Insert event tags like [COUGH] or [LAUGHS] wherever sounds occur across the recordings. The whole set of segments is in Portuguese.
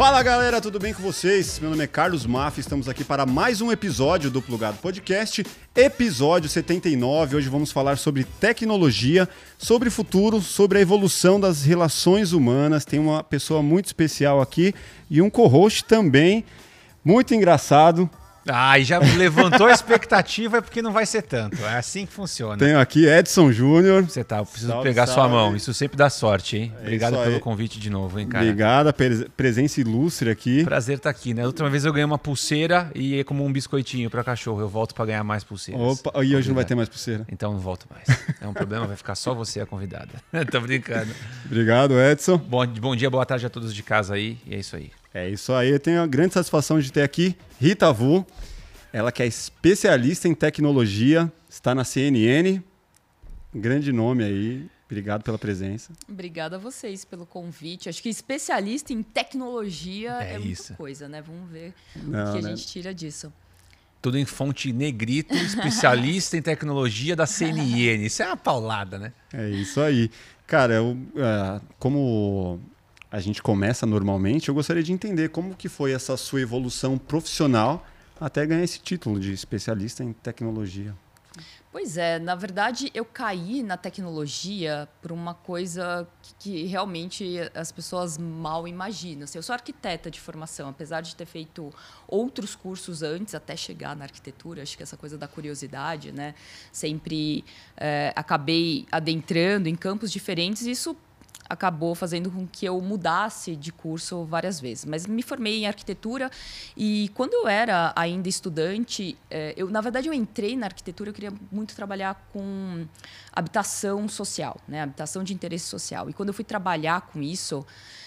Fala galera, tudo bem com vocês? Meu nome é Carlos Maff, estamos aqui para mais um episódio do Plugado Podcast, episódio 79. Hoje vamos falar sobre tecnologia, sobre futuro, sobre a evolução das relações humanas. Tem uma pessoa muito especial aqui e um co-host também muito engraçado, ah, e já levantou a expectativa é porque não vai ser tanto. É assim que funciona. Tenho aqui Edson Júnior. Você tá, eu preciso salve, pegar salve. sua mão. Isso sempre dá sorte, hein? É Obrigado pelo convite de novo, hein, cara. Obrigada, presença ilustre aqui. Prazer estar tá aqui, né? A última vez eu ganhei uma pulseira e é como um biscoitinho para cachorro. Eu volto para ganhar mais pulseiras. Opa, e hoje não vai ter mais pulseira. Então não volto mais. É um problema, vai ficar só você a convidada. [LAUGHS] Tô brincando. Obrigado, Edson. Bom, bom dia, boa tarde a todos de casa aí. E é isso aí. É isso aí. Eu tenho a grande satisfação de ter aqui Rita Vu. Ela que é especialista em tecnologia, está na CNN. Grande nome aí. Obrigado pela presença. Obrigada a vocês pelo convite. Acho que especialista em tecnologia é, é muita coisa, né? Vamos ver Não, o que né? a gente tira disso. Tudo em fonte negrito, especialista em tecnologia da CNN. Isso é uma paulada, né? É isso aí. Cara, eu, uh, como a gente começa normalmente, eu gostaria de entender como que foi essa sua evolução profissional até ganhar esse título de especialista em tecnologia. Pois é, na verdade eu caí na tecnologia por uma coisa que, que, realmente as pessoas mal imaginam. Assim, eu sou arquiteta de formação, apesar de ter feito outros cursos antes até chegar na arquitetura, acho que essa coisa da curiosidade, né? Sempre é, acabei adentrando em campos diferentes. E isso acabou fazendo com que eu mudasse de curso várias vezes. Mas me formei em arquitetura e quando eu era ainda estudante, eh, eu na verdade eu entrei na arquitetura, eu queria muito trabalhar com habitação social, né, habitação de interesse social. E quando eu fui trabalhar com isso,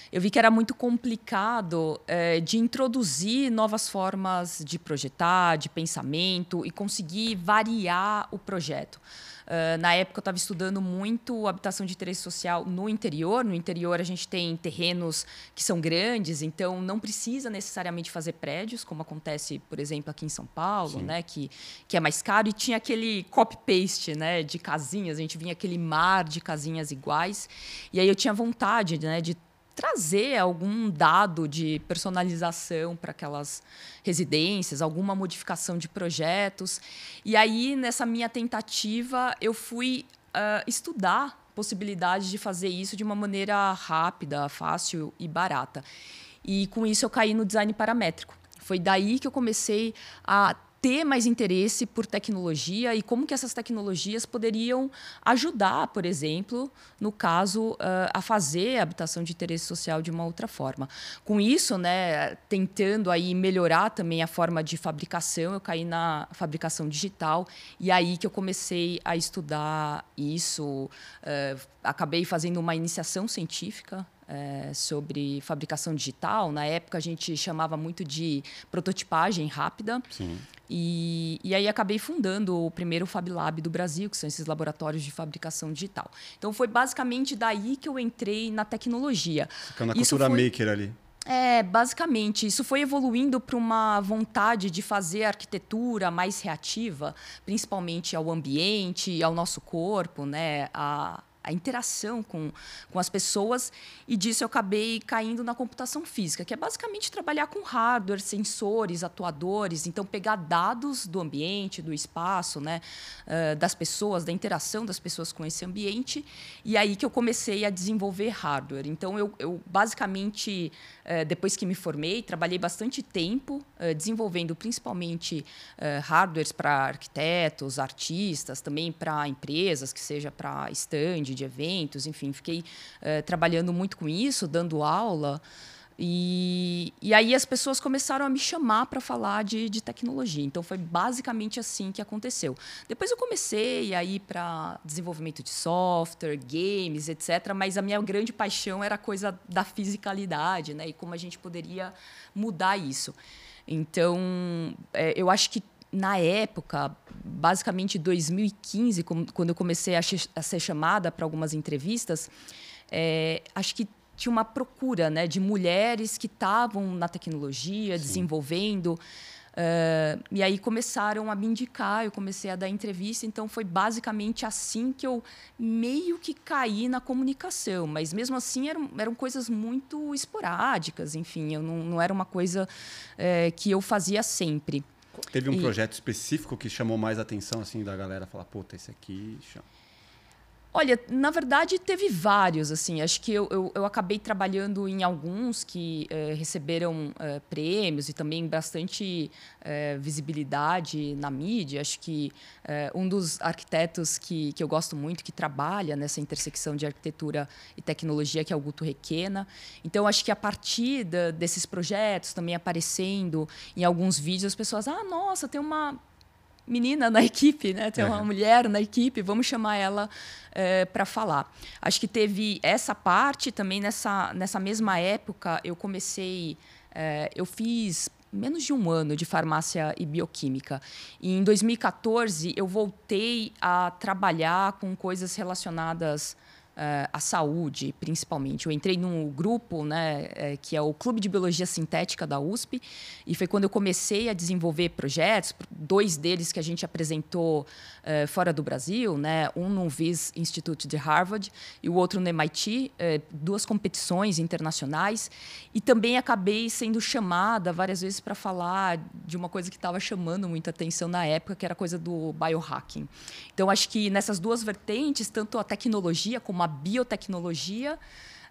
eu vi que era muito complicado é, de introduzir novas formas de projetar, de pensamento e conseguir variar o projeto. Uh, na época eu estava estudando muito habitação de interesse social no interior. No interior a gente tem terrenos que são grandes, então não precisa necessariamente fazer prédios, como acontece, por exemplo, aqui em São Paulo, né, que, que é mais caro. E tinha aquele copy-paste né, de casinhas, a gente vinha aquele mar de casinhas iguais. E aí eu tinha vontade né, de trazer algum dado de personalização para aquelas residências, alguma modificação de projetos. E aí, nessa minha tentativa, eu fui uh, estudar possibilidades de fazer isso de uma maneira rápida, fácil e barata. E com isso eu caí no design paramétrico. Foi daí que eu comecei a ter mais interesse por tecnologia e como que essas tecnologias poderiam ajudar, por exemplo, no caso, uh, a fazer a habitação de interesse social de uma outra forma. Com isso, né, tentando aí melhorar também a forma de fabricação, eu caí na fabricação digital e aí que eu comecei a estudar isso, uh, acabei fazendo uma iniciação científica é, sobre fabricação digital. Na época a gente chamava muito de prototipagem rápida. Sim. E, e aí acabei fundando o primeiro Fab Lab do Brasil, que são esses laboratórios de fabricação digital. Então foi basicamente daí que eu entrei na tecnologia. Ficando na cultura foi... maker ali. É, basicamente, isso foi evoluindo para uma vontade de fazer arquitetura mais reativa, principalmente ao ambiente, ao nosso corpo, né? A, a interação com, com as pessoas, e disso eu acabei caindo na computação física, que é basicamente trabalhar com hardware, sensores, atuadores, então pegar dados do ambiente, do espaço, né, uh, das pessoas, da interação das pessoas com esse ambiente, e aí que eu comecei a desenvolver hardware. Então, eu, eu basicamente, uh, depois que me formei, trabalhei bastante tempo uh, desenvolvendo principalmente hardwares para arquitetos, artistas, também para empresas, que seja para stand, de eventos, enfim, fiquei uh, trabalhando muito com isso, dando aula. E, e aí as pessoas começaram a me chamar para falar de, de tecnologia. Então foi basicamente assim que aconteceu. Depois eu comecei a ir para desenvolvimento de software, games, etc. Mas a minha grande paixão era a coisa da fisicalidade, né? E como a gente poderia mudar isso. Então é, eu acho que na época, basicamente 2015, quando eu comecei a, ser chamada para algumas entrevistas, é, acho que tinha uma procura né, de mulheres que estavam na tecnologia, Sim. desenvolvendo. Uh, e aí começaram a me indicar, eu comecei a dar entrevista, então foi basicamente assim que eu meio que caí na comunicação. Mas mesmo assim eram, eram coisas muito esporádicas, enfim, eu não, não era uma coisa é, que eu fazia sempre. Teve um e... projeto específico que chamou mais atenção assim da galera falar, puta, esse aqui chama. Olha, na verdade teve vários, assim. Acho que eu, eu, eu acabei trabalhando em alguns que eh, receberam eh, prêmios e também bastante eh, visibilidade na mídia. Acho que um dos arquitetos que, que eu gosto muito, que trabalha nessa intersecção de arquitetura e tecnologia, que é o Guto Requena. Então, acho que a partir da, desses projetos também aparecendo em alguns vídeos, as pessoas, ah, nossa, tem uma menina na equipe, né? Tem uma uhum. mulher na equipe, vamos chamar ela é, eh, para falar. Acho que teve essa parte também nessa, nessa mesma época. Eu comecei, é, eu fiz menos de um ano de farmácia e bioquímica. E em 2014 eu voltei a trabalhar com coisas relacionadas uh, a saúde, principalmente. Eu entrei num grupo, né, é, que é o Clube de Biologia Sintética da USP, e foi quando eu comecei a desenvolver projetos, dois deles que a gente apresentou uh, fora do Brasil, né, um no Viz Institute de Harvard e o outro no MIT, uh, duas competições internacionais, e também acabei sendo chamada várias vezes para falar de uma coisa que estava chamando muita atenção na época, que era a coisa do biohacking. Então, acho que nessas duas vertentes, tanto a tecnologia como uma biotecnologia.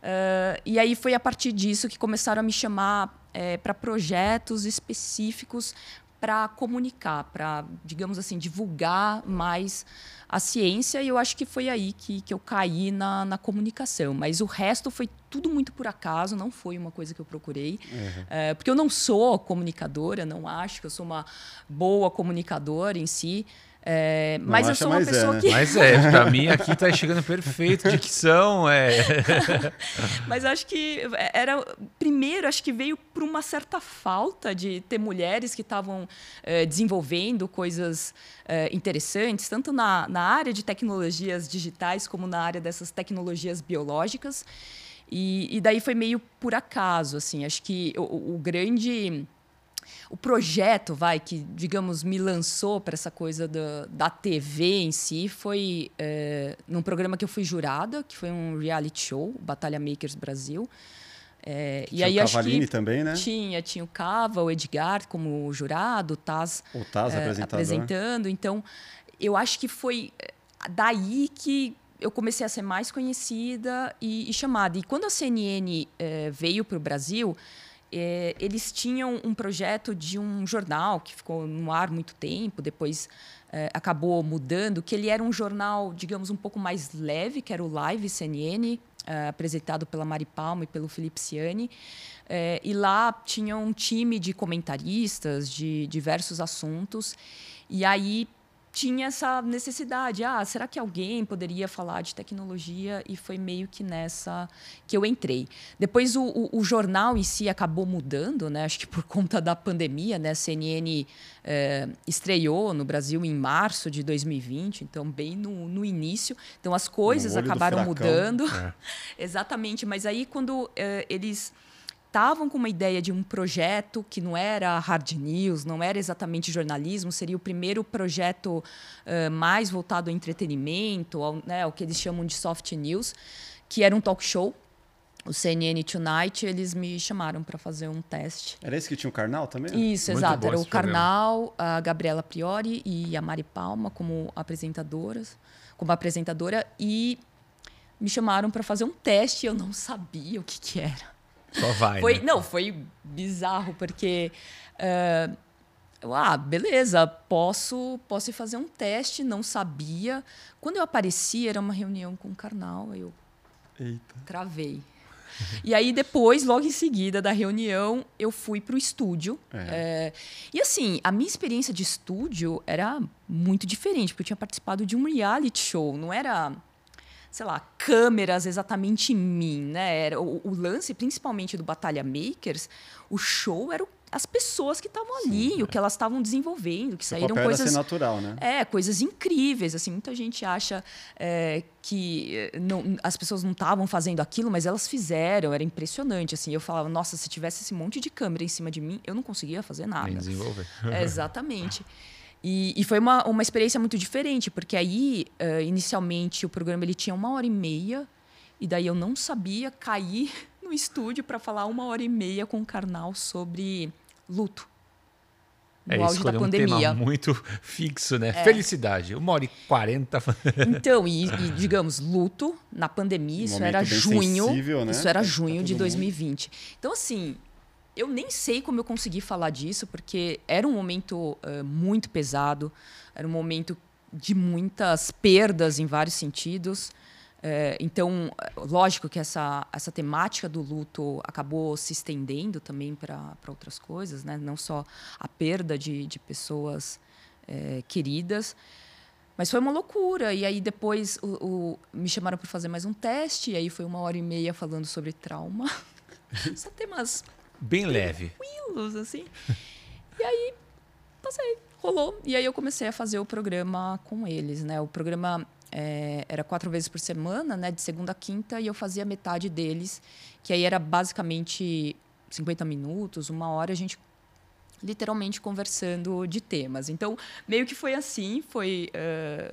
Uh, e aí foi a partir disso que começaram a me chamar é, para projetos específicos para comunicar, para, digamos assim, divulgar mais a ciência. E eu acho que foi aí que, que eu caí na, na comunicação. Mas o resto foi tudo muito por acaso, não foi uma coisa que eu procurei. Uhum. É, porque eu não sou comunicadora, não acho que eu sou uma boa comunicadora em si. É, mas eu sou uma pessoa é, né? que. Mas é, pra mim aqui tá chegando perfeito, dicção, é. [LAUGHS] mas acho que era. Primeiro, acho que veio por uma certa falta de ter mulheres que estavam é, desenvolvendo coisas é, interessantes, tanto na, na área de tecnologias digitais como na área dessas tecnologias biológicas. E, e daí foi meio por acaso, assim. Acho que o, o grande o projeto, vai, que, digamos, me lançou para essa coisa da, da TV em si foi é, num programa que eu fui jurada, que foi um reality show, Batalha Makers Brasil. É, e aí o Cavalini acho que também, né? Tinha, tinha o Cava, o Edgar como jurado, o Taz, o Taz é, apresentando. Então, eu acho que foi daí que eu comecei a ser mais conhecida e, e chamada. E quando a CNN é, veio para o Brasil, é, eles tinham um projeto de um jornal que ficou no ar muito tempo, depois é, acabou mudando, que ele era um jornal, digamos, um pouco mais leve, que era o Live CNN, é, apresentado pela Mari Palma e pelo Felipe Ciani. E lá tinha um time de comentaristas de diversos assuntos. E aí tinha essa necessidade. Ah, será que alguém poderia falar de tecnologia? E foi meio que nessa que eu entrei. Depois o, o, o jornal em si acabou mudando, né? Acho que por [LAUGHS] conta da pandemia, né? A CNN é, estreou no Brasil em março de 2020, então bem no, no início. Então as coisas acabaram mudando. É. [LAUGHS] Exatamente. Mas aí quando é, eles estavam com uma ideia de um projeto que não era hard news, não era exatamente jornalismo, seria o primeiro projeto uh, mais voltado ao entretenimento, ao, né, ao que eles chamam de soft news, que era um talk show. O CNN Tonight, eles me chamaram para fazer um teste. Era esse que tinha o Karnal também? Isso, Muito exato. Era o Karnal, a Gabriela Priori e a Mari Palma como apresentadoras, como apresentadora e me chamaram para fazer um teste e eu não sabia o que, que era. Só vai. Foi, né? Não, foi bizarro, porque. Uh, ah, beleza, posso, posso fazer um teste, não sabia. Quando eu apareci, era uma reunião com o Karnal, eu Eita. travei. E aí, depois, logo em seguida da reunião, eu fui para o estúdio. É. É, e assim, a minha experiência de estúdio era muito diferente, porque eu tinha participado de um reality show, não era sei lá, câmeras exatamente em mim, né? Era o, o lance, principalmente do Batalha Makers, o show era o as pessoas que estavam ali, Sim, o que elas estavam desenvolvendo, que Seu saíram papel era coisas ser natural, né? é, coisas incríveis. Assim, muita gente acha é, que eh, não- as pessoas não estavam fazendo aquilo, mas elas fizeram. Era impressionante. Assim, eu falava, nossa, se tivesse esse monte de câmera em cima de mim, eu não conseguia fazer nada. Nem desenvolver. É, exatamente. [LAUGHS] E, e foi uma, uma experiência muito diferente, porque aí, eh, inicialmente, o programa ele tinha uma hora e meia, e daí eu não sabia cair [LAUGHS] no estúdio para falar uma hora e meia com o Karnal sobre luto. No É, auge da escolher um pandemia. tema muito [LAUGHS] fixo, né? Felicidade. Uma hora e quarenta. [LAUGHS] Então, e, e, digamos, luto na pandemia, Um isso era junho. sensível, né? Isso era junho de todo mundo. 2020. Então, assim, eu nem sei como eu consegui falar disso, porque era um momento eh, muito pesado, era um momento de muitas perdas em vários sentidos. Eh, então, lógico que essa, essa temática do luto acabou se estendendo também para outras coisas, né? não só a perda de, de pessoas eh, queridas. Mas foi uma loucura. E aí depois o, o- me chamaram para fazer mais um teste, e aí foi uma hora e meia falando sobre trauma. [LAUGHS] Só temas Bem leve. tranquilos, assim. [LAUGHS] E aí, passei, rolou. E aí eu comecei a fazer o programa com eles, né? O programa é, era quatro vezes por semana, né? De segunda a quinta, e eu fazia metade deles, que aí era basicamente 50 minutos, uma hora, a gente literalmente conversando de temas. Então, meio que foi assim, foi eh,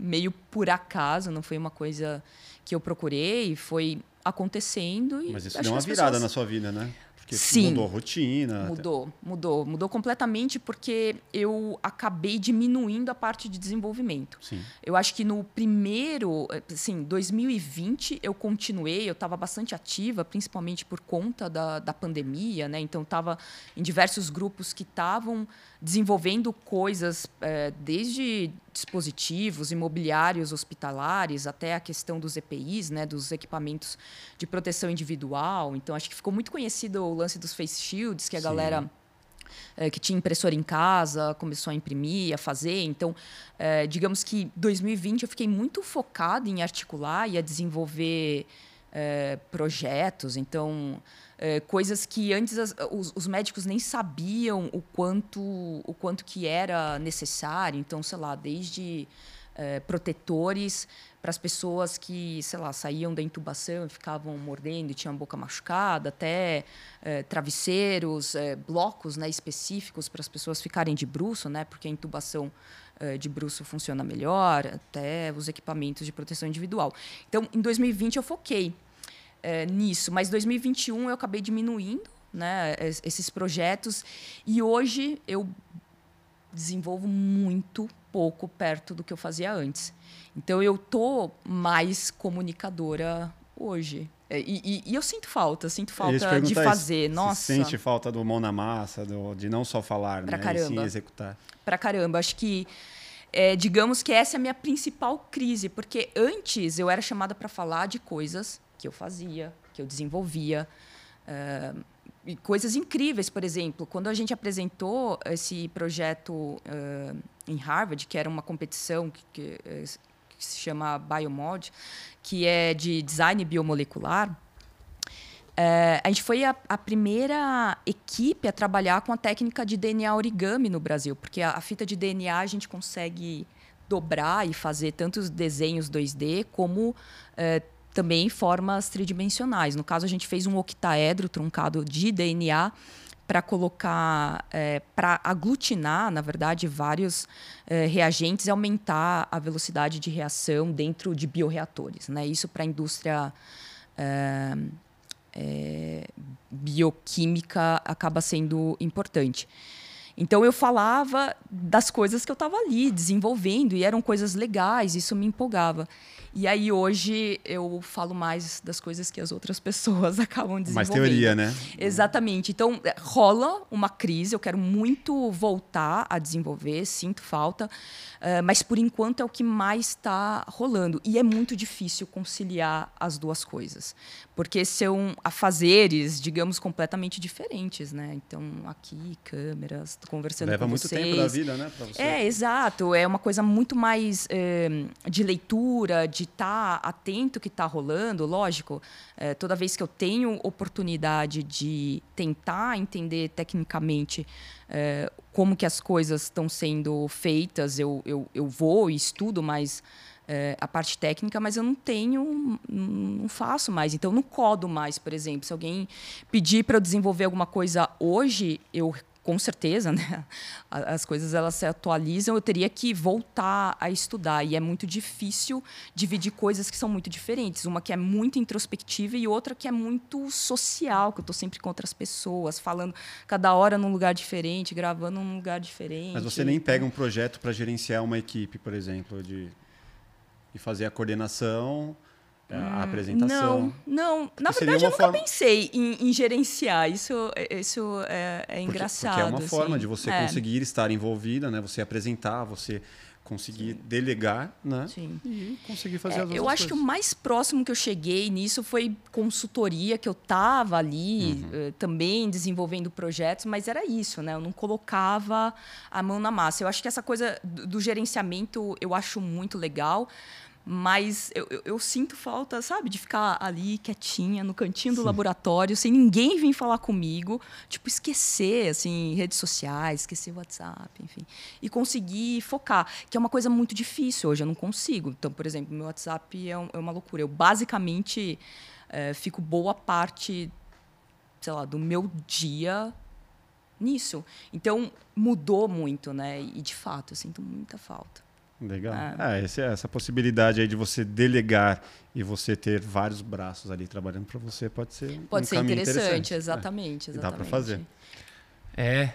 meio por acaso, não foi uma coisa que eu procurei, foi acontecendo. E Mas isso deu uma virada pessoas- na sua vida, né? Porque Sim. mudou a rotina. Mudou, mudou, mudou completamente porque eu acabei diminuindo a parte de desenvolvimento. Sim. Eu acho que no primeiro, assim, 2020 eu continuei, eu estava bastante ativa, principalmente por conta da, da pandemia, né? Então estava em diversos grupos que estavam desenvolvendo coisas eh, desde dispositivos imobiliários hospitalares até a questão dos EPIs, né, dos equipamentos de proteção individual. Então acho que ficou muito conhecido o lance dos face shields que a Sim. galera eh, que tinha impressora em casa, começou a imprimir, a fazer. Então, eh, digamos que 2020 eu fiquei muito focada em articular e a desenvolver eh, projetos. Então, eh, coisas que antes as- os, os médicos nem sabiam o quanto, o quanto que era necessário. Então, sei lá, desde eh, protetores para as pessoas que, sei lá, saíam da intubação e ficavam mordendo e tinham a boca machucada, até eh, travesseiros, eh, blocos né, específicos para as pessoas ficarem de bruço, né, porque a intubação eh, de bruço funciona melhor, até os equipamentos de proteção individual. Então, em 2020 eu foquei eh, nisso, mas 2021 eu acabei diminuindo né, es- esses projetos e hoje eu desenvolvo muito pouco perto do que eu fazia antes. Então eu tô mais comunicadora hoje. É, E, e- e eu sinto falta, sinto falta de isso. fazer. Você Nossa, sente falta do mão na massa, do- de não só falar, Pra né? E sim caramba. executar. pra caramba. Acho que, é, digamos que essa é a minha principal crise, porque antes eu era chamada para falar de coisas que eu fazia, que eu desenvolvia. é, e coisas incríveis, por exemplo, quando a gente apresentou esse projeto é, em Harvard, que era uma competição que, que, é, que se chama Biomod, que é de design biomolecular, é, a gente foi a, a primeira equipe a trabalhar com a técnica de DNA origami no Brasil, porque a, a fita de DNA a gente consegue dobrar e fazer tanto os desenhos 2D como também formas tridimensionais. No caso, a gente fez um octaedro truncado de DNA para colocar, para aglutinar, na verdade, vários eh, reagentes e aumentar a velocidade de reação dentro de bioreatores. Né? Isso para a indústria eh, eh, bioquímica acaba sendo importante. Então eu falava das coisas que eu estava ali desenvolvendo e eram coisas legais, isso me empolgava. E aí hoje eu falo mais das coisas que as outras pessoas [LAUGHS] acabam Mais desenvolvendo. teoria, né? Exatamente. Então, é, rola uma crise, eu quero muito voltar a desenvolver, sinto falta, eh, mas por enquanto é o que mais está rolando. E é muito difícil conciliar as duas coisas, porque são afazeres, digamos, completamente diferentes, né? Então, aqui, câmeras, tô conversando Leva com muito vocês. tempo da vida, né? É, exato. É uma coisa muito mais eh, de leitura, de de estar tá atento que está rolando, lógico, é, toda vez que eu tenho oportunidade de tentar entender tecnicamente é, como que as coisas estão sendo feitas, eu, eu, eu vou e estudo mais é, a parte técnica, mas eu não tenho, não faço mais. Então, eu não codo mais, por exemplo. Se alguém pedir para eu desenvolver alguma coisa hoje, eu com certeza, [LAUGHS] né? As coisas elas se atualizam. Eu teria que voltar a estudar e é muito difícil dividir coisas que são muito diferentes. Uma que é muito introspectiva e outra que é muito social, que eu estou sempre com outras pessoas, falando cada hora num lugar diferente, gravando num lugar diferente. Mas você nem pega um projeto para gerenciar uma equipe, por exemplo, de e fazer a coordenação a hum, apresentação? Não, não. Na verdade, eu nunca forma... pensei em, em, gerenciar. Isso, isso é, é engraçado. Porque, porque é uma assim. forma de você é. conseguir estar envolvida, né? Você apresentar, você conseguir Sim. delegar, né? Sim. E conseguir fazer é, as Eu acho coisas. que o mais próximo que eu cheguei nisso foi consultoria, que eu estava ali uhum. uh, também desenvolvendo projetos, mas era isso, né? Eu não colocava a mão na massa. Eu acho que essa coisa do gerenciamento eu acho muito legal, mas eu, eu, eu, sinto falta, sabe, de ficar ali quietinha no cantinho do Sim. laboratório, sem ninguém vir falar comigo, tipo, esquecer, assim, redes sociais, esquecer WhatsApp, enfim. E conseguir focar, que é uma coisa muito difícil hoje, eu não consigo. Então, por exemplo, meu WhatsApp é, um, é uma loucura. Eu basicamente é, fico boa parte, sei lá, do meu dia nisso. Então, mudou muito, né? E, de fato, eu sinto muita falta. Legal. Ah. É, essa possibilidade aí de você delegar e você ter vários braços ali trabalhando para você pode ser pode um ser interessante, interessante, exatamente, é. exatamente. Dá para fazer. É.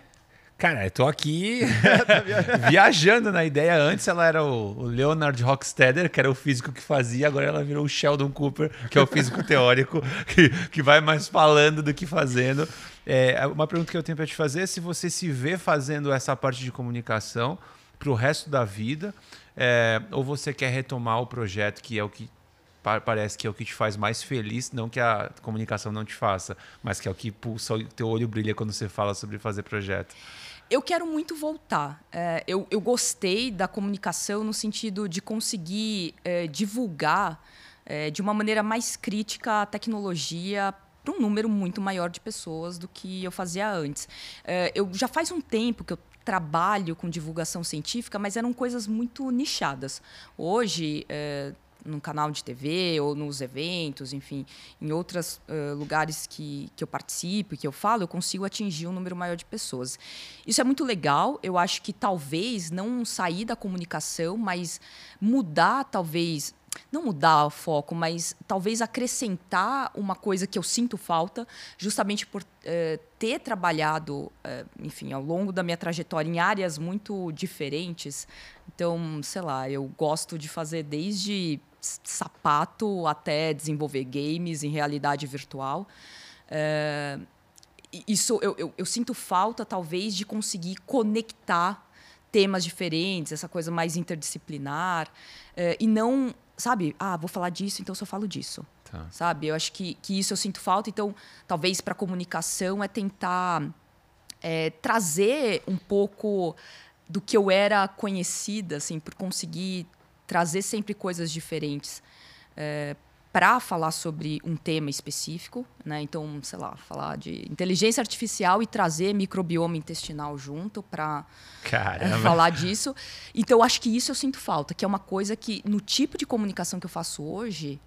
Cara, eu tô aqui [LAUGHS] [LAUGHS] viajando na ideia. Antes ela era o Leonard Rockstetter, que era o físico que fazia, agora ela virou o Sheldon Cooper, que é o físico [LAUGHS] teórico, que, que vai mais falando do que fazendo. É, uma pergunta que eu tenho para te fazer é se você se vê fazendo essa parte de comunicação para o resto da vida? É, ou você quer retomar o projeto que é o que parece que é o que te faz mais feliz, não que a comunicação não te faça, mas que é o que pulsa o teu olho brilha quando você fala sobre fazer projeto. Eu quero muito voltar. É, eu, eu, gostei da comunicação no sentido de conseguir é, divulgar é, de uma maneira mais crítica a tecnologia para um número muito maior de pessoas do que eu fazia antes. É, eu já faz um tempo que eu trabalho com divulgação científica, mas eram coisas muito nichadas. Hoje, é, canal de TV ou nos eventos, enfim, em outros uh, lugares que, que eu participo e que eu falo, eu consigo atingir um número maior de pessoas. Isso é muito legal. Eu acho que talvez não sair da comunicação, mas mudar, talvez, não mudar o foco, mas talvez acrescentar uma coisa que eu sinto falta, justamente por eh, ter trabalhado, eh, enfim, ao longo da minha trajetória em áreas muito diferentes. Então, sei lá, eu gosto de fazer desde sapato até desenvolver games em realidade virtual. Eh, isso eu, eu, eu sinto falta, talvez, de conseguir conectar temas diferentes, essa coisa mais interdisciplinar, e não sabe, ah, vou falar disso, então só falo disso. Tá. Sabe? Eu acho que, que isso eu sinto falta. Então, talvez para comunicação é tentar é, trazer um pouco do que eu era conhecida, assim, por conseguir trazer sempre coisas diferentes. É, para falar sobre um tema específico, né? Então, sei lá, falar de inteligência artificial e trazer microbioma intestinal junto para é, falar disso. Então, acho que isso eu sinto falta, que é uma coisa que no tipo de comunicação que eu faço hoje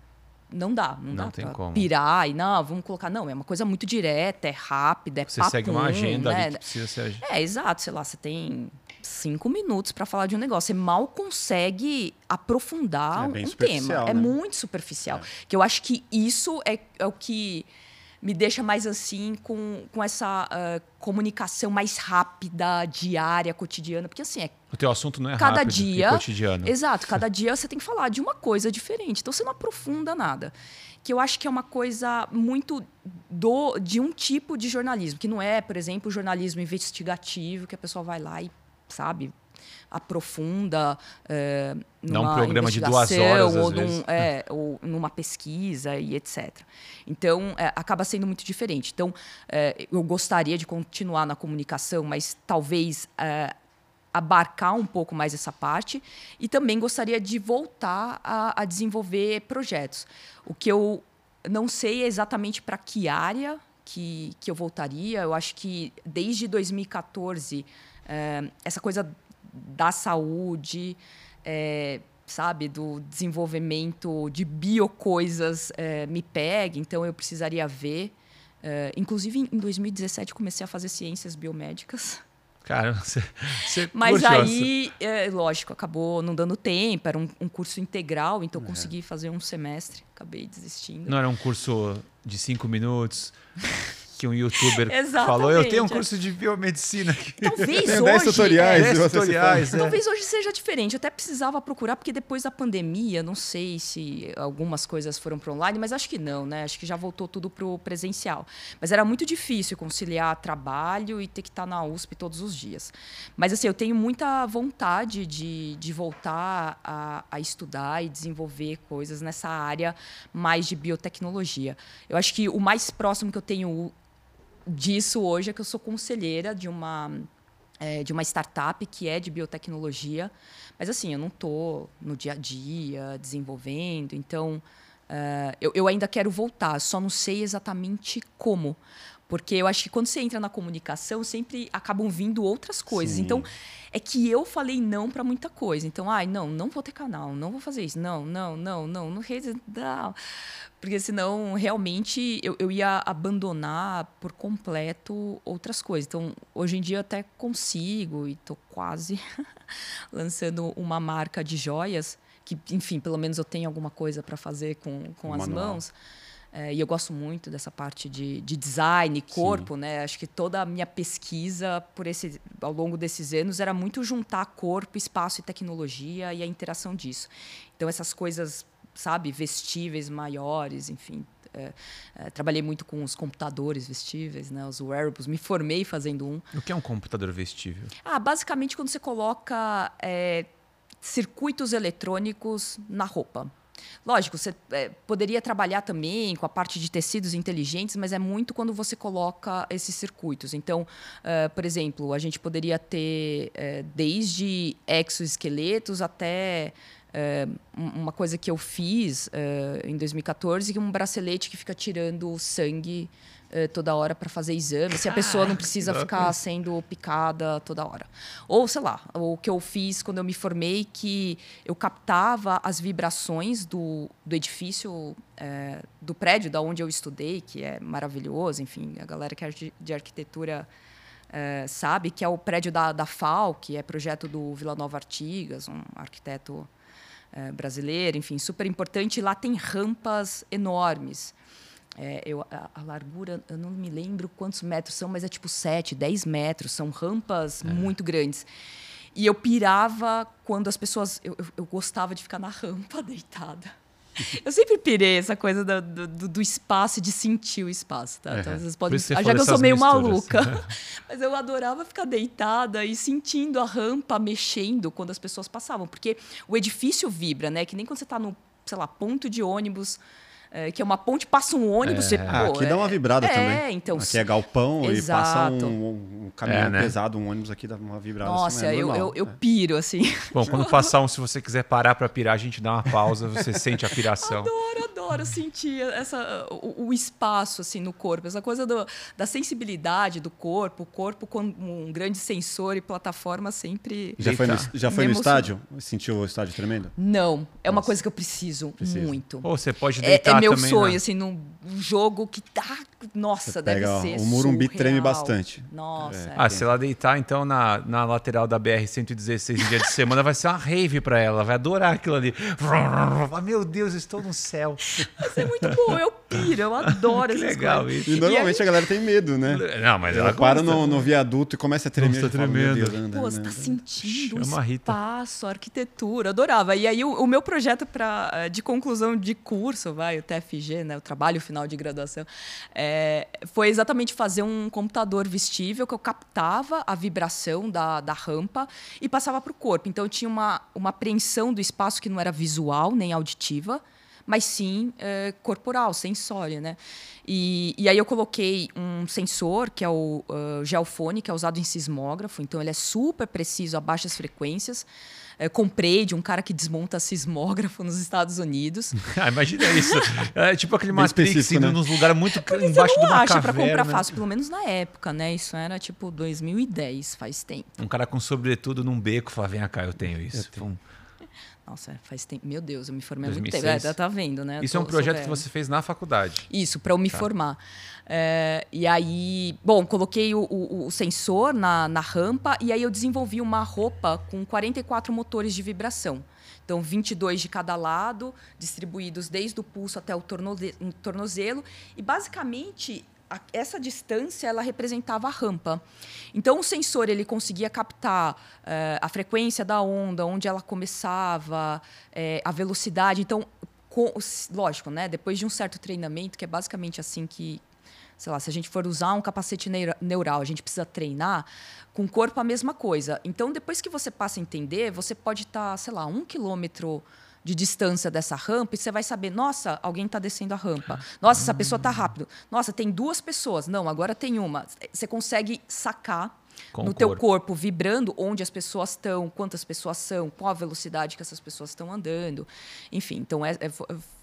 não dá, não, não dá tem como. pirar e não, vamos colocar, não, é uma coisa muito direta, é rápida, é Você papum, segue uma agenda né? que precisa ser. É, exato, sei lá, você tem cinco minutos para falar de um negócio. Você mal consegue aprofundar é um tema. É né? É muito superficial. É. Que eu acho que isso é, é, o que me deixa mais assim com, com essa uh, comunicação mais rápida, diária, cotidiana. Porque assim, é. O teu assunto não é cada rápido, dia, é cotidiano. Exato, cada [LAUGHS] dia você tem que falar de uma coisa diferente. Então você não aprofunda nada que eu acho que é uma coisa muito do de um tipo de jornalismo, que não é, por exemplo, o jornalismo investigativo, que a pessoa vai lá e sabe? aprofunda é, numa um programa de duas horas ou, num, é, ou numa pesquisa e etc. Então é, acaba sendo muito diferente. Então é, eu gostaria de continuar na comunicação, mas talvez é, abarcar um pouco mais essa parte e também gostaria de voltar a, a desenvolver projetos. O que eu não sei exatamente para que área que, que eu voltaria. Eu acho que desde 2014, é, eh, essa coisa da saúde, é, sabe, do desenvolvimento de biocoisas é, me pega, então eu precisaria ver. inclusive, em 2017, comecei a fazer ciências biomédicas. Cara, [LAUGHS] você, você Mas aí, é, lógico, acabou não dando tempo, era um, um curso integral, então é. consegui fazer um semestre, acabei desistindo. Não era um curso de cinco minutos, [LAUGHS] que um youtuber [LAUGHS] falou, eu tenho um curso de biomedicina. Talvez [LAUGHS] Tem 10 tutoriais. É, 10 tutoriais é. Talvez hoje seja diferente. Eu até precisava procurar, porque depois da pandemia, não sei se algumas coisas foram para online, mas acho que não, né? Acho que já voltou tudo para o presencial. Mas era muito difícil conciliar trabalho e ter que estar na USP todos os dias. Mas assim, eu tenho muita vontade de, de voltar a, a estudar e desenvolver coisas nessa área mais de biotecnologia. Eu acho que o mais próximo que eu tenho disso hoje é que eu sou conselheira de uma é, de uma startup que é de biotecnologia, mas assim eu não estou no dia a dia desenvolvendo, então uh, eu, eu ainda quero voltar, só não sei exatamente como, porque eu acho que quando você entra na comunicação sempre acabam vindo outras coisas, Sim. então é que eu falei não para muita coisa. Então, ai, não, não vou ter canal, não vou fazer isso. Não, não, não, não, não, não. Porque senão, realmente, eu, eu ia abandonar por completo outras coisas. Então, hoje em dia, eu até consigo e estou quase [LAUGHS] lançando uma marca de joias que, enfim, pelo menos eu tenho alguma coisa para fazer com, com as manual. mãos. É, e eu gosto muito dessa parte de, de design, corpo, Sim. né? Acho que toda a minha pesquisa por esse, ao longo desses anos era muito juntar corpo, espaço e tecnologia e a interação disso. Então essas coisas, sabe, vestíveis maiores, enfim. É, é, trabalhei muito com os computadores vestíveis, né, os wearables. Me formei fazendo um. O que é um computador vestível? Ah, basicamente quando você coloca é, circuitos eletrônicos na roupa. Lógico, você é, poderia trabalhar também com a parte de tecidos inteligentes, mas é muito quando você coloca esses circuitos. Então, uh, por exemplo, a gente poderia ter uh, desde exoesqueletos até uh, uma coisa que eu fiz em 2014, que é um bracelete que fica tirando sangue eh, toda hora para fazer exame, se a pessoa não precisa ficar sendo picada toda hora. Ou, sei lá, o que eu fiz quando eu me formei, que eu captava as vibrações do, do edifício, é, do prédio da onde eu estudei, que é maravilhoso, enfim, a galera que é de arquitetura é, sabe, que é o prédio da, da FAO, que é projeto do Vila Nova Artigas, um arquiteto brasileiro, enfim, super importante. Lá tem rampas enormes. É, eu, a, a, largura, eu não me lembro quantos metros são, mas é tipo 7, 10 metros. São rampas é. muito grandes. E eu pirava quando as pessoas. Eu, eu, eu, gostava de ficar na rampa [LAUGHS] deitada. Eu sempre pirei essa coisa do, do, do espaço e de sentir o espaço, tá? Então, vocês podem achar que eu sou meio misturas. maluca. [LAUGHS] Mas eu adorava ficar deitada e sentindo a rampa mexendo quando as pessoas passavam. Porque o edifício vibra, né? Que nem quando você está no, sei lá, ponto de ônibus é, que é uma ponte, passa um ônibus. É. Você, ah, aqui é, dá uma vibrada é, também. Então, aqui é galpão exato. e passa um, um caminhão é, né? pesado, um ônibus aqui dá uma vibrada. Assim, Nossa, assim, eu, eu, eu, piro, assim. [LAUGHS] Bom, quando passar um, se você quiser parar para pirar, a gente dá uma pausa, você sente a piração. [LAUGHS] Adoro, adoro sentir essa, o, o, espaço assim no corpo, essa coisa do, da sensibilidade do corpo, o corpo com um grande sensor e plataforma sempre. Já foi no, já foi no estádio? Sentiu o estádio tremendo? Não, é Nossa. uma coisa que eu preciso, preciso. muito. Ou você pode deitar é, é meu também, sonho, né? assim, num jogo que tá. Nossa, Você deve pega, ser. O Morumbi surreal. treme bastante. Nossa. É. Ah, se ela deitar, então, na, na lateral da BR-116 em dia de semana, vai ser uma rave pra ela. Vai adorar aquilo ali. Meu Deus, estou no céu. Vai ser muito bom. Eu piro, eu adoro [LAUGHS] essas legal coisas. isso. E normalmente e a... a... galera tem medo, né? Não, mas ela, ela para no, no, viaduto e começa a tremer. Tá tremendo. Fala, Deus, Pô, você tá sentindo Chama o espaço, a arquitetura. Adorava. E aí, o, o meu projeto pra, eh, de conclusão de curso, vai, o TFG, né? O trabalho final de graduação, é, foi exatamente fazer um computador vestível que eu captava a vibração da, da rampa e passava para o corpo. Então, eu tinha uma, uma apreensão do espaço que não era visual nem auditiva, mas sim é, corporal, sensória, né? E, e, aí eu coloquei um sensor, que é o uh, geofone, que é usado em sismógrafo, então ele é super preciso a baixas frequências. Eu comprei de um cara que desmonta sismógrafo nos Estados Unidos. [LAUGHS] ah, imagina isso. É tipo aquele Bem Matrix indo né? nos lugares muito é, embaixo de uma acha para comprar fácil, pelo menos na época, né? Isso era tipo 2010, faz tempo. Um cara com sobretudo num beco fala, vem cá, eu tenho isso. Eu tenho. Nossa, faz tempo. Meu Deus, eu me formei há muito tempo. É, tá vendo, né? Isso é um projeto que você fez na faculdade. Isso, para eu me tá. formar. É, e aí, bom, coloquei o, o, o, sensor na, na rampa e aí eu desenvolvi uma roupa com 44 motores de vibração. Então, 22 de cada lado, distribuídos desde o pulso até o tornozelo. E, basicamente, essa distância ela representava a rampa. Então o sensor ele conseguia captar uh, a frequência da onda, onde ela começava, uh, a velocidade. Então, com, lógico, né? Depois de um certo treinamento, que é basicamente assim que, sei lá, se a gente for usar um capacete neural, a gente precisa treinar. Com o corpo a mesma coisa. Então, depois que você passa a entender, você pode estar, tá, sei lá, um quilômetro de distância dessa rampa e você vai saber, nossa, alguém está descendo a rampa. Nossa, essa pessoa está rápido. Nossa, tem duas pessoas. Não, agora tem uma. Você consegue sacar Com no teu corpo. corpo vibrando onde as pessoas estão, quantas pessoas são, qual a velocidade que essas pessoas estão andando. Enfim, então é, é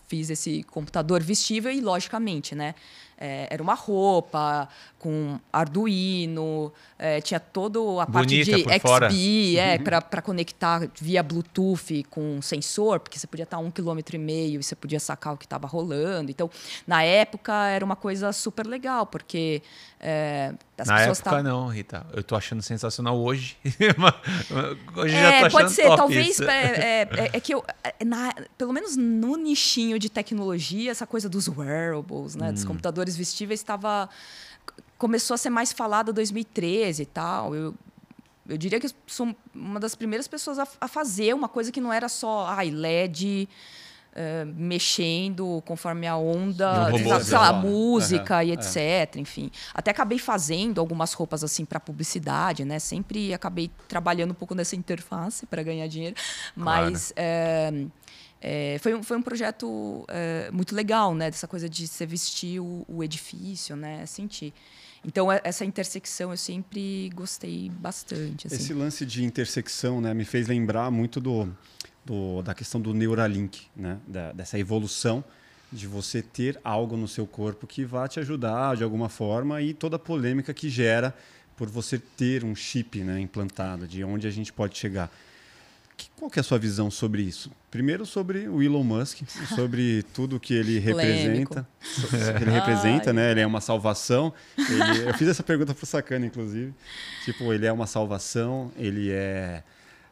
fiz esse computador vestível e, logicamente, né? É, era uma roupa com Arduino, é, tinha toda a parte de XP, é, uhum. para conectar via Bluetooth com sensor, porque você podia estar a um quilômetro e meio e você podia sacar o que estava rolando. Então, na época, era uma coisa super legal, porque é, as na época, tavam... não, Rita. Eu estou achando sensacional hoje. [LAUGHS] hoje é, já tô pode ser, talvez. É, é, [LAUGHS] é, é, que eu, é, na, pelo menos no nichinho de tecnologia, essa coisa dos wearables, né, hum. dos computadores computadores vestíveis estava começou a ser mais falada em 2013 e tal. Eu, eu diria que sou uma das primeiras pessoas a, a fazer uma coisa que não era só ai, LED uh, mexendo conforme a onda, robô, sei lá, música uhum, e etc. É. Enfim, até acabei fazendo algumas roupas assim para publicidade, né? Sempre acabei trabalhando um pouco nessa interface para ganhar dinheiro, mas claro. uh, é, foi, um, foi um projeto é, muito legal, né? Dessa coisa de você vestir o, o, edifício, né? Sentir. Então, é, essa intersecção eu sempre gostei bastante. Assim. Esse lance de intersecção né, me fez lembrar muito do, do da questão do Neuralink, né? Da, dessa evolução de você ter algo no seu corpo que vá te ajudar de alguma forma e toda a polêmica que gera por você ter um chip né, implantado, de onde a gente pode chegar. Qual que é a sua visão sobre isso? Primeiro sobre o Elon Musk, [LAUGHS] sobre tudo que ele representa. que [LAUGHS] ele representa, né? Ele é uma salvação. Ele, eu fiz essa pergunta para o Sacana, inclusive. Tipo, ele é uma salvação, ele é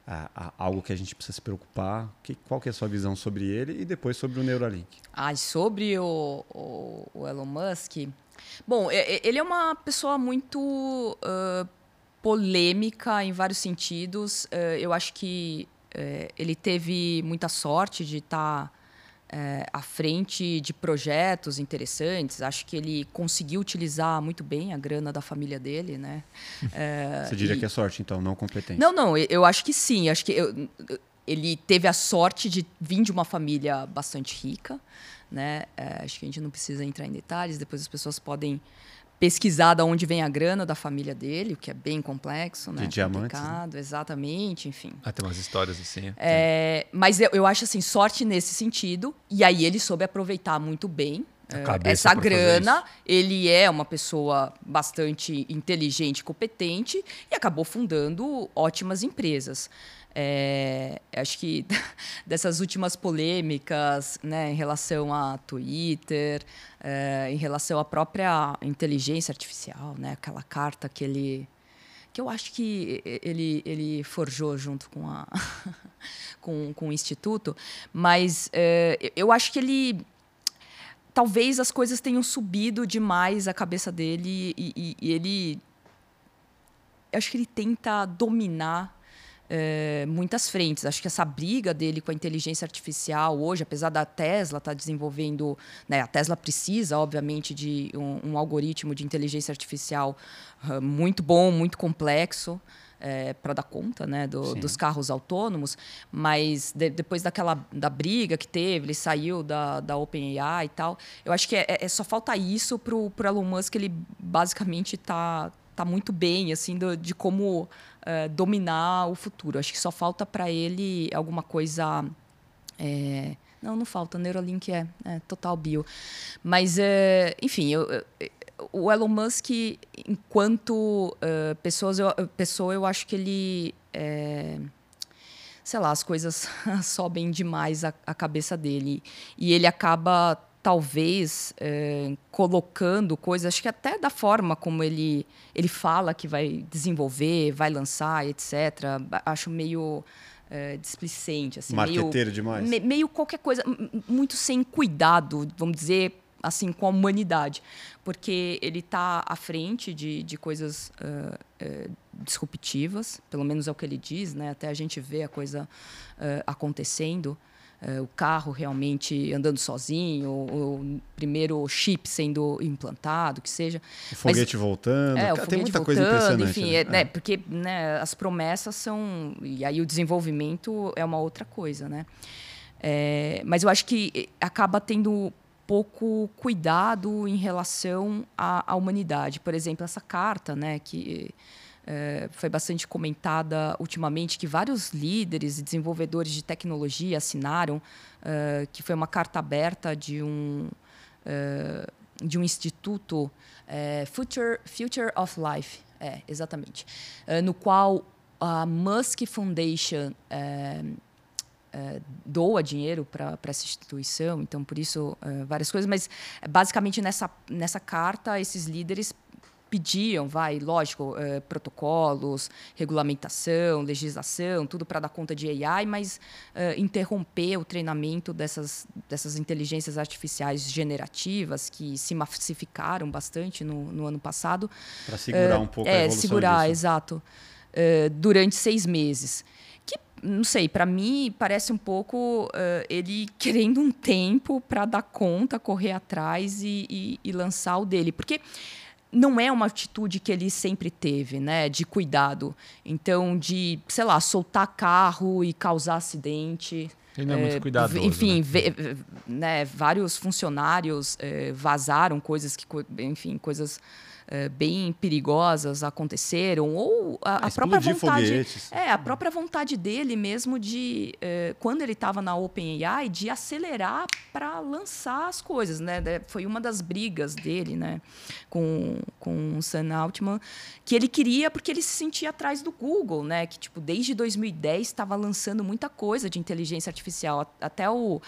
a, a, algo que a gente precisa se preocupar. Que, qual que é a sua visão sobre ele e depois sobre o Neuralink? Ah, sobre o, o, o Elon Musk... Bom, ele é uma pessoa muito... Uh, polêmica em vários sentidos. Uh, eu acho que é, ele teve muita sorte de estar tá, é, à frente de projetos interessantes. Acho que ele conseguiu utilizar muito bem a grana da família dele, né? [LAUGHS] É, Você diria e... que é sorte, então, não competência? Não, não. Eu acho que sim. Acho que eu, ele teve a sorte de vir de uma família bastante rica, né? É, acho que a gente não precisa entrar em detalhes. Depois as pessoas podem pesquisar de onde vem a grana da família dele, o que é bem complexo, né? De diamantes. Né? Exatamente, enfim. Ah, tem umas histórias assim. É, mas eu, eu acho assim, sorte nesse sentido. E aí ele soube aproveitar muito bem é, essa grana. Ele é uma pessoa bastante inteligente, competente e acabou fundando ótimas empresas. É, acho que [LAUGHS] dessas últimas polêmicas né, em relação a Twitter, é, em relação à própria inteligência artificial, né, aquela carta que ele. que eu acho que ele, ele forjou junto com, a [LAUGHS] com, com o Instituto, mas é, eu acho que ele. Talvez as coisas tenham subido demais a cabeça dele e, e, e ele. Acho que ele tenta dominar é, muitas frentes. Acho que essa briga dele com a inteligência artificial hoje, apesar da Tesla estar tá desenvolvendo, né, a Tesla precisa, obviamente, de um, um algoritmo de inteligência artificial uh, muito bom, muito complexo. é, para dar conta né, do, dos carros autônomos, mas de, depois daquela da briga que teve, ele saiu da, da OpenAI e tal. Eu acho que é, é só falta isso para o Elon Musk, ele basicamente está tá muito bem assim do, de como é, dominar o futuro. Acho que só falta para ele alguma coisa. É, não, não falta. Neuralink é, é total bio. Mas, é, enfim, eu, eu, o Elon Musk, enquanto uh, pessoas, eu, pessoa, eu acho que ele. Sei lá, as coisas [LAUGHS] sobem demais a, a, cabeça dele. E ele acaba, talvez, é, colocando coisas, acho que até da forma como ele, ele fala que vai desenvolver, vai lançar, etc. Acho meio. É, displicente, assim, Marqueteiro meio, demais. Me, meio qualquer coisa, muito sem cuidado, vamos dizer, assim com a humanidade, porque ele está à frente de, de coisas uh, uh, disruptivas, pelo menos é o que ele diz, né? Até a gente vê a coisa uh, acontecendo. O carro realmente andando sozinho, o, o, primeiro chip sendo implantado, que seja. O foguete Mas, voltando. É, o foguete tem muita voltando, coisa impressionante. Enfim, né? É, né? porque né, as promessas são. E aí o desenvolvimento é uma outra coisa, né? É, mas eu acho que acaba tendo pouco cuidado em relação à, à humanidade. Por exemplo, essa carta, né, que é, foi bastante comentada ultimamente, que vários líderes e desenvolvedores de tecnologia assinaram, é, que foi uma carta aberta de um, é, de um instituto, Future, Future of Life, é, exatamente, no qual a Musk Foundation doa dinheiro para essa instituição, então por isso várias coisas, mas basicamente nessa, nessa carta esses líderes pediam, vai, lógico, é, protocolos, regulamentação, legislação, tudo para dar conta de AI, mas interromper o treinamento dessas, dessas inteligências artificiais generativas que se massificaram bastante no, no ano passado. Para segurar um pouco é, a evolução segurar, disso. exato, durante seis meses não sei, para mim parece um pouco uh, ele [LAUGHS] querendo um tempo para dar conta, correr atrás e, e, e, lançar o dele. Porque não é uma atitude que ele sempre teve, né? De cuidado. Então, de, sei lá, soltar carro e causar acidente. Ele não é, é muito cuidadoso. Enfim, né? né? vários funcionários é, vazaram coisas que, enfim, coisas eh, bem perigosas aconteceram ou a, a própria vontade foguetes. é a própria vontade dele mesmo de uh, quando ele estava na OpenAI de acelerar para lançar as coisas né? Foi uma das brigas dele né? Com com o Sam Altman que ele queria porque ele se sentia atrás do Google né? Que tipo desde 2010 estava lançando muita coisa de inteligência artificial. Até o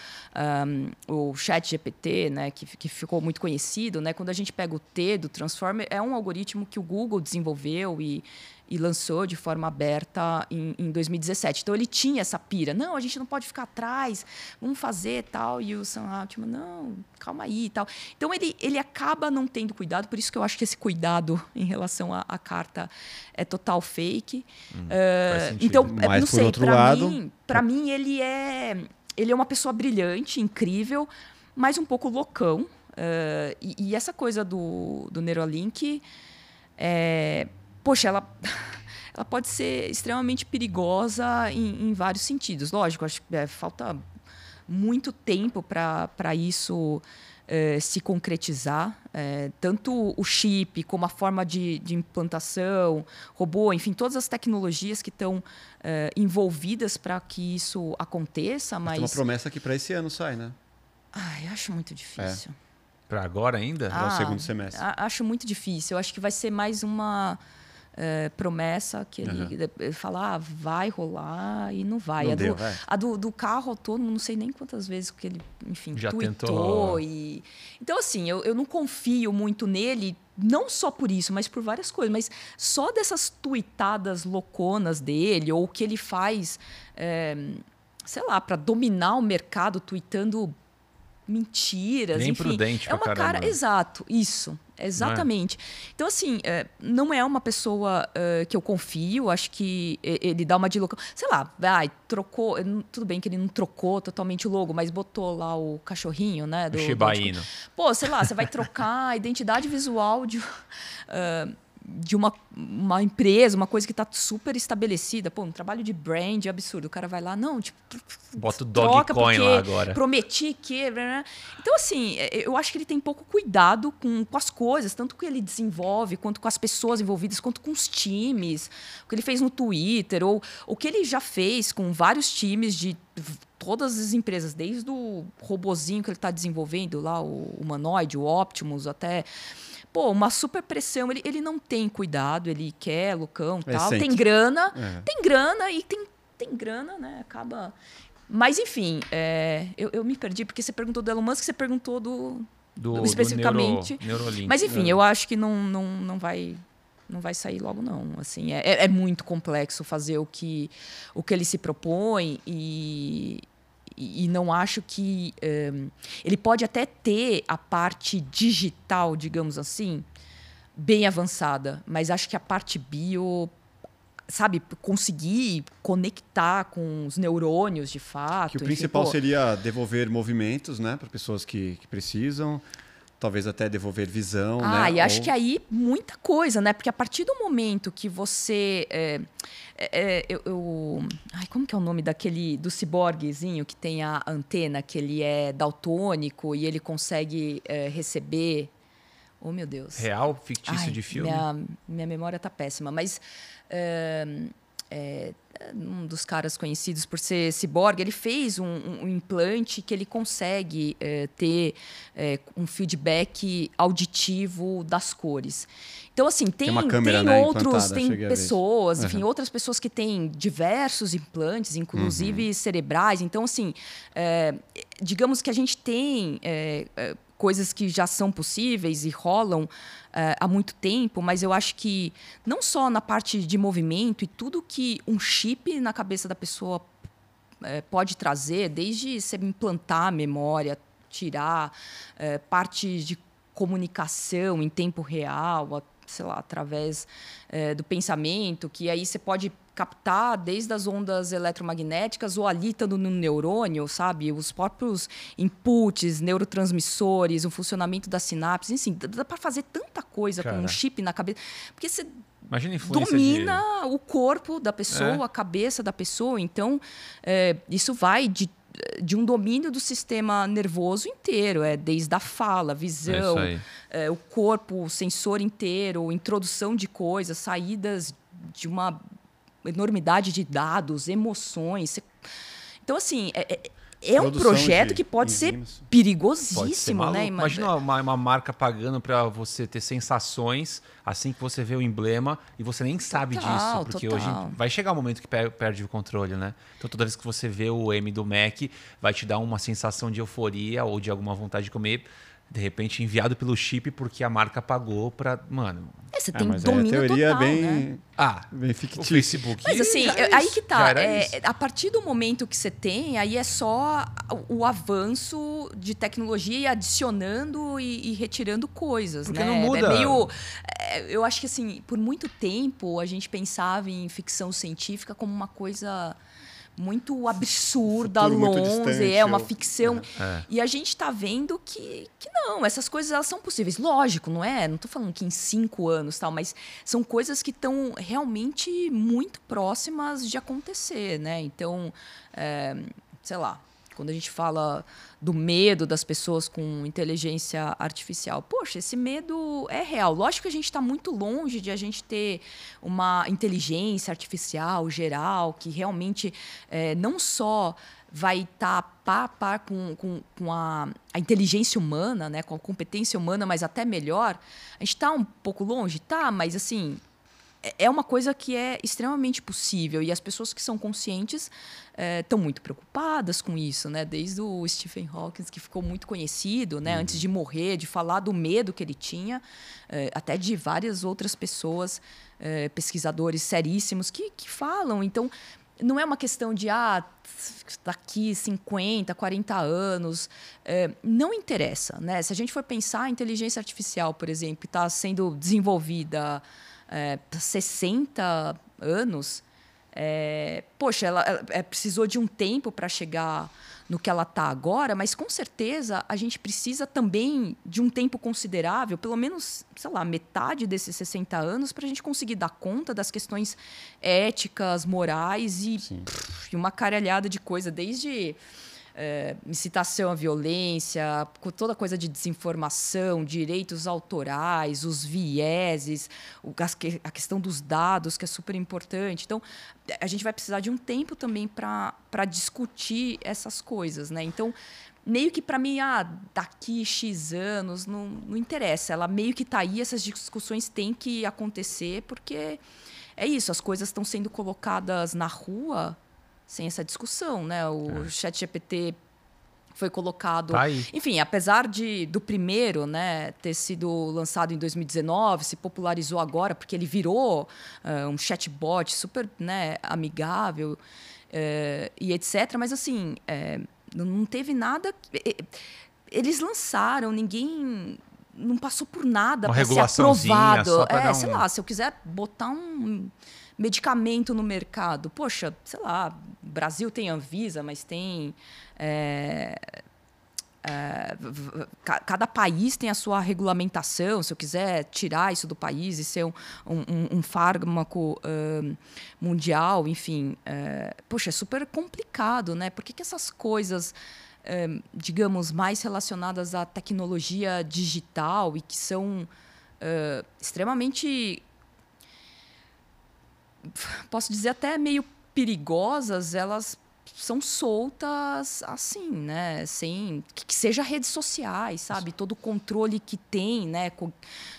um, o Chat GPT né? Que, que ficou muito conhecido né? Quando a gente pega o T do Transformer é um algoritmo que o Google desenvolveu e, e lançou de forma aberta em, em, 2017. Então ele tinha essa pira. Não, a gente não pode ficar atrás, vamos fazer tal. E o Sam Altman, não, calma aí e tal. Então ele, ele acaba não tendo cuidado, por isso que eu acho que esse cuidado em relação à, carta é total fake. Hum, uh, então, Mas, não sei, para mim, para mim ele é ele é uma pessoa brilhante, incrível, mas um pouco loucão. Uh, e, e, essa coisa do, do Neuralink, é, poxa, ela, [LAUGHS] ela pode ser extremamente perigosa em, em vários sentidos. Lógico, acho que é, falta muito tempo para isso é, se concretizar. É, tanto o chip, como a forma de, de, implantação, robô, enfim, todas as tecnologias que estão é, envolvidas para que isso aconteça. Mas... Tem uma promessa que para esse ano sai, né? Ai, acho muito difícil. É. Para agora ainda? Ah, é o segundo semestre. Acho muito difícil. Eu acho que vai ser mais uma é, promessa que ele, uhum. ele fala, ah, vai rolar e não vai. Não a, deu, do, vai. a do, do, carro autônomo, não sei nem quantas vezes que ele, enfim, Já tweetou. Tentou. E... Então, assim, eu, eu não confio muito nele, não só por isso, mas por várias coisas. Mas só dessas tweetadas louconas dele, ou o que ele faz, é, sei lá, para dominar o mercado, tweetando mentiras, Bem enfim. Prudente é uma caramba. cara, exato, isso, exatamente. É? Então assim, é, não é uma pessoa é, que eu confio. Acho que ele dá uma de louco, sei lá, vai trocou, tudo bem que ele não trocou totalmente o logo, mas botou lá o cachorrinho, né? Do, Shiba Inu. Pô, sei lá, você vai trocar a identidade visual de uh, [LAUGHS] de uma, uma empresa, uma coisa que está super estabelecida. Pô, um trabalho de brand absurdo. O cara vai lá, não, tipo. Bota o Dogecoin lá agora. Prometi que. Então, assim, é, eu acho que ele tem pouco cuidado com, com as coisas, tanto que ele desenvolve, quanto com as pessoas envolvidas, quanto com os times. O que ele fez no Twitter, ou o que ele já fez com vários times de todas as empresas, desde o robozinho que ele está desenvolvendo lá, o humanoide, o Optimus, até pô, uma super pressão. Ele, ele não tem cuidado, ele quer Lucão é tal. Tem grana, é. tem grana e tem, tem grana, né? Acaba. Mas, enfim, é, eu, eu me perdi, porque você perguntou do Elon Musk, você perguntou do. Do, do especificamente. Do neuro, Mas enfim, é. eu acho que não, não, não vai não vai sair logo não assim é, é, é muito complexo fazer o que o que ele se propõe e, e, não acho que um, eh, ele pode até ter a parte digital, digamos assim, bem avançada, mas acho que a parte bio sabe, conseguir conectar com os neurônios de fato. Que o principal seria devolver movimentos, né, para pessoas que, que precisam talvez até devolver visão. Ah, né? e acho Ou... que aí muita coisa, né? Porque a partir do momento que você. É, é, eu, eu, Ai, como que é o nome daquele. do ciborguezinho que tem a antena, que ele é daltônico e ele consegue é, receber. Oh, meu Deus. Real, fictício Ai, de filme? Minha, minha memória tá péssima, mas. Um dos caras conhecidos por ser ciborgue, ele fez um, um implante que ele consegue é, ter é, um feedback auditivo das cores. Então, assim, tem, tem, câmera, tem né, outros, tem pessoas, enfim, uhum. outras pessoas que têm diversos implantes, inclusive uhum. cerebrais. Então, assim, é, digamos que a gente tem coisas que já são possíveis e rolam uh, há muito tempo, mas eu acho que não só na parte de movimento e tudo que um chip na cabeça da pessoa uh, pode trazer, desde você implantar a memória, tirar uh, parte de comunicação em tempo real, sei lá, através do pensamento, que aí você pode captar desde as ondas eletromagnéticas ou ali estando no neurônio, sabe? Os próprios inputs, neurotransmissores, o funcionamento das sinapses, enfim, dá para fazer tanta coisa Cara. com um chip na cabeça. Porque você domina de... o corpo da pessoa, é. a cabeça da pessoa. Então, é, isso vai de de um domínio do sistema nervoso inteiro, é desde a fala, visão, é é, o corpo, o sensor inteiro, introdução de coisas, saídas de uma enormidade de dados, emoções. Então, assim, é, é, um projeto que pode ser perigosíssimo, pode ser né? Imagina uma, uma marca pagando para você ter sensações assim que você vê o emblema e você nem sabe total, disso, porque total. hoje vai chegar um momento que perde o controle, né? Então toda vez que você vê o M do Mac, vai te dar uma sensação de euforia ou de alguma vontade de comer de repente enviado pelo chip porque a marca pagou para, mano. É, você tem ah, domínio a teoria total, é bem, né? ah, bem fictício. O Facebook. Mas assim, é aí que tá. É, a partir do momento que você tem, aí é só o, o avanço de tecnologia e adicionando e, e retirando coisas, porque né? Não muda. É meio, é, eu acho que assim, por muito tempo a gente pensava em ficção científica como uma coisa muito absurda, longe, é uma ficção. É, é. E a gente está vendo que, que não, essas coisas elas são possíveis. Lógico, não é? Não estou falando que em cinco anos tal, mas são coisas que estão realmente muito próximas de acontecer, né? Então, é, sei lá, quando a gente fala do medo das pessoas com inteligência artificial. Poxa, esse medo é real. Lógico que a gente está muito longe de a gente ter uma inteligência artificial geral que realmente é, não só vai estar tá pá a par com, com, com a, a, inteligência humana, né, com a competência humana, mas até melhor. A gente está um pouco longe, tá, mas assim, é, é uma coisa que é extremamente possível e as pessoas que são conscientes estão é, muito preocupadas com isso, né? Desde o Stephen Hawking, que ficou muito conhecido, né? Uhum. Antes de morrer, de falar do medo que ele tinha, é, até de várias outras pessoas, é, pesquisadores seríssimos que, que falam. Então, não é uma questão de ah, daqui 50, 40 anos. É, não interessa, né? Se a gente for pensar a inteligência artificial, por exemplo, está sendo desenvolvida é, 60 anos, é, poxa, ela, ela é, precisou de um tempo para chegar no que ela está agora, mas com certeza a gente precisa também de um tempo considerável, pelo menos, sei lá, metade desses 60 anos, para a gente conseguir dar conta das questões éticas, morais e, pff, e uma caralhada de coisa, desde é, incitação à violência, toda coisa de desinformação, direitos autorais, os vieses, a questão dos dados, que é super importante. Então, a gente vai precisar de um tempo também para discutir essas coisas. Né? Então, meio que para mim, ah, daqui X anos, não, não interessa. Ela meio que está aí, essas discussões têm que acontecer, porque é isso, as coisas estão sendo colocadas na rua sem essa discussão, né? O é. Chat GPT foi colocado. Tá enfim, apesar de do primeiro, né, ter sido lançado em 2019, se popularizou agora porque ele virou uh, um chatbot super, né, amigável uh, e etc. Mas assim, uh, não teve nada. Eles lançaram, ninguém não passou por nada para ser aprovado. É, sei um... lá, se eu quiser botar um medicamento no mercado. Poxa, sei lá, Brasil tem Anvisa, mas tem. É, é, cada país tem a sua regulamentação. Se eu quiser tirar isso do país e ser um, um, um fármaco mundial, enfim, uh, poxa, é super complicado, né? Por que, que essas coisas, digamos, mais relacionadas à tecnologia digital e que são extremamente posso dizer até meio perigosas, elas são soltas assim, né? Sem que, que seja redes sociais, sabe? Todo o controle que tem, né? Co,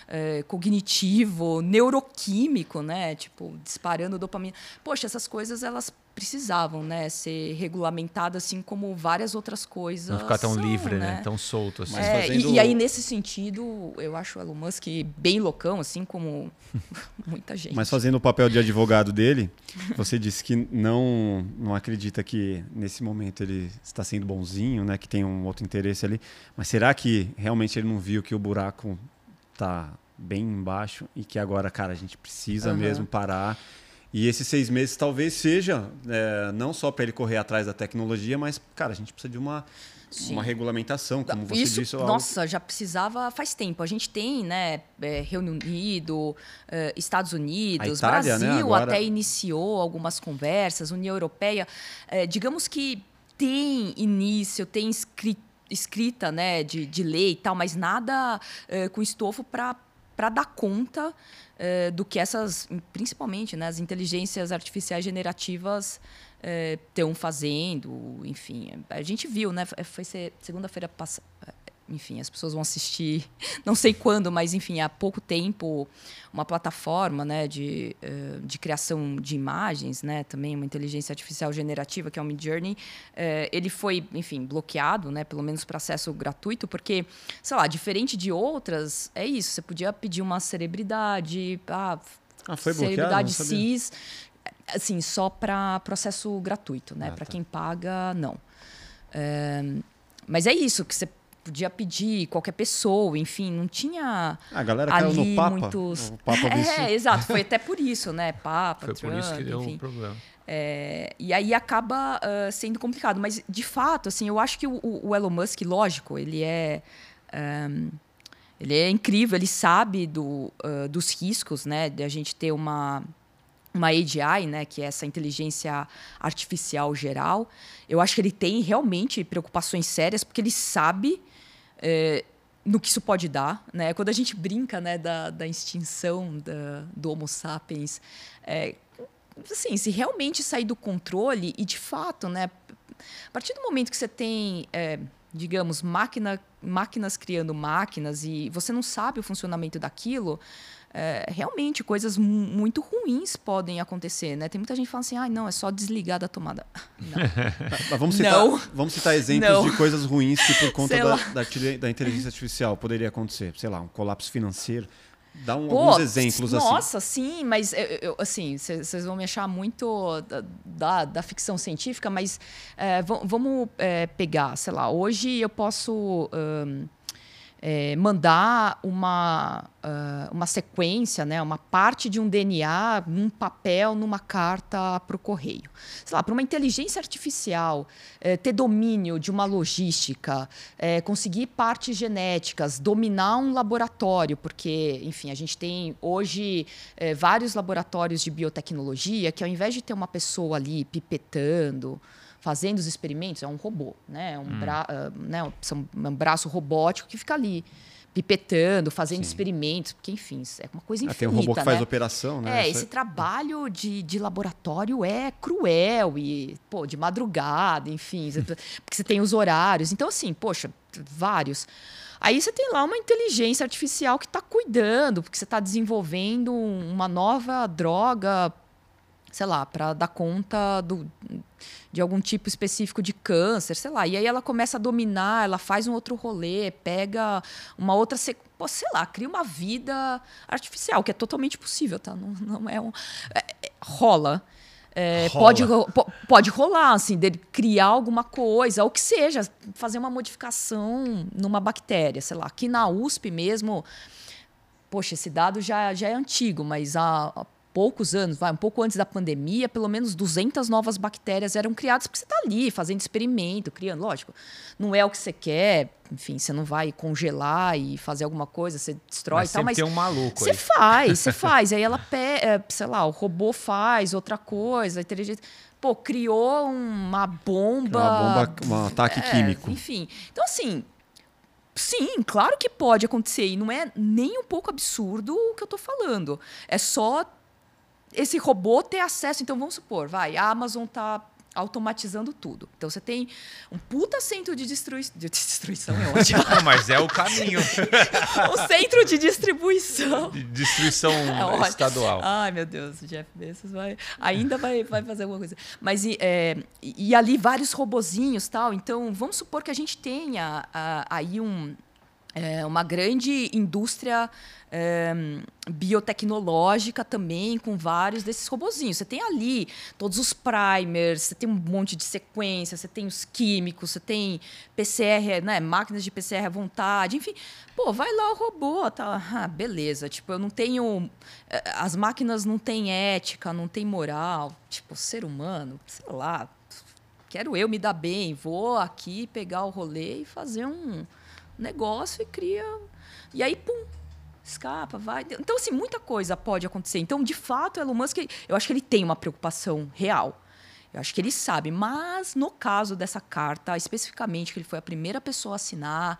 é, cognitivo, neuroquímico, né? Tipo, disparando dopamina. Poxa, essas coisas elas precisavam, né, ser regulamentadas assim como várias outras coisas. Não ficar tão são, livre, né? né? Tão solto assim. É, fazendo... e, e, aí nesse sentido, eu acho o Elon Musk bem loucão, assim como [LAUGHS] muita gente. Mas fazendo o papel de advogado dele, você disse que não não acredita que nesse momento ele está sendo bonzinho, né, que tem um outro interesse ali. Mas será que realmente ele não viu que o buraco tá bem embaixo e que agora, cara, a gente precisa uhum. mesmo parar e esses seis meses talvez seja é, não só para ele correr atrás da tecnologia, mas, cara, a gente precisa de uma, uma regulamentação, como você Isso, disse. Nossa, já precisava faz tempo. A gente tem, né, é, Reino Unido, é, Estados Unidos, Itália, né, Brasil né, Agora... até iniciou algumas conversas, União Europeia. É, digamos que tem início, tem escrita, escrita né, de, de lei e tal, mas nada é, com estofo para dar conta eh, do que essas, principalmente, né, as inteligências artificiais generativas estão eh, fazendo, enfim. A gente viu, né? Foi segunda-feira passada enfim, as pessoas vão assistir, [LAUGHS] não sei quando, mas enfim, há pouco tempo, uma plataforma né, de, uh, de criação de imagens, né, também uma inteligência artificial generativa, que é o Midjourney, uh, ele foi, enfim, bloqueado, né, pelo menos para acesso gratuito, porque, sei lá, diferente de outras, é isso, você podia pedir uma celebridade, ah, ah foi celebridade cis, assim, só para processo gratuito, né, ah, para tá. quem paga, não. Uh, mas é isso que você podia pedir qualquer pessoa, enfim, não tinha. A galera caiu no Papa. Muitos... O Papa [LAUGHS] é, exato, foi [LAUGHS] até por isso, né? Papa, foi Trump, por isso que deu enfim. um problema. É, e aí acaba uh, sendo complicado. Mas, de fato, assim, eu acho que o, o Elon Musk, lógico, ele é. Um, ele é incrível, ele sabe do, uh, dos riscos, né? De a gente ter uma uma AGI, né, que é essa inteligência artificial geral, eu acho que ele tem realmente preocupações sérias, porque ele sabe é, no que isso pode dar. Né? Quando a gente brinca né, da, da extinção da, do Homo sapiens, é, assim, se realmente sair do controle, e de fato, né, a partir do momento que você tem. É, digamos, máquina, máquinas criando máquinas e você não sabe o funcionamento daquilo, é, realmente coisas muito ruins podem acontecer, né? Tem muita gente que fala assim, ah, não, é só desligar da tomada. [LAUGHS] Não. vamos, citar, não. vamos citar exemplos não. de coisas ruins que por conta da, da, da, inteligência artificial poderia acontecer. Sei lá, um colapso financeiro. Dá um, Pô, alguns exemplos nossa, assim. Nossa, sim, mas eu, eu, assim, vocês vão me achar muito da, da, da ficção científica, mas é, vamos é, pegar, sei lá, hoje eu posso... Um, é, mandar uma, uh, uma sequência, né, uma parte de um DNA num papel, numa carta para o correio. Sei lá, para uma inteligência artificial é, ter domínio de uma logística, é, conseguir partes genéticas, dominar um laboratório, porque, enfim, a gente tem hoje é, vários laboratórios de biotecnologia que, ao invés de ter uma pessoa ali pipetando, fazendo os experimentos, é um robô, né? É um, hum. bra uh, né? um braço robótico que fica ali pipetando, fazendo Sim. experimentos, porque, enfim, é uma coisa infinita. Ah, tem um robô que né? faz operação, né? É, esse trabalho de, de laboratório é cruel e, pô, de madrugada, enfim, [LAUGHS] porque você tem os horários. Então, assim, poxa, vários. Aí você tem lá uma inteligência artificial que está cuidando, porque você está desenvolvendo uma nova droga, sei lá, para dar conta do, de algum tipo específico de câncer, sei lá. E aí ela começa a dominar, ela faz um outro rolê, pega uma outra. Pô, sei lá, cria uma vida artificial, que é totalmente possível, tá? Não, não é um. É, é, rola. É, pode, pode rolar, assim, dele criar alguma coisa, ou que seja, fazer uma modificação numa bactéria, sei lá. Aqui na USP mesmo, poxa, esse dado já, já é antigo, mas há poucos anos, vai, um pouco antes da pandemia, pelo menos 200 novas bactérias eram criadas, porque você está ali fazendo experimento, criando. Lógico, não é o que você quer, enfim, você não vai congelar e fazer alguma coisa, você destrói mas e tal, mas. tem um maluco Você faz, você [LAUGHS] faz. Aí ela, pega, sei lá, o robô faz outra coisa, a inteligência. Pô, criou uma bomba. Uma bomba, um ataque é, químico. Enfim. Então, assim, Sim, claro que pode acontecer. E não é nem um pouco absurdo o que eu estou falando. É só esse robô ter acesso. Então, vamos supor, vai, a Amazon está automatizando tudo. Então você tem um puta centro de, destrui... de destruição, é ótimo. [LAUGHS] Não, mas é o caminho. o [LAUGHS] centro de distribuição. De destruição é estadual. Ai, meu Deus, o Jeff Bezos vai, ainda vai, vai fazer alguma coisa. Mas e, é, e ali vários robozinhos tal. Então vamos supor que a gente tenha a, aí um, é, uma grande indústria é, biotecnológica também, com vários desses robozinhos. Você tem ali todos os primers, você tem um monte de sequência, você tem os químicos, você tem PCR, né, máquinas de PCR à vontade, enfim. Pô, vai lá o robô, tá? Ah, beleza. Tipo, eu não tenho. É, as máquinas não têm ética, não têm moral. Tipo, ser humano, sei lá. Quero eu me dar bem, vou aqui pegar o rolê e fazer um negócio e cria. E aí, pum, escapa, vai. Então, assim, muita coisa pode acontecer. Então, de fato, Elon Musk, eu acho que ele tem uma preocupação real. Eu acho que ele sabe. Mas, no caso dessa carta, especificamente, que ele foi a primeira pessoa a assinar,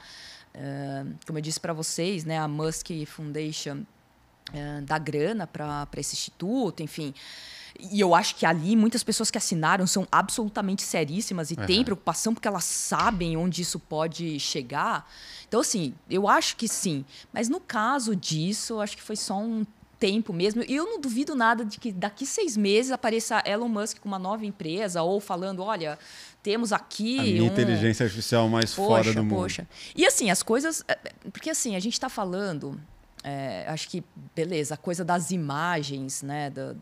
uh, como eu disse para vocês, né, a Musk Foundation uh, dá grana para esse instituto, enfim. E eu acho que ali muitas pessoas que assinaram são absolutamente seríssimas e uhum. têm preocupação porque elas sabem onde isso pode chegar. Então, assim, eu acho que sim. Mas no caso disso, eu acho que foi só um tempo mesmo. E eu não duvido nada de que daqui seis meses apareça Elon Musk com uma nova empresa ou falando, olha, temos aqui a minha um... inteligência artificial mais poxa, fora do mundo. Poxa. E assim, as coisas, é, é, porque assim, a gente está falando, é, acho que beleza, a coisa das imagens, né, do,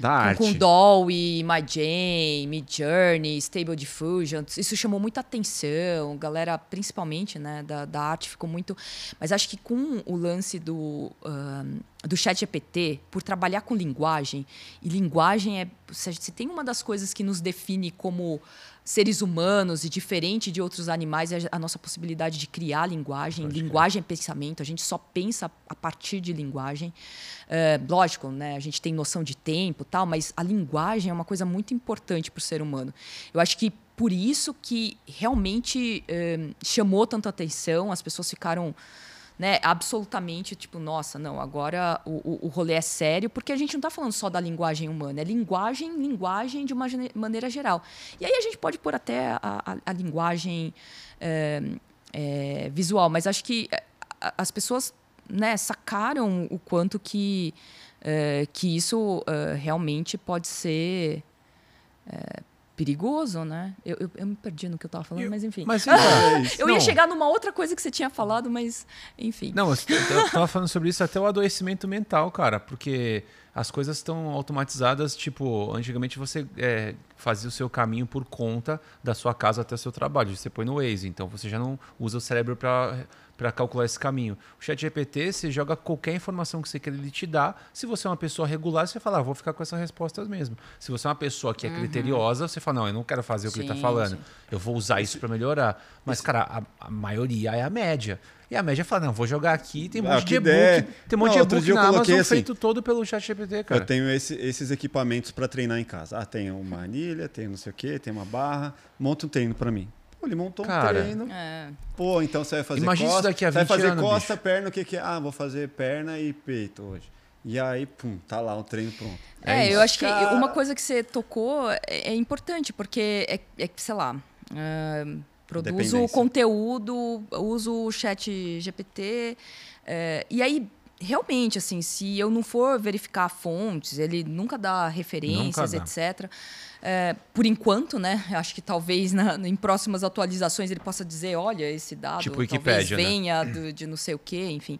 da arte. Com Dolly, MyJane, Midjourney, Stable Diffusion. Isso chamou muita atenção. Galera, principalmente, né, da, da arte, ficou muito... Mas acho que com o lance do, um, do chat GPT, por trabalhar com linguagem, e linguagem é... Se tem uma das coisas que nos define como seres humanos e diferente de outros animais é a nossa possibilidade de criar linguagem. Linguagem é pensamento, a gente só pensa a partir de linguagem. É, lógico, né, a gente tem noção de tempo tal, mas a linguagem é uma coisa muito importante para o ser humano. Eu acho que por isso que realmente é, chamou tanta atenção, as pessoas ficaram né, absolutamente, tipo, nossa, não, agora o, o, rolê é sério, porque a gente não está falando só da linguagem humana, é linguagem, linguagem de uma maneira geral. E aí a gente pode pôr até a, a, a linguagem é, é, visual, mas acho que eh, as pessoas né, sacaram o quanto que, é, que isso realmente pode ser perigoso, né? Eu, eu, eu, me perdi no que eu estava falando, eu, mas enfim. Mas, [LAUGHS] ah, eu não. ia chegar numa outra coisa que você tinha falado, mas enfim. Não, eu estava falando sobre isso até o adoecimento mental, cara, porque as coisas estão automatizadas. Tipo, antigamente você é, fazia o seu caminho por conta da sua casa até o seu trabalho. Você põe no Waze, então você já não usa o cérebro para para calcular esse caminho. O chat GPT, você joga qualquer informação que você quer, ele te dá. Se você é uma pessoa regular, você fala, ah, vou ficar com essas respostas mesmo. Se você é uma pessoa que é uhum. criteriosa, você fala, não, eu não quero fazer o que sim, ele está falando. Sim. Eu vou usar isso para melhorar. Mas, cara, a, a, maioria é a média. E a média fala, não, vou jogar aqui, tem um ah, monte de e-book, tem um monte não, de e-book na Amazon assim, feito todo pelo chat GPT, cara. Eu tenho esse, esses equipamentos para treinar em casa. Ah, tem uma anilha, tem não sei o quê, tem uma barra, monta um treino para mim. Pô, ele montou Cara, um treino. É. Pô, então você vai fazer Imagina costa. Isso daqui a 20 vai fazer anos, costa, bicho. perna, o que, que é? Ah, vou fazer perna e peito hoje. E aí, pum, tá lá o treino pronto. É, é eu acho Cara... que uma coisa que você tocou é, é importante, porque é, é sei lá. Uh, produzo conteúdo, uso o chat GPT. Uh, e aí, realmente, assim, se eu não for verificar fontes, ele nunca dá referências, nunca dá. etc. É, por enquanto, né? Acho que talvez na, em próximas atualizações ele possa dizer, olha, esse dado tipo talvez né? venha né? do, de não sei o quê, enfim.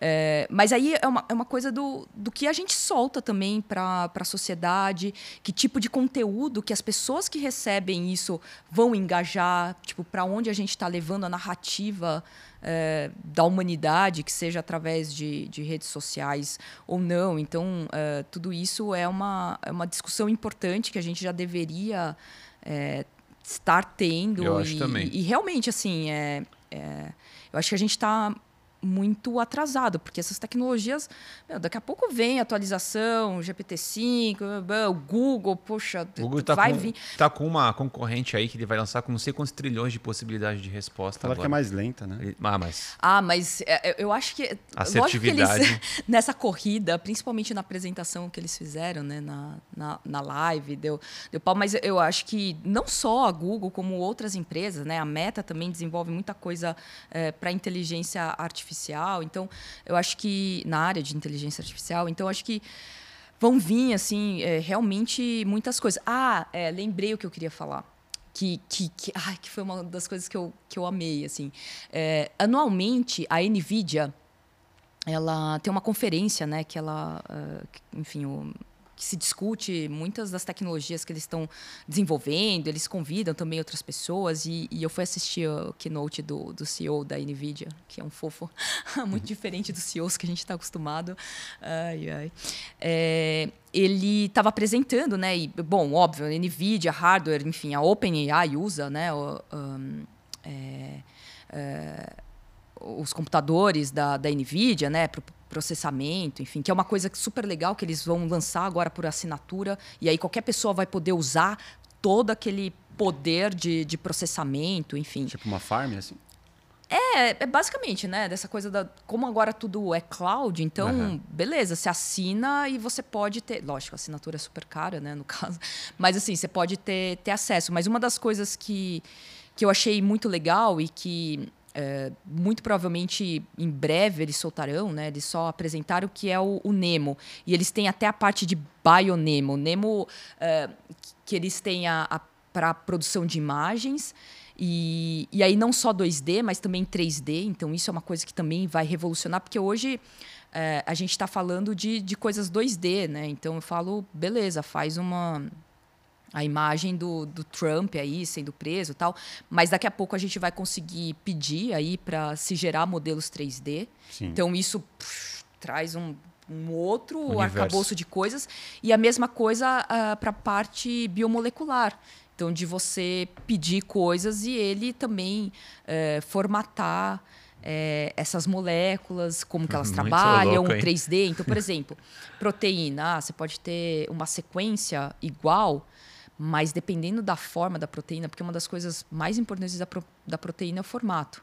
É, mas aí é uma, é uma coisa do, do que a gente solta também para a sociedade, que tipo de conteúdo que as pessoas que recebem isso vão engajar, tipo, para onde a gente está levando a narrativa é, da humanidade, que seja através de, de, redes sociais ou não. Então, é, tudo isso é uma, é uma discussão importante que a gente já deveria é, estar tendo. Eu acho também. E, e realmente, assim, é, é, eu acho que a gente está muito atrasado, porque essas tecnologias, meu, daqui a pouco vem atualização, GPT-5, o Google, poxa, Google tá vai com, vir. Tá com uma concorrente aí que ele vai lançar com não sei quantos trilhões de possibilidades de resposta. Claro que é mais lenta, né? Ah, mas. Ah, mas é, eu acho que. Assertividade. Que eles, [LAUGHS] nessa corrida, principalmente na apresentação que eles fizeram, né, na, na, na live, deu, deu pau, mas eu acho que não só a Google, como outras empresas, né, a Meta também desenvolve muita coisa é, para inteligência artificial artificial. Então, eu acho que na área de inteligência artificial, então acho que vão vir assim é, realmente muitas coisas. Ah, é, lembrei o que eu queria falar. Que, que, que, ai, que foi uma das coisas que eu, que eu amei. Assim. É, anualmente, a NVIDIA ela tem uma conferência, né, que ela, uh, enfim, o, que se discute muitas das tecnologias que eles estão desenvolvendo, eles convidam também outras pessoas, e, e eu fui assistir o keynote do, do CEO da NVIDIA, que é um fofo [LAUGHS] muito diferente dos CEOs que a gente está acostumado. Ai, ai. É, ele estava apresentando, né, e, bom, óbvio, NVIDIA, hardware, enfim, a OpenAI usa, né, o, um, é, é, os computadores da, da NVIDIA, né, processamento, enfim, que é uma coisa super legal que eles vão lançar agora por assinatura, e aí qualquer pessoa vai poder usar todo aquele poder de, de processamento, enfim. Tipo uma farm, assim? É, é basicamente, né? Dessa coisa da. Como agora tudo é cloud, então, uhum. beleza, você assina e você pode ter. Lógico, a assinatura é super cara, né? No [LAUGHS] caso. Mas assim, você pode ter, ter acesso. Mas uma das coisas que, que eu achei muito legal e que é, muito provavelmente em breve eles soltarão, né? Eles só apresentaram o que é o, o Nemo. E eles têm até a parte de Bionemo. Nemo, é, que eles têm a, a para produção de imagens. E, e aí não só 2D, mas também 3D. Então isso é uma coisa que também vai revolucionar, porque hoje é, a gente está falando de, de coisas 2D, né? Então eu falo, beleza, faz uma a imagem do, do Trump aí sendo preso tal, mas daqui a pouco a gente vai conseguir pedir aí para se gerar modelos 3D. Sim. Então isso pff, traz um, um outro Universo. arcabouço de coisas e a mesma coisa uh, ah, para a parte biomolecular. Então de você pedir coisas e ele também uh, formatar é, essas moléculas, como que elas Muito trabalham, louco, 3D. Então, por [LAUGHS] exemplo, proteína, ah, você pode ter uma sequência igual, mas dependendo da forma da proteína, porque uma das coisas mais importantes da, pro, da proteína é o formato.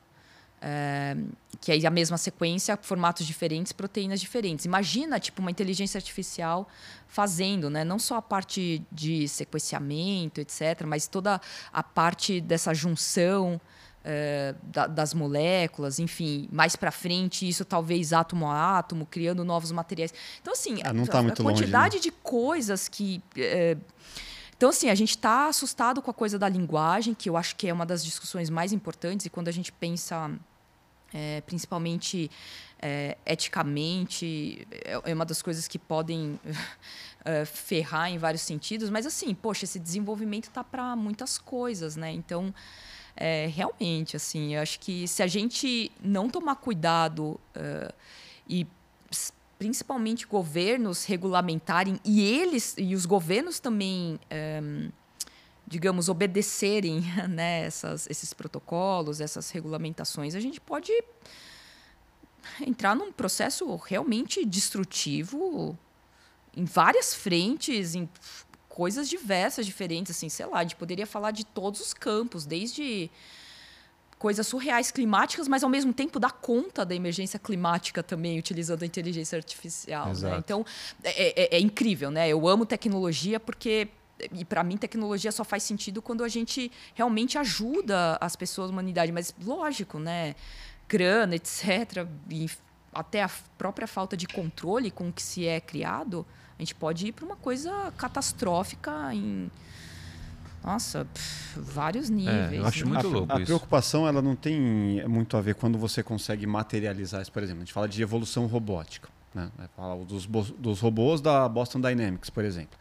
É, que é a mesma sequência, formatos diferentes, proteínas diferentes. Imagina, tipo, uma inteligência artificial fazendo, né? Não só a parte de sequenciamento, etc., mas toda a parte dessa junção é, da, das moléculas, enfim, mais para frente, isso talvez átomo a átomo, criando novos materiais. Então, assim, ah, tá a, a, quantidade longe, né? de coisas que. É, então, assim, a gente está assustado com a coisa da linguagem, que eu acho que é uma das discussões mais importantes, e quando a gente pensa é, principalmente é, eticamente, é, é uma das coisas que podem [LAUGHS] é, ferrar em vários sentidos, mas assim, poxa, esse desenvolvimento tá para muitas coisas, né? Então, é, realmente, assim, eu acho que se a gente não tomar cuidado uh, e principalmente governos regulamentarem e eles e os governos também um, digamos obedecerem [LAUGHS] né, essas, esses protocolos essas regulamentações a gente pode entrar num processo realmente destrutivo em várias frentes, em coisas diversas, diferentes, assim, sei lá, a gente poderia falar de todos os campos, desde coisas surreais climáticas, mas ao mesmo tempo dar conta da emergência climática também, utilizando a inteligência artificial. Né? Então, é, é, é, incrível, né? Eu amo tecnologia porque. E para mim, tecnologia só faz sentido quando a gente realmente ajuda as pessoas, a humanidade. Mas, lógico, né? grana, etc., e até a própria falta de controle com o que se é criado, a gente pode ir para uma coisa catastrófica em nossa, pff, vários níveis. É, eu acho né? muito a, louco a isso. preocupação ela não tem muito a ver quando você consegue materializar isso. Por exemplo, a gente fala de evolução robótica. Né? Fala dos, dos robôs da Boston Dynamics, por exemplo.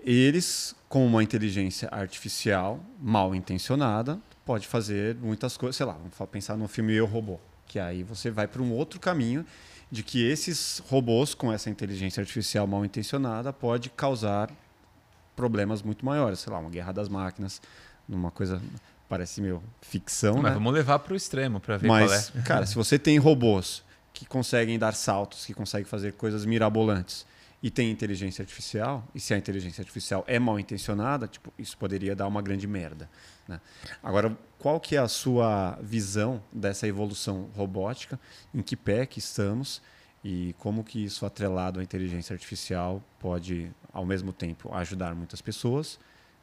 Eles, com uma inteligência artificial mal intencionada, pode fazer muitas coisas. Sei lá, vamos pensar no filme Eu Robô, que aí você vai para um outro caminho de que esses robôs com essa inteligência artificial mal intencionada pode causar problemas muito maiores, sei lá, uma guerra das máquinas, numa coisa parece meio ficção, Mas né? vamos levar para o extremo para ver Mas, qual é. cara, se você tem robôs que conseguem dar saltos, que conseguem fazer coisas mirabolantes, e tem inteligência artificial, e se a inteligência artificial é mal intencionada, tipo, isso poderia dar uma grande merda. Né? Agora, qual que é a sua visão dessa evolução robótica? Em que pé que estamos? E como que isso atrelado à inteligência artificial pode, ao mesmo tempo, ajudar muitas pessoas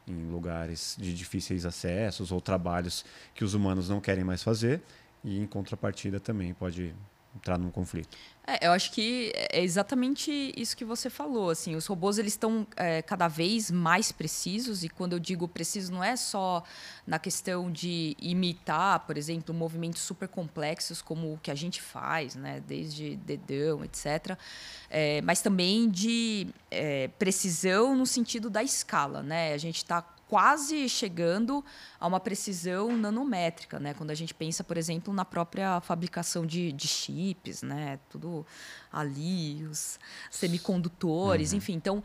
em lugares de difíceis acessos ou trabalhos que os humanos não querem mais fazer e, em contrapartida, também pode entrar num conflito. É, eu acho que é exatamente isso que você falou. Assim, os robôs eles estão é, cada vez mais precisos e quando eu digo preciso não é só na questão de imitar, por exemplo, movimentos super complexos como o que a gente faz, né, desde dedão, etc. É, mas também de é, precisão no sentido da escala, né? A gente está quase chegando a uma precisão nanométrica, né? Quando a gente pensa, por exemplo, na própria fabricação de, de chips, né? Tudo ali, os semicondutores, uhum. enfim. Então, uh,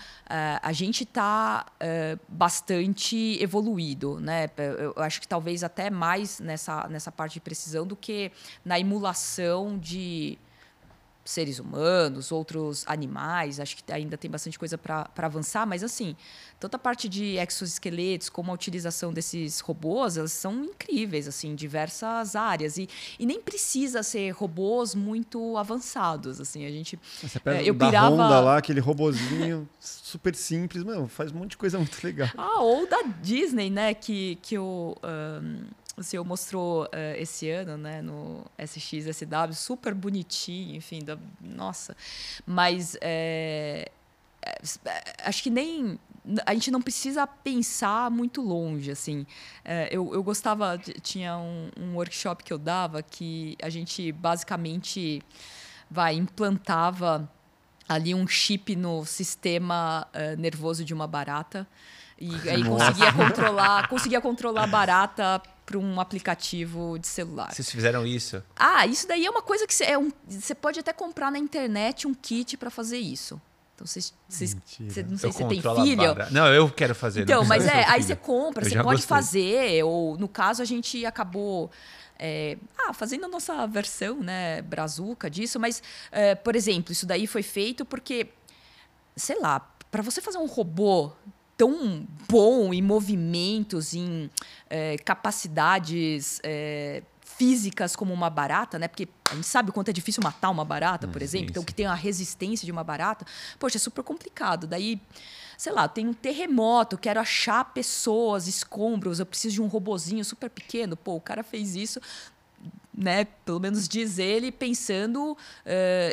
a gente está uh, eh, bastante evoluído, né? Eu acho que talvez até mais nessa, nessa parte de precisão do que na emulação de seres humanos, outros animais. Acho que ainda tem bastante coisa para avançar, mas assim, tanto a parte de exoesqueletos como a utilização desses robôs, elas são incríveis, assim, em diversas áreas. E, e nem precisa ser robôs muito avançados, assim. A gente... Você pega é, eu da pirava... Honda lá, aquele robozinho [LAUGHS] super simples, mano, faz um monte de coisa muito legal. Ah, ou da Disney, né, que, que o... Um o senhor mostrou uh, esse ano, né, no SXSW, super bonitinho, enfim, da, nossa. Mas é, acho que nem a gente não precisa pensar muito longe, assim. É, eu, eu gostava, tinha um, um workshop que eu dava que a gente basicamente vai implantava ali um chip no sistema uh, nervoso de uma barata e aí conseguia controlar, conseguia controlar a barata para um aplicativo de celular. Vocês fizeram isso? Ah, isso daí é uma coisa que você é um, pode até comprar na internet um kit para fazer isso. Então vocês, vocês cê, não sei eu se você tem filho. Não, eu quero fazer. Então, mas é, aí você compra, você pode gostei. fazer. Ou no caso a gente acabou é, ah, fazendo a nossa versão, né, brazuca disso. Mas, é, por exemplo, isso daí foi feito porque, sei lá, para você fazer um robô tão bom em movimentos, em é, capacidades é, físicas como uma barata, né? Porque a gente sabe o quanto é difícil matar uma barata, por exemplo. Então, que tem a resistência de uma barata. Poxa, é super complicado. Daí, sei lá, tem um terremoto, quero achar pessoas, escombros, eu preciso de um robozinho super pequeno. Pô, o cara fez isso né, pelo menos diz ele, pensando uh,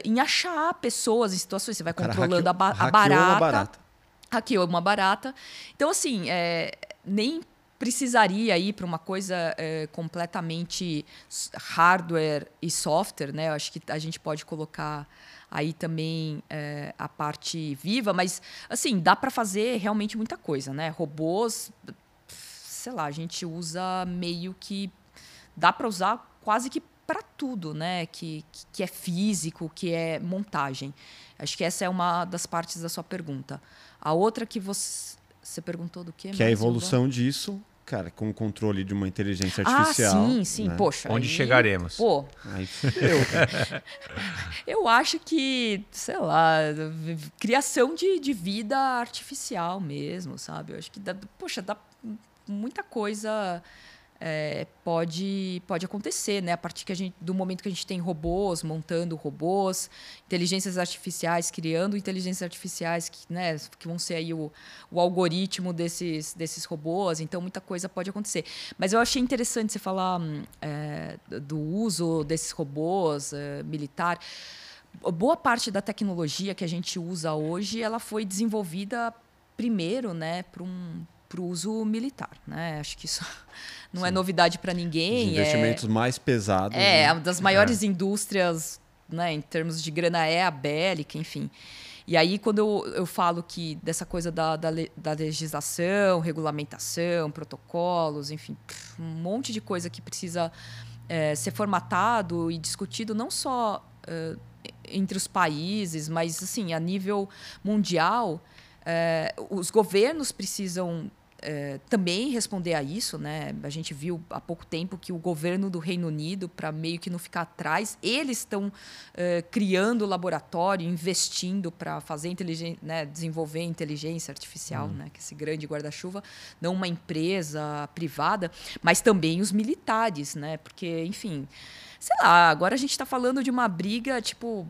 em achar pessoas em situações. Você vai controlando hackeou, a, ba a barata. Barata hackeou uma barata. Então, assim, é, nem precisaria ir para uma coisa é, completamente hardware e software, né? Eu acho que a gente pode colocar aí também é, a parte viva, mas assim dá para fazer realmente muita coisa, né? Robôs, sei lá, a gente usa meio que dá para usar quase que para tudo, né? Que, que é físico, que é montagem. Acho que essa é uma das partes da sua pergunta. A outra que você, você perguntou do quê? Que é a evolução disso cara, com o controle de uma inteligência ah, artificial. Ah, sim, sim. Né? Poxa. Onde aí, chegaremos? Pô. Aí, eu. [LAUGHS] [LAUGHS] eu acho que, sei lá, criação de, de vida artificial mesmo, sabe? Eu acho que, dá, poxa, dá muita coisa é, pode, pode acontecer, né? A partir que a gente, do momento que a gente tem robôs montando robôs, inteligências artificiais criando inteligências artificiais que, né, que vão ser aí o, o algoritmo desses, desses robôs, então muita coisa pode acontecer. Mas eu achei interessante você falar é, do uso desses robôs é, militar. Boa parte da tecnologia que a gente usa hoje, ela foi desenvolvida primeiro, né, para um para o uso militar, né? Acho que isso [LAUGHS] não é Sim. é novidade para ninguém. Os investimentos é, mais pesados. É, né? uma das maiores é. indústrias, né, em termos de grana é a bélica, enfim. E aí, quando eu, eu falo que dessa coisa da, da, da legislação, regulamentação, protocolos, enfim, um monte de coisa que precisa é, ser formatado e discutido não só entre os países, mas assim a nível mundial, é, os governos precisam é, também responder a isso, né? A gente viu há pouco tempo que o governo do Reino Unido, para meio que não ficar atrás, eles estão é, criando laboratório, investindo para fazer inteligência, né? desenvolver inteligência artificial, hum. né? Que esse grande guarda-chuva, não uma empresa privada, mas também os militares, né? Porque, enfim, sei lá, agora a gente está falando de uma briga tipo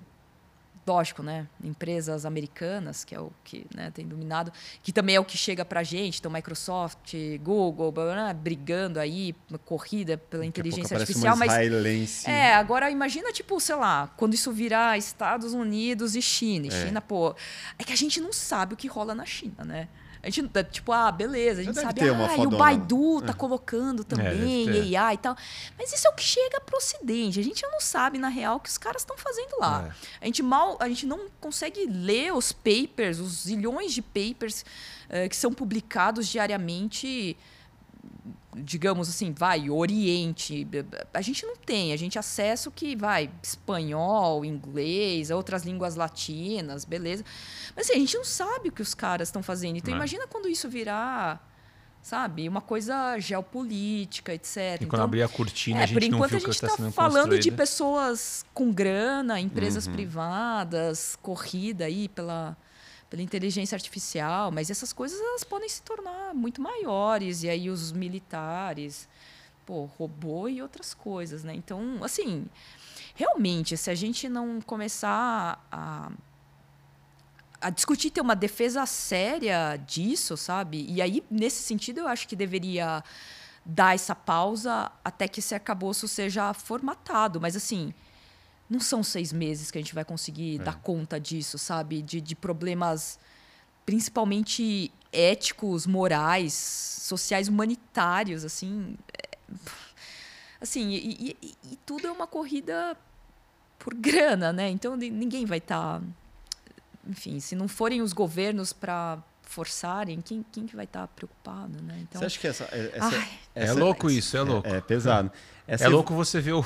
lógico, né, empresas americanas, que é o que né, tem dominado, que também é o que chega para a gente, então Microsoft, Google, blá, blá, brigando aí, corrida pela inteligência artificial, mas é, agora imagina tipo, sei lá, quando isso virar Estados Unidos e China, e é. China, pô, é que a gente não sabe o que rola na China, né? A gente, tipo, ah, beleza, a gente sabe, ah, e o Baidu tá é. colocando também, é, AI e tal. Mas isso é o que chega pro Ocidente. A gente não sabe, na real, o que os caras estão fazendo lá. É. A gente mal, a gente não consegue ler os papers, os zilhões de papers uh, que são publicados diariamente digamos assim, vai, Oriente, a gente não tem, a gente acessa o que vai, espanhol, inglês, outras línguas latinas, beleza. Mas assim, a gente não sabe o que os caras estão fazendo. Então, é. imagina quando isso virar sabe? Uma coisa geopolítica, etc. E quando então, abrir a cortina, é, a gente por enquanto a gente está tá falando de pessoas com grana, empresas uhum. privadas, corrida aí pela pela inteligência artificial, mas essas coisas elas podem se tornar muito maiores e aí os militares, pô, robô e outras coisas, né? Então, assim, realmente, se a gente não começar a a discutir ter uma defesa séria disso, sabe? E aí, nesse sentido, eu acho que deveria dar essa pausa até que esse arcabouço seja formatado. Mas, assim, não são seis meses que a gente vai conseguir é. dar conta disso, sabe? De, de problemas principalmente éticos, morais, sociais, humanitários, assim. É, assim, e, e, e, tudo é uma corrida por grana, né? Então ninguém vai estar. Tá, enfim, se não forem os governos para forçarem, quem, quem que vai estar tá preocupado, né? Então, Você acha que essa, essa, Ai, essa é louco isso, é louco. É, é pesado. Essa é louco você ver o,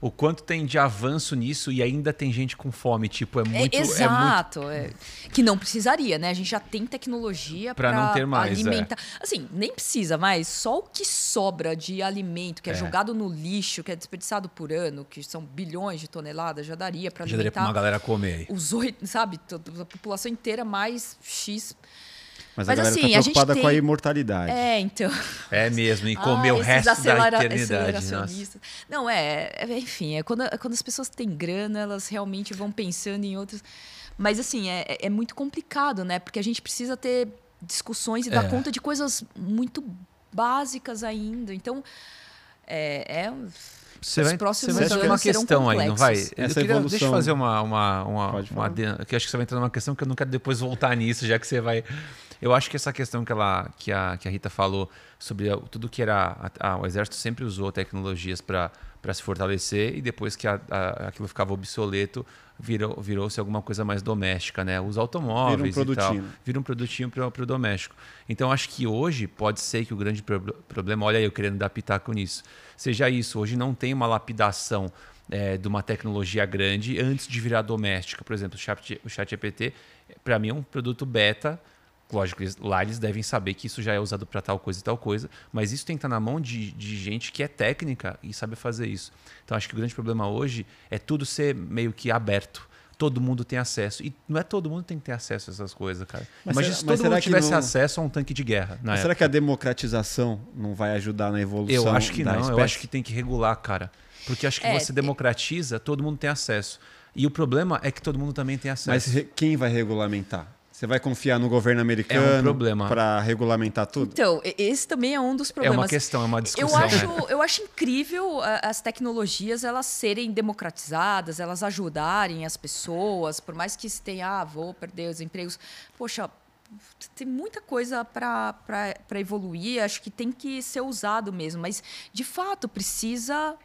o quanto tem de avanço nisso e ainda tem gente com fome. Tipo, é, é muito. É, exato. É muito... que não precisaria, né? A gente já tem tecnologia para não ter mais. É. Alimentar. Assim, nem precisa mais. Só o que sobra de alimento, que é, é, jogado no lixo, que é desperdiçado por ano, que são bilhões de toneladas, já daria para alimentar. Já daria para uma galera comer. Os oito, sabe? A população inteira mais X mas, Mas a assim, tá preocupada tem... com a imortalidade. É, então. É mesmo, e [LAUGHS] comer ah, o resto acelera... da eternidade. Não, é, é, enfim, é quando, é quando as pessoas têm grana, elas realmente vão pensando em outras. Mas assim, é, é muito complicado, né? Porque a gente precisa ter discussões e dar é. conta de coisas muito básicas ainda. Então, é, é você vai, você vai entrar numa questão aí, não vai? Essa queria, evolução... Deixa eu fazer uma. uma, uma, uma que acho que você vai entrar numa questão que eu não quero depois voltar nisso, já que você vai. Eu acho que essa questão que, ela, que, a, que a Rita falou sobre tudo que era. A, a, o exército sempre usou tecnologias para se fortalecer e depois que a, aquilo ficava obsoleto, virou, virou-se alguma coisa mais doméstica, né? Os automóveis vira um e tal. Vira um produtinho para o doméstico. Então acho que hoje pode ser que o grande pro problema, olha aí, eu querendo dar pitaco nisso, seja isso. Hoje não tem uma lapidação é, de uma tecnologia grande antes de virar doméstica. Por exemplo, o Chat, o Chat para mim, é um produto beta. Lógico, lá eles devem saber que isso já é usado para tal coisa e tal coisa, mas isso tem que estar na mão de, de gente que é técnica e sabe fazer isso. Então, acho que o grande problema hoje é tudo ser meio que aberto todo mundo tem acesso. E não é todo mundo que tem que ter acesso a essas coisas, cara. Mas Imagina será, se todo mundo tivesse não... acesso a um tanque de guerra. Mas será que a democratização não vai ajudar na evolução? Eu acho que não. Espécie? Eu acho que tem que regular, cara. Porque acho que é, você democratiza, todo mundo tem acesso. E o problema é que todo mundo também tem acesso. Mas quem vai regulamentar? Você vai confiar no governo americano é um para regulamentar tudo? Então, esse também é um dos problemas. É uma questão, é uma discussão. Eu acho, eu acho incrível as tecnologias elas serem democratizadas, elas ajudarem as pessoas, por mais que se tenha, ah, vou perder os empregos. Poxa, tem muita coisa para evoluir, acho que tem que ser usado mesmo, mas de fato precisa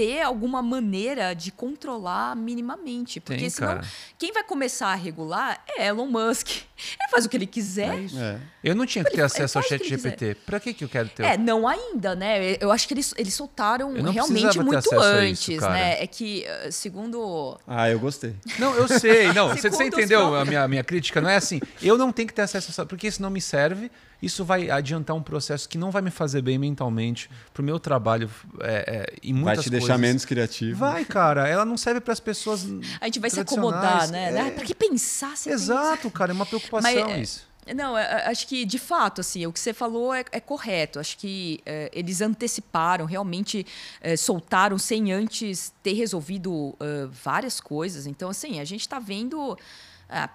ter alguma maneira de controlar minimamente. Porque Tem, senão, cara. quem vai começar a regular é Elon Musk. Ele faz o que ele quiser. É é. Eu não tinha que ter acesso ao chat GPT. Para que, que eu quero ter? É, não ainda, né? Eu acho que eles, eles soltaram realmente muito antes, isso, né? É que, eh, segundo. Ah, eu gostei. Não, eu sei. Não, [LAUGHS] você, você entendeu a minha, minha crítica? Não é assim. Eu não tenho que ter acesso a porque isso não me serve isso vai adiantar um processo que não vai me fazer bem mentalmente para o meu trabalho é, é, e muitas Vai te deixar menos criativo. Vai, cara. Ela não serve para as pessoas. A gente vai se acomodar, né? É... Para que pensar? Exato, pensa? cara. É uma preocupação Mas, é, isso. Não, é, acho que de fato, assim, o que você falou é, é correto. Acho que é, eles anteciparam, realmente é, soltaram sem antes ter resolvido uh, várias coisas. Então, assim, a gente está vendo uh,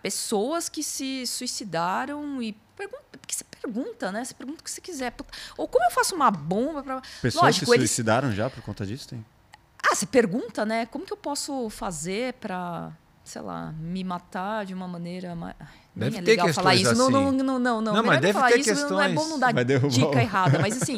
pessoas que se suicidaram e pergunta, porque você pergunta, né? Você pergunta o que você quiser. Ou como eu faço uma bomba para. Pessoas Lógico, se suicidaram eles... já por conta disso? Tem? Ah, você pergunta, né? Como que eu posso fazer para, sei lá, me matar de uma maneira mais. Deve é ter legal falar isso. Assim. Não, não, não, não, não. Não, mas deve falar ter isso, questões. Não é bom não dar dica errada, mas assim.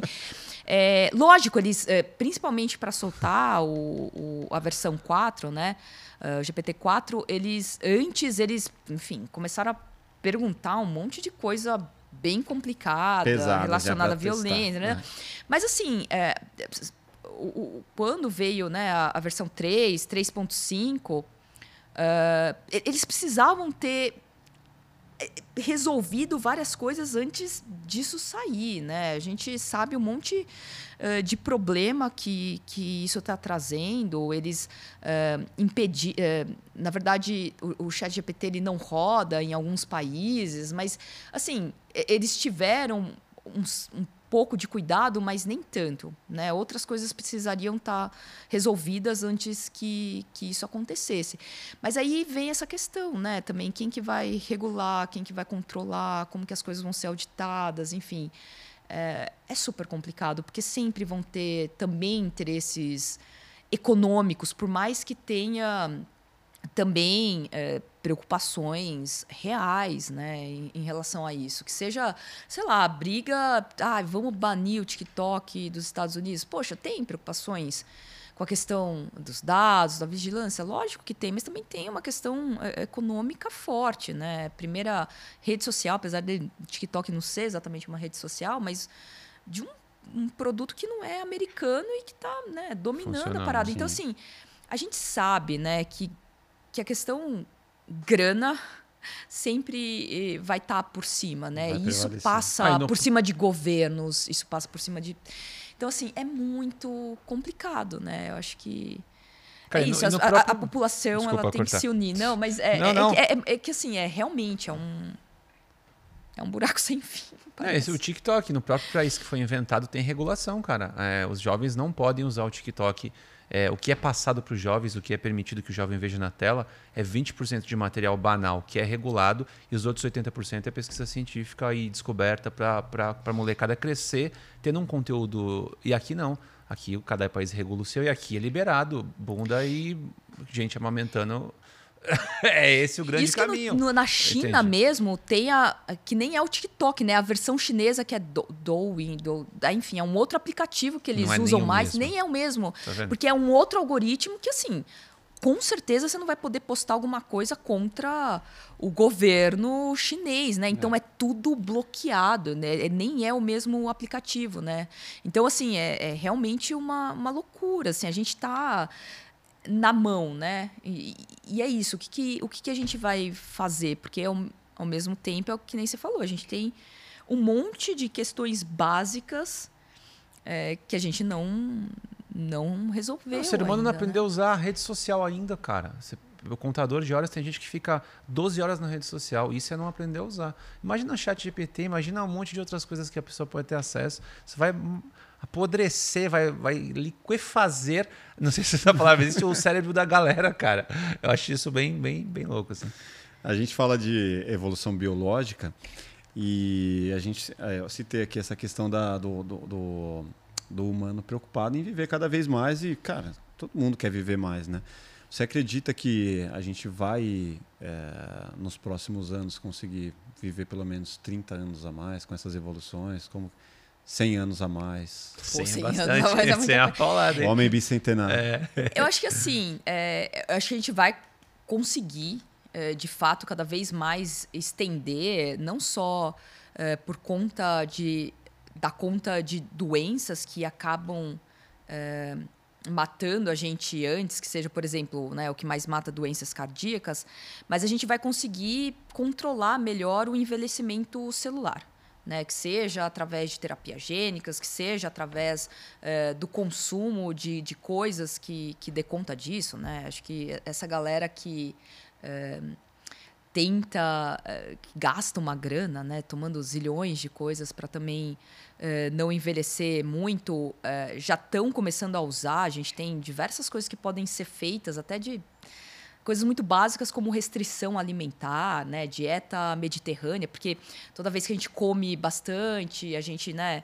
É, [LAUGHS] lógico, eles, é, principalmente para soltar o, o, a versão 4, né? Uh, o GPT-4, eles antes eles, enfim, começaram a perguntar um monte de coisa bem complicada, Pesado, relacionada à violência, né? É. Mas assim, é, o, o, quando veio né, a, a versão 3, 3.5, uh, eles precisavam ter é, resolvido várias coisas antes disso sair, né? A gente sabe um monte de problema que, que isso está trazendo. Eles uh, impedir, uh, na verdade, o, o Chat GPT ele não roda em alguns países, mas assim eles tiveram uns, um pouco de cuidado, mas nem tanto. Né? Outras coisas precisariam estar tá resolvidas antes que, que isso acontecesse. Mas aí vem essa questão, né? Também quem que vai regular, quem que vai controlar, como que as coisas vão ser auditadas, enfim. É, é super complicado, porque sempre vão ter também interesses econômicos, por mais que tenha também é, preocupações reais né, em, em, relação a isso. Que seja, sei lá, briga, ah, vamos banir o TikTok dos Estados Unidos. Poxa, tem preocupações com a questão dos dados, da vigilância? Lógico que tem, mas também tem uma questão é, econômica forte. Né? Primeira rede social, apesar de TikTok não ser exatamente uma rede social, mas de um, um produto que não é americano e que está né, dominando a parada. Então, sim. Então, assim, a gente sabe né, que que a questão grana sempre eh, vai estar tá por cima, né? Vai isso passa por cima de governos, isso passa por cima de. Então, assim, é muito complicado, né? Eu acho que. Cara, é isso, no, no a, próprio... a, população Desculpa, ela tem cortar. que se unir. Não, mas é, não, é, não. É, é, é, que assim, é realmente é um. É um buraco [LAUGHS] sem fim. É, esse, o TikTok, no próprio país que foi inventado, tem regulação, cara. É, os jovens não podem usar o TikTok é, o que é passado para os jovens, o que é permitido que o jovem veja na tela, é 20% de material banal, que é regulado, e os outros 80% é pesquisa científica e descoberta para a molecada crescer, tendo um conteúdo. E aqui não. Aqui cada país regula o seu, e aqui é liberado, bunda e gente amamentando [LAUGHS] é esse o grande Isso caminho. Que no, no, na China Entendi. mesmo tem a. que nem é o TikTok, né? A versão chinesa que é do, Douyin, do, enfim, é um outro aplicativo que eles é usam nem mais, mesmo. nem é o mesmo. Tá porque é um outro algoritmo que, assim, com certeza você não vai poder postar alguma coisa contra o governo chinês, né? Então é, tudo bloqueado, né? É- Nem é o mesmo aplicativo, né? Então, assim, é, é realmente uma, uma loucura. Assim, a gente está na mão, né? E, e é isso. O que, que- o que, que a gente vai fazer? Porque ao, ao mesmo tempo é o que nem você falou. A gente tem um monte de questões básicas é, que a gente não não resolveu. o ser humano não ainda, né? aprendeu a usar a rede social ainda, cara. Você, o contador de horas tem gente que fica 12 horas na rede social. Isso é não aprender a usar. Imagina o chat GPT, imagina um monte de outras coisas que a pessoa pode ter acesso. Você vai hum, apodrecer, vai, vai liquefazer. Não sei se essa palavra existe, o cérebro da galera, cara. Eu acho isso bem, bem, bem louco, assim. A gente fala de evolução biológica e a gente é, eu citei aqui essa questão da, do, do, do, do humano preocupado em viver cada vez mais e, cara, todo mundo quer viver mais, né? Você acredita que a gente vai, é, nos próximos anos, conseguir viver pelo menos 30 anos a mais com essas evoluções? Como 100 anos a mais? Sem 100 é anos, bastante, mas é muita sem a paulada, hein? Homem bicentenário. É. Eu acho que assim, é, eu acho que a gente vai conseguir, é, de fato, cada vez mais estender, não só é, por conta de da conta de doenças que acabam é, matando a gente antes, que seja, por exemplo, né, o que mais mata doenças cardíacas, mas a gente vai conseguir controlar melhor o envelhecimento celular. Né, que seja através de terapias gênicas, que seja através eh, do consumo de, de coisas que, que dê conta disso. Né? Acho que essa galera que eh, tenta, eh, que gasta uma grana, né, tomando zilhões de coisas para também não envelhecer muito, já estão começando a usar. A gente tem diversas coisas que podem ser feitas, até de coisas muito básicas como restrição alimentar, né, dieta mediterrânea, porque toda vez que a gente come bastante, a gente, né,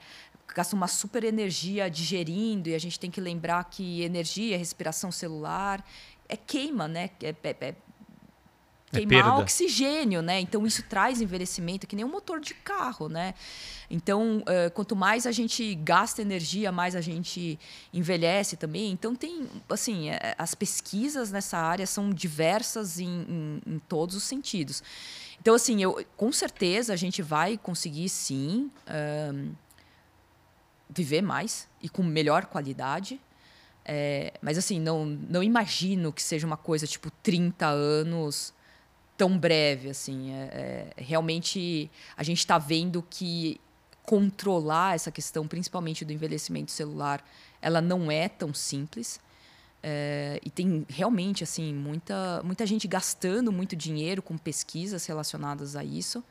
gasta uma super energia digerindo e a gente tem que lembrar que energia, respiração celular é queima, né, é, é- é queimar perda. oxigênio, né? Então isso traz envelhecimento, que nem um motor de carro, né? Então, eh, quanto mais a gente gasta energia, mais a gente envelhece também. Então tem, assim, eh, as pesquisas nessa área são diversas em, em- em todos os sentidos. Então, assim, eu, com certeza a gente vai conseguir sim ahn, viver mais e com melhor qualidade. É, mas assim, não, não imagino que seja uma coisa tipo 30 anos tão breve. assim. É, é, realmente a gente está vendo que controlar essa questão, principalmente do envelhecimento celular, ela não é tão simples. É, e tem realmente assim muita, muita gente gastando muito dinheiro com pesquisas relacionadas a isso.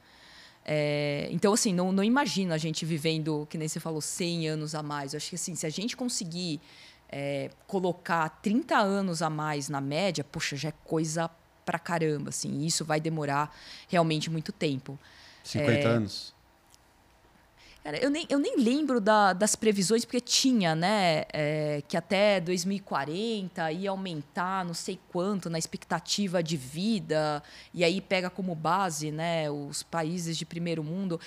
É, então, assim, não, não imagino a gente vivendo, que nem você falou, 100 anos a mais. Eu acho que, assim, se a gente conseguir é, colocar 30 anos a mais na média, poxa, já é coisa pra caramba, assim. Isso vai demorar realmente muito tempo. 50 anos? Cara, eu nem, eu nem lembro da- das previsões, porque tinha, né? é, que até 2040 ia aumentar não sei quanto na expectativa de vida, e aí pega como base né, os países de primeiro mundo.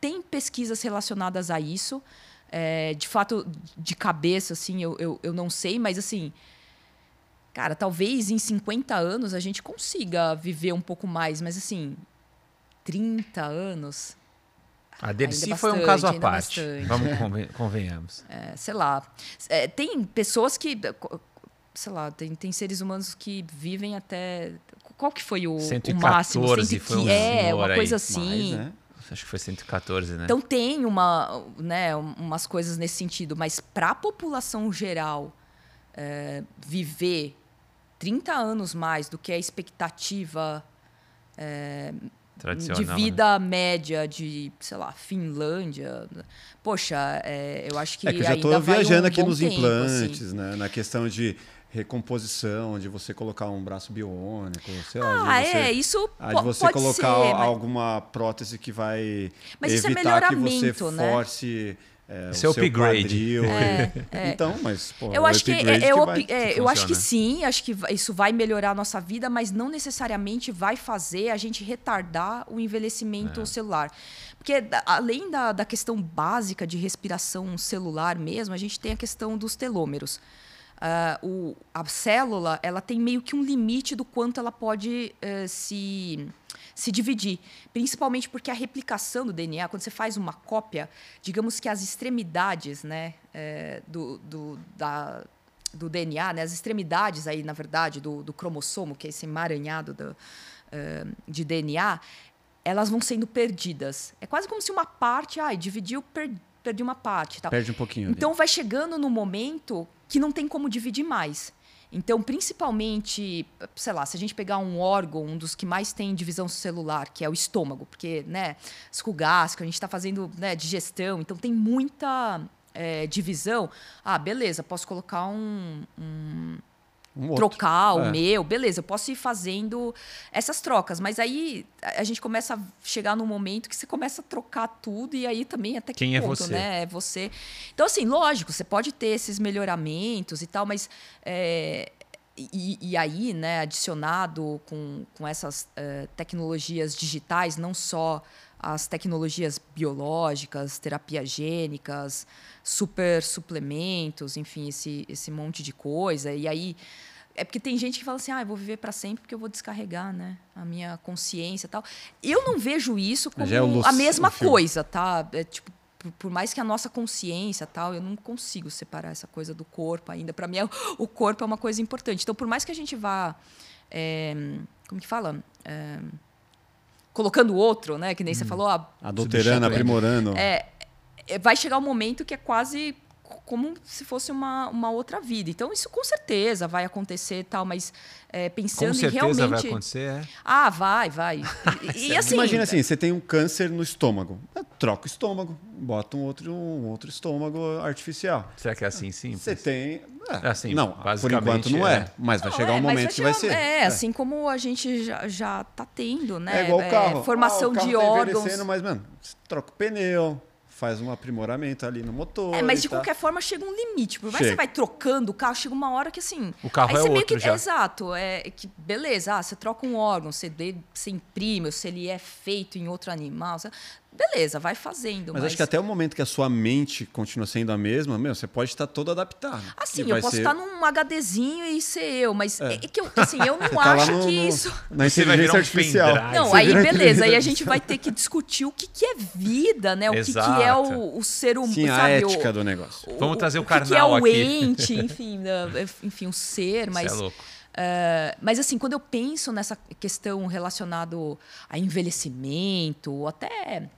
Tem pesquisas relacionadas a isso. é, de fato, de cabeça, assim, eu, eu, eu não sei, mas assim. Cara, talvez em 50 anos a gente consiga viver um pouco mais, mas assim, 30 anos. A Dercy foi um caso à parte. bastante. Vamos [LAUGHS] conven- convenhamos. É, sei lá. É, tem pessoas que. Sei lá, tem, tem seres humanos que vivem até. Qual que foi o, o 114 máximo? foi um é, uma aí. coisa Mais, assim. né? Acho que foi 114, né? Então tem uma, né, umas coisas nesse sentido, mas para a população geral é, viver 30 anos mais do que a expectativa de Tradicional. né? vida média de, sei lá, Finlândia. Poxa, é, eu acho que É que eu já estou viajando um aqui nos tempo, implantes, assim. né? na questão de recomposição, de você colocar um braço biônico, sei lá, ah, de você, é, isso ah, de você colocar ser, alguma mas... prótese que vai mas é evitar é que você né? force é, Esse o seu upgrade. É, [LAUGHS] é. Então, mas pô, eu acho que, é, que vai, é, eu acho que sim, acho que isso vai melhorar a nossa vida, mas não necessariamente vai fazer a gente retardar o envelhecimento é. celular. Porque além da, da questão básica de respiração celular mesmo, a gente tem a questão dos telômeros. Uh, o, a célula ela tem meio que um limite do quanto ela pode uh, se, se dividir. Principalmente porque a replicação do DNA, quando você faz uma cópia, digamos que as extremidades né, uh, do, do, da, do DNA, né, as extremidades aí, na verdade, do, do cromossomo, que é esse emaranhado do, de DNA, elas vão sendo perdidas. É quase como se uma parte, ai, dividiu, per, perdi uma parte. Tal. Perde um pouquinho. Então ali. vai chegando no momento que não tem como dividir mais. Então, principalmente, sei lá, se a gente pegar um órgão, um dos que mais tem divisão celular, que é o estômago, porque, né, escugasco, a gente está fazendo né, digestão, então tem muita é, divisão. Ah, beleza, posso colocar um, um um trocar o é. meu, beleza, eu posso ir fazendo essas trocas, mas aí a gente começa a chegar num momento que você começa a trocar tudo e aí também até que Quem é ponto, é você? né? É você. Então, assim, lógico, você pode ter esses melhoramentos e tal, mas. É, e, e, aí, né, adicionado com, com essas uh, tecnologias digitais, não só as tecnologias biológicas, terapias gênicas, super suplementos, enfim, esse, esse monte de coisa. E aí é porque tem gente que fala assim, ah, eu vou viver para sempre porque eu vou descarregar, né, a minha consciência e tal. Eu não vejo isso como é a mesma coisa, tá? É, tipo, por, por, mais que a nossa consciência tal, eu não consigo separar essa coisa do corpo ainda. Para mim, o corpo é uma coisa importante. Então, por mais que a gente vá, é, como que fala? É, colocando outro, né? Que nem hum. você falou. Ah, Adulterando, aprimorando. É, é, vai chegar um momento que é quase como se fosse uma, uma outra vida. Então, isso com certeza vai acontecer tal, mas é, pensando com em realmente. vai acontecer, é? Ah, vai, vai. E, e [LAUGHS] assim. Imagina assim, você tem um câncer no estômago. Troca o estômago, bota um outro, um outro estômago artificial. Será que é assim sim? Você tem. É, assim, não, por enquanto não é. é. Mas vai chegar um é, momento que vai ser. É, assim como a gente já, já tá tendo, né? É igual o carro. formação ah, o carro de tá órgãos. Mas, mano, troca o pneu faz um aprimoramento ali no motor. É, mas de tá. qualquer forma chega um limite. Por mais que você vai trocando o carro, chega uma hora que assim. O carro aí é você outro que, já. Exato. É que beleza, ah, você troca um órgão, você, você imprime, ou se ele é feito em outro animal. Você, beleza, vai fazendo. Mas, mas, acho que até o momento que a sua mente continua sendo a mesma, meu, você pode estar todo adaptado. Assim, eu posso ser... estar num HDzinho e ser eu, mas é. é que eu, assim, eu [LAUGHS] não tá acho no, que no, isso. Na inteligência artificial. Não, aí beleza, aí a gente vai ter que discutir o que, que é vida, né? O que, que é o, o ser humano. Sim, a ética o, do negócio. O, Vamos trazer o, o carnal que, que é o aqui. ente, [LAUGHS] enfim, enfim, o ser, mas. Isso é louco. Uh, mas assim, quando eu penso nessa questão relacionada a envelhecimento, ou até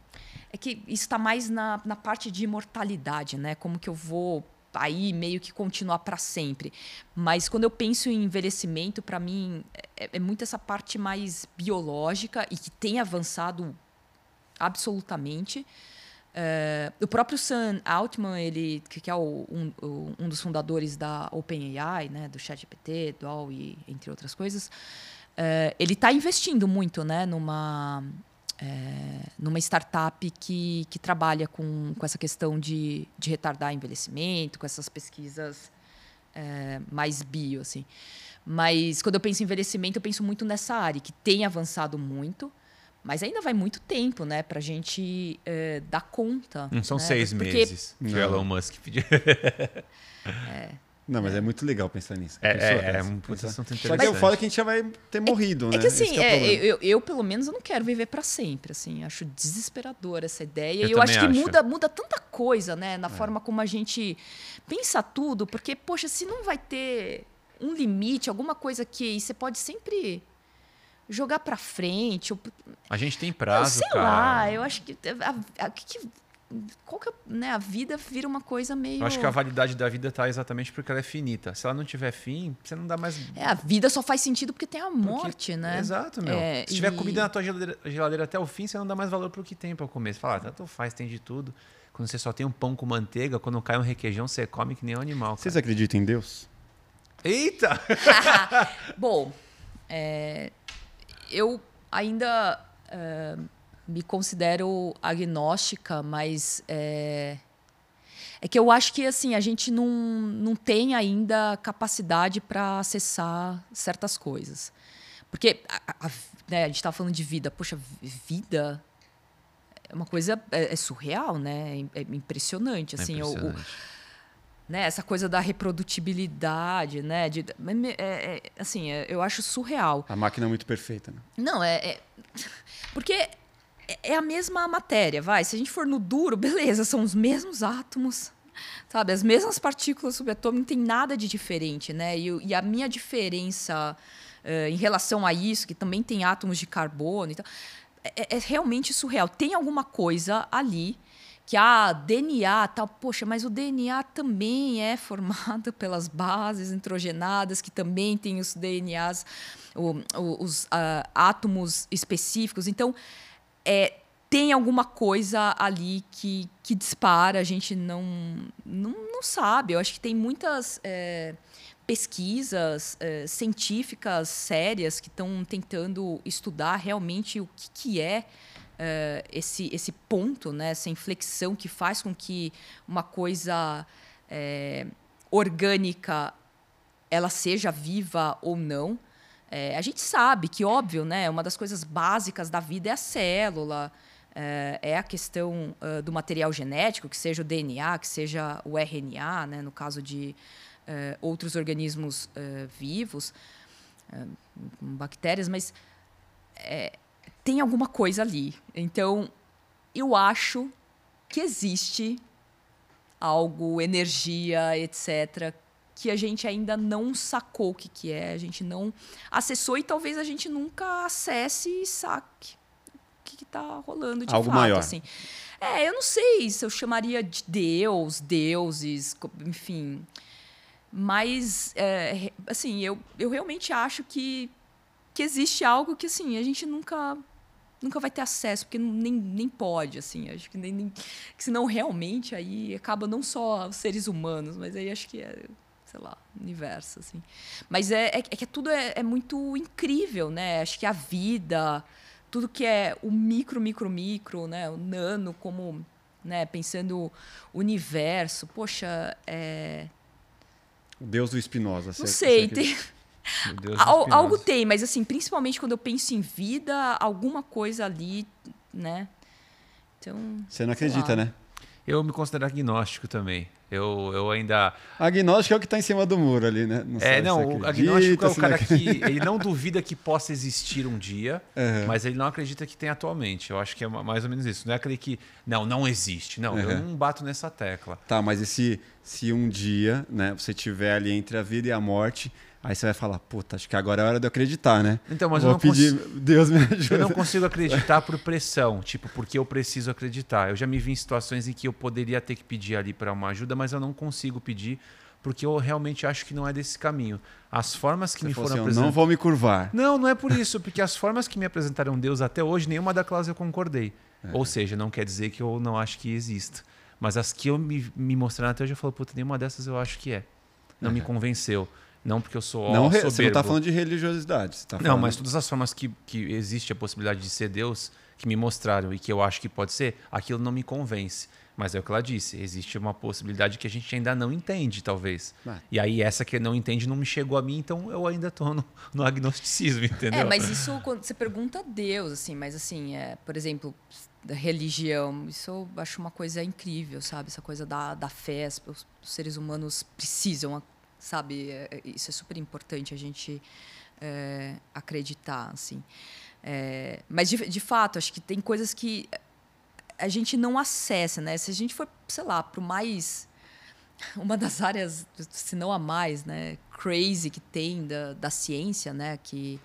é que isso está mais na, na parte de imortalidade, né? Como que eu vou aí meio que continuar para sempre. Mas quando eu penso em envelhecimento, para mim é, é, muito essa parte mais biológica e que tem avançado absolutamente. Uh, o próprio Sam Altman, ele que é o, um, um, dos fundadores da OpenAI, né, do ChatGPT, do e entre outras coisas, uh, ele está investindo muito, né, numa é, numa startup que, que trabalha com, com essa questão de, de retardar envelhecimento, com essas pesquisas é, mais bio, assim. Mas quando eu penso em envelhecimento, eu penso muito nessa área, que tem avançado muito, mas ainda vai muito tempo, né, para a gente é, dar conta. Não são né? seis Porque... meses que o Elon Musk pediu. é. Não, mas é, é muito legal pensar nisso. É, é, é um puta assunto interessante. Só que eu falo que a gente já vai ter morrido, é, né? É que assim, é, eu, eu, pelo menos, eu não quero viver para sempre, assim. Acho desesperadora essa ideia. Eu e eu acho que acho. Muda, muda tanta coisa, né? Na forma como a gente pensa tudo. Porque, poxa, se não vai ter um limite, alguma coisa que você pode sempre jogar para frente. Ou... A gente tem prazo, sei cara. lá, eu acho que... A, a, a, que qual que é, né, a vida vira uma coisa meio. Eu acho que a validade da vida está exatamente porque ela é finita. Se ela não tiver fim, você não dá mais. É, a vida só faz sentido porque tem a morte, porque... né? Exato, meu. É, Se tiver comida na tua geladeira, geladeira, até o fim, você não dá mais valor para o que tem para comer. Você fala, ah, tanto faz, tem de tudo. Quando você só tem um pão com manteiga, quando cai um requeijão, você come que nem um animal. Cara. Vocês acreditam em Deus? Eita! [LAUGHS] Bom, é, eu ainda é, me considero agnóstica, mas é, é que eu acho que assim a gente não, não tem ainda capacidade para acessar certas coisas. Porque a, a, né, a gente estava falando de vida. Poxa, vida é uma coisa é, é surreal, né? É, impressionante. Assim, é impressionante. O, o, né, essa coisa da reprodutibilidade, né? De, é, é, assim, é, eu acho surreal. A máquina é muito perfeita, né? Não, é, é [LAUGHS] porque é a mesma matéria, vai. Se a gente for no duro, [LAUGHS] beleza, são os mesmos átomos, sabe? As mesmas partículas subatômicas, não tem nada de diferente, né? E, e a minha diferença uh, em relação a isso, que também tem átomos de carbono e tal, é, é realmente surreal. Tem alguma coisa ali que a ah, DNA tal, poxa, mas o DNA também é formado [LAUGHS] pelas bases nitrogenadas, que também tem os DNAs, o, os uh, átomos específicos. Então, é, tem alguma coisa ali que, que dispara, a gente não, não, não sabe. Eu acho que tem muitas é, pesquisas é, científicas sérias que estão tentando estudar realmente o que, que é uh, esse, esse ponto, né, essa inflexão que faz com que uma coisa é, orgânica ela seja viva ou não. É, a gente sabe que, óbvio, né, uma das coisas básicas da vida é a célula, é, é a questão uh, do material genético, que seja o DNA, que seja o RNA, né, no caso de uh, outros organismos uh, vivos, bactérias, mas tem alguma coisa ali. Então, eu acho que existe algo, energia, etc., que a gente ainda não sacou o que, que é, a gente não acessou e talvez a gente nunca acesse e saque o que está rolando de algo fato. Maior. Assim. É, eu não sei se eu chamaria de Deus, deuses, enfim. Mas, é, assim, eu, eu realmente acho que, que existe algo que, assim, a gente nunca nunca vai ter acesso, porque nem, nem pode, assim. Acho que nem, nem que senão realmente aí acaba não só os seres humanos, mas aí acho que é, sei lá, universo, assim. Mas é, é, é que tudo é, é, muito incrível, né? Acho que a vida, tudo que é o micro, micro, micro, né? O nano, como, né? Pensando o universo, poxa, é... O Deus do Spinoza. Não sei, tem... [LAUGHS] Al, algo tem, mas assim, principalmente quando eu penso em vida, alguma coisa ali, né? Então. Você não acredita, né? Eu me considero agnóstico também. Eu, eu ainda. Agnóstico é o que está em cima do muro ali, né? Não é, não, o agnóstico é o cara que. Ele não duvida que possa existir um dia, uhum. mas ele não acredita que tem atualmente. Eu acho que é mais ou menos isso. Não é aquele que. Não, não existe. Não, uhum. eu não bato nessa tecla. Tá, mas e se, se um dia, né, você tiver ali entre a vida e a morte Aí você vai falar, puta, acho que agora é hora de eu acreditar, né? Então, mas Vou eu não pedir, Deus me ajuda. Eu não consigo [LAUGHS] acreditar por pressão, tipo, porque eu preciso acreditar. Eu já me vi em situações em que eu poderia ter que pedir ali para uma ajuda, mas eu não consigo pedir porque eu realmente acho que não é desse caminho. As formas que você me foram assim, apresentadas. Não vou me curvar. Não, não é por isso, porque as formas que me apresentaram Deus até hoje, nenhuma daquelas eu concordei. É. Ou seja, não quer dizer que eu não acho que exista. Mas as que eu me, me mostraram até hoje, eu falo, puta, nenhuma dessas eu acho que é. Não é. me convenceu. Não porque eu sou não, soberbo. Você não está falando de religiosidade. Tá não, mas todas as formas que, que existe a possibilidade de ser Deus, que me mostraram e que eu acho que pode ser, aquilo não me convence. Mas é o que ela disse, existe uma possibilidade que a gente ainda não entende, talvez. Ah. E aí essa que não entende não me chegou a mim, então eu ainda estou no, [LAUGHS] no, agnosticismo, entendeu? É, mas isso quando você pergunta a Deus, assim, mas assim, é, por exemplo, da religião, isso eu acho uma coisa incrível, sabe? Essa coisa da, da fé, os, os seres humanos precisam sabe? É, é, isso é super importante a gente é, acreditar, assim. É, mas, de, de fato, acho que tem coisas que a gente não acessa, né? Se a gente for, sei lá, para o mais... [LAUGHS] Uma das áreas, se não a mais, né? Crazy que tem da, da ciência, né? Que,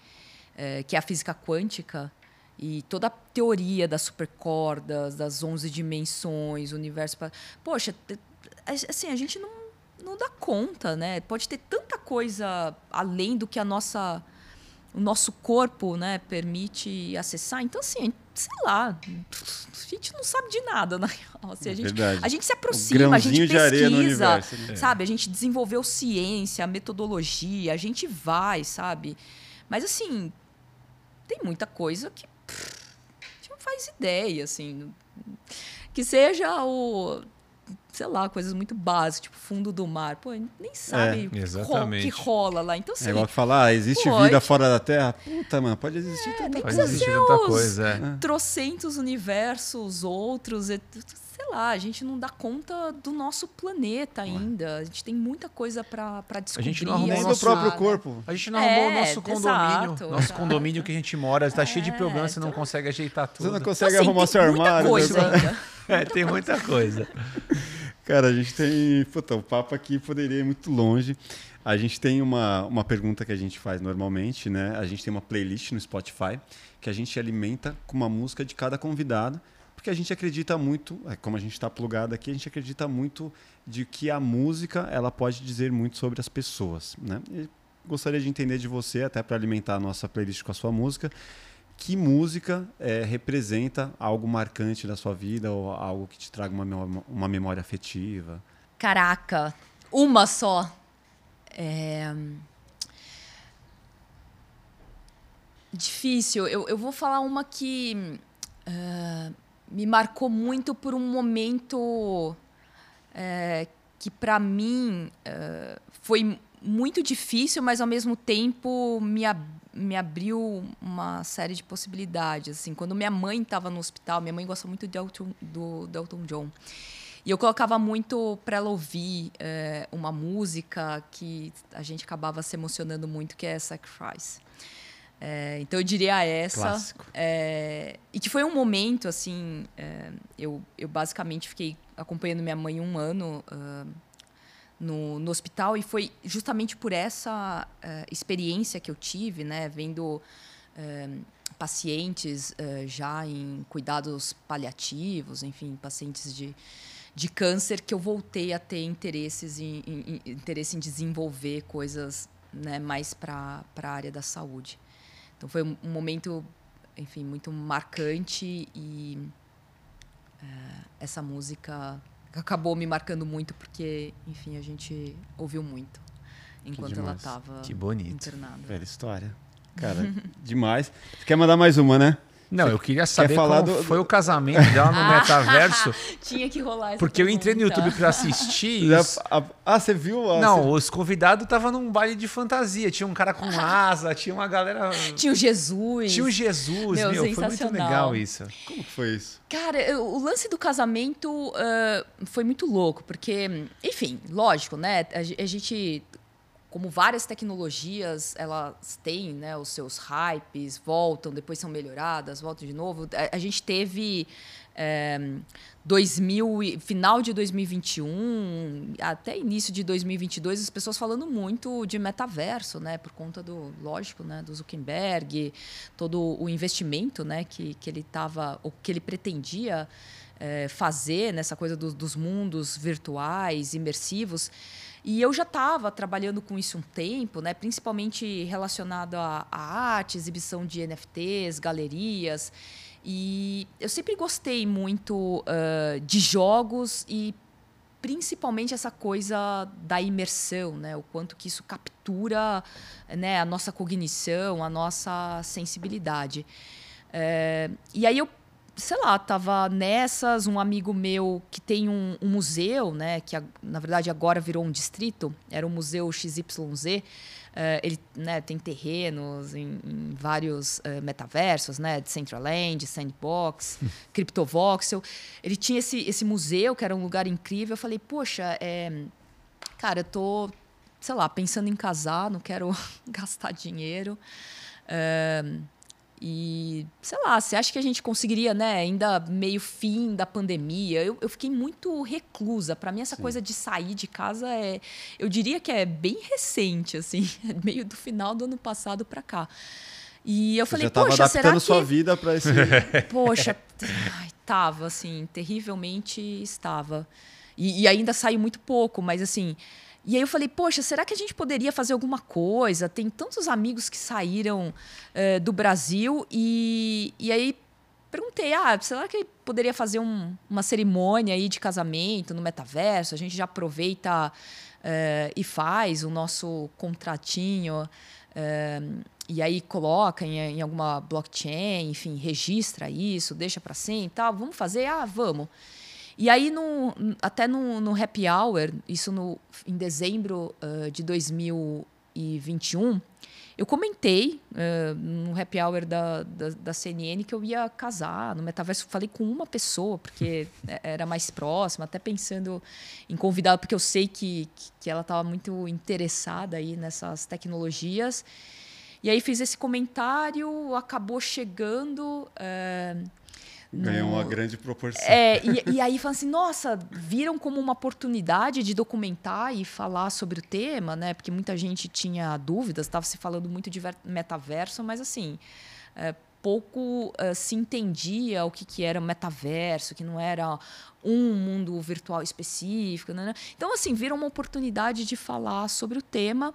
é, que é a física quântica e toda a teoria das supercordas, das 11 dimensões, universo... Poxa, assim, a gente não não dá conta, né? Pode ter tanta coisa além do que a nossa o nosso corpo, né, permite acessar. Então assim, sei lá, a gente não sabe de nada, [LAUGHS] na real. Assim, a, gente, Verdade. a gente se aproxima, a gente pesquisa, né? sabe? A gente desenvolveu ciência, metodologia, a gente vai, sabe? Mas assim, tem muita coisa que pff, a gente não faz ideia, assim. Que seja o. Sei lá, coisas muito básicas, tipo fundo do mar. Pô, nem sabe o que ro- exatamente. que rola lá. Então, assim, É igual que falar, ah, existe Pode. vida fora da Terra? Puta, mano, pode existir tanta Pode precisa coisa. existir tanta coisa, é. trocentos universos, outros, sei lá, a gente não dá conta do nosso planeta ainda. A gente tem muita coisa pra pra descobrir. gente não arrumou Nem o nosso- próprio corpo. A gente não É, arrumou o nosso condomínio. exato, nosso exato. condomínio que a gente mora está cheio de É, problemas, você não então- consegue ajeitar Você tudo. não Então, consegue assim, arrumar tem seu muita armário. coisa né? ainda. É, tem muita coisa. Cara, a gente tem. Puta, o papo aqui poderia ir muito longe. A gente tem uma, uma pergunta que a gente faz normalmente, né? A gente tem uma playlist no Spotify que a gente alimenta com uma música de cada convidado, porque a gente acredita muito, é, como a gente está plugado aqui, a gente acredita muito de que a música ela pode dizer muito sobre as pessoas, né? E gostaria de entender de você, até para alimentar a nossa playlist com a sua música, que música é, representa algo marcante da sua vida ou algo que te traga uma, memó- uma memória afetiva? Caraca, uma só. É... Difícil. Eu, eu vou falar uma que ah, me marcou muito por um momento é, que, para mim, ah, foi muito difícil, mas ao mesmo tempo me, ab- me abriu uma série de possibilidades. Assim, quando minha mãe estava no hospital, minha mãe gosta muito de Elton, do, do Elton John. E eu colocava muito para ela ouvir é, uma música que a gente acabava se emocionando muito, que é Sacrifice. É, então eu diria essa. Clássico. É, e que foi um momento, assim, eu, eu basicamente fiquei acompanhando minha mãe um ano ah, no, no hospital e foi justamente por essa eh, experiência que eu tive, né, vendo eh, pacientes eh, já em cuidados paliativos, enfim, pacientes de, de câncer, que eu voltei a ter interesses em, em- em- interesse em desenvolver coisas né, mais para a área da saúde. Então foi um, momento, enfim, muito marcante e eh, essa música acabou me marcando muito porque, enfim, a gente ouviu muito enquanto ela estava Que bonito. internada. Velha história. [LAUGHS] Cara, demais. Você quer mandar mais uma, né? Não, eu queria saber falar como do- foi o casamento dela no [LAUGHS] metaverso, [LAUGHS] Tinha que rolar essa porque eu entrei no. YouTube pra assistir. Já- a- ah, você viu? a- Não, você- os convidados estavam num baile de fantasia. Tinha um cara com [LAUGHS] asa, tinha uma galera. Tinha o Jesus. Tinha o Jesus, Meu, meu, foi muito legal isso. Como que foi isso? Cara, eu- o lance do casamento ah, foi muito louco, porque, enfim, lógico, né? A, a gente, como várias tecnologias, elas têm né, os seus hypes, voltam, depois são melhoradas, voltam de novo. A, a gente teve. eh, 2000, e- final de 2021 até início de 2022 as pessoas falando muito de metaverso né por conta do lógico né do Zuckerberg todo o investimento né que, que ele estava o que ele pretendia eh, fazer nessa coisa do- dos mundos virtuais imersivos e eu já estava trabalhando com isso um tempo, né? principalmente relacionado à, arte, exibição de NFTs, galerias. E eu sempre gostei muito ah, de jogos e principalmente essa coisa da imersão, né? O quanto que isso captura né, a nossa cognição, a nossa sensibilidade. É, e aí eu, sei lá, tava nessas, um amigo meu que tem um, um museu, né? Que na verdade agora virou um distrito, era o Museu XYZ. É, ele né, tem terrenos em, em vários é, metaversos, né? De Centraland, Sandbox, [LAUGHS] Cryptovoxel. Ele tinha esse, esse museu, que era um lugar incrível. Eu falei, poxa, é, cara, eu tô, sei lá, pensando em casar, não quero [LAUGHS] gastar dinheiro. É, e, sei lá, você acha que a gente conseguiria, né, ainda meio fim da pandemia? Eu, eu fiquei muito reclusa. Para mim, essa coisa de sair de casa é. Eu diria que é bem recente, assim, [LAUGHS] meio do final do ano passado para cá. E eu Você falei, já estava poxa, será adaptando que. sua vida para esse. [LAUGHS] Poxa, ai, tava, assim, terrivelmente estava. E, e ainda saiu muito pouco, mas assim. E aí eu falei, poxa, será que a gente poderia fazer alguma coisa? Tem tantos amigos que saíram eh, do Brasil e, e aí perguntei, ah, será que poderia fazer um, uma cerimônia aí de casamento no metaverso? A gente já aproveita uh, e faz o nosso contratinho uh, e aí coloca em, em, alguma blockchain, enfim, registra isso, deixa para sempre, tá? Vamos fazer? Ah, vamos. E aí, no, até no, no happy hour, isso no, em dezembro uh, de 2021, eu comentei uh, no happy hour da, da, da, CNN que eu ia casar no metaverso. Falei com uma pessoa, porque [LAUGHS] é, era mais próxima, até pensando em convidá-la, porque eu sei que, que ela estava muito interessada aí nessas tecnologias. E aí fiz esse comentário, acabou chegando. Uh, Ganhou uma grande proporção. É, e, e aí falam assim, nossa, viram como uma oportunidade de documentar e falar sobre o tema, né? Porque muita gente tinha dúvidas, estava se falando muito de metaverso, mas assim, é, pouco uh, se entendia o que, que era metaverso, que não era um mundo virtual específico. Né? Então, assim, viram uma oportunidade de falar sobre o tema.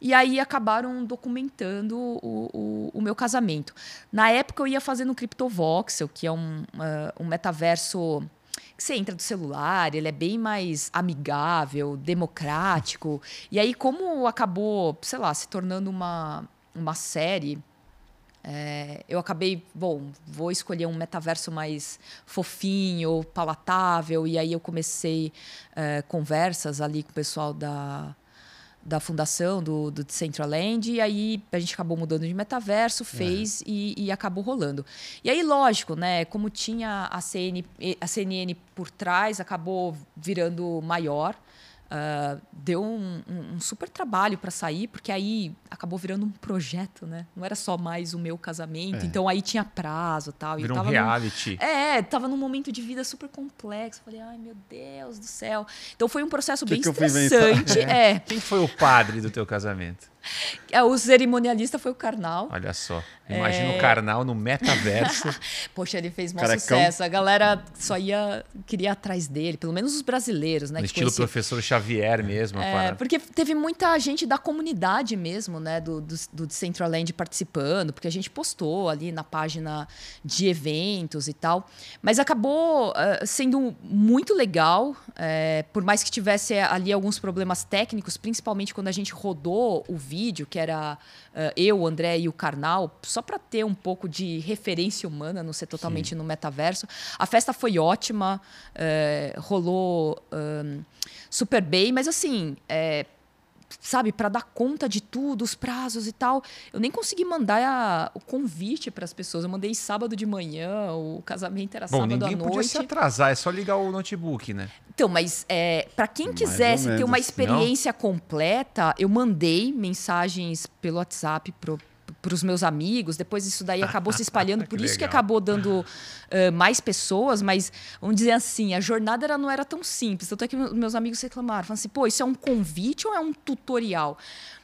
E aí acabaram documentando o, o, o, meu casamento. Na época eu ia fazendo o CryptoVoxel, que é um, uh, um metaverso que você entra do celular, ele é bem mais amigável, democrático. E aí, como acabou, sei lá, se tornando uma, uma série. É, eu acabei, bom, vou escolher um metaverso mais fofinho, palatável, e aí eu comecei é, conversas ali com o pessoal da, da fundação do, do Decentraland, e aí a gente acabou mudando de metaverso, fez é. e, e, acabou rolando. E aí, lógico, né? Como tinha a, CN, a CNN por trás, acabou virando maior. Uh, deu um, um, um, super trabalho para sair, porque aí acabou virando um projeto, né? Não era só mais o meu casamento. É. Então aí tinha prazo tal. Virou um reality. Num, é, tava num momento de vida super complexo. Falei, ai meu Deus do céu. Então foi um processo que bem que estressante. [LAUGHS] É. é. Quem foi o padre do teu casamento? [LAUGHS] É, o cerimonialista foi o Karnal. Olha só. Imagina é... o Karnal no metaverso. [LAUGHS] Poxa, ele fez maior sucesso. A galera só ia queria atrás dele, pelo menos os brasileiros, né? No estilo conhecia... professor Xavier mesmo. É, porque teve muita gente da comunidade mesmo, né? Do, do, do Decentraland participando, porque a gente postou ali na página de eventos e tal. Mas acabou uh, sendo muito legal, é, por mais que tivesse ali alguns problemas técnicos, principalmente quando a gente rodou o vídeo, que era uh, eu, o André e o Karnal, só para ter um pouco de referência humana, não ser totalmente Sim. no metaverso. A festa foi ótima, uh, rolou um, super bem, mas assim. É, sabe, para dar conta de tudo, os prazos e tal. Eu nem consegui mandar a, o convite para as pessoas. Eu mandei sábado de manhã, o casamento era Bom, sábado à noite. Ninguém podia se atrasar, é só ligar o notebook, né? Então, mas é, para quem quisesse ter uma experiência Não? completa, eu mandei mensagens pelo WhatsApp pro para os meus amigos. Depois isso daí acabou se espalhando, [LAUGHS] por isso legal. que acabou dando uh, mais pessoas. Mas vamos dizer assim, a jornada era, não era tão simples. Tanto é que meus amigos reclamaram, falaram assim, pô, isso é um convite ou é um tutorial?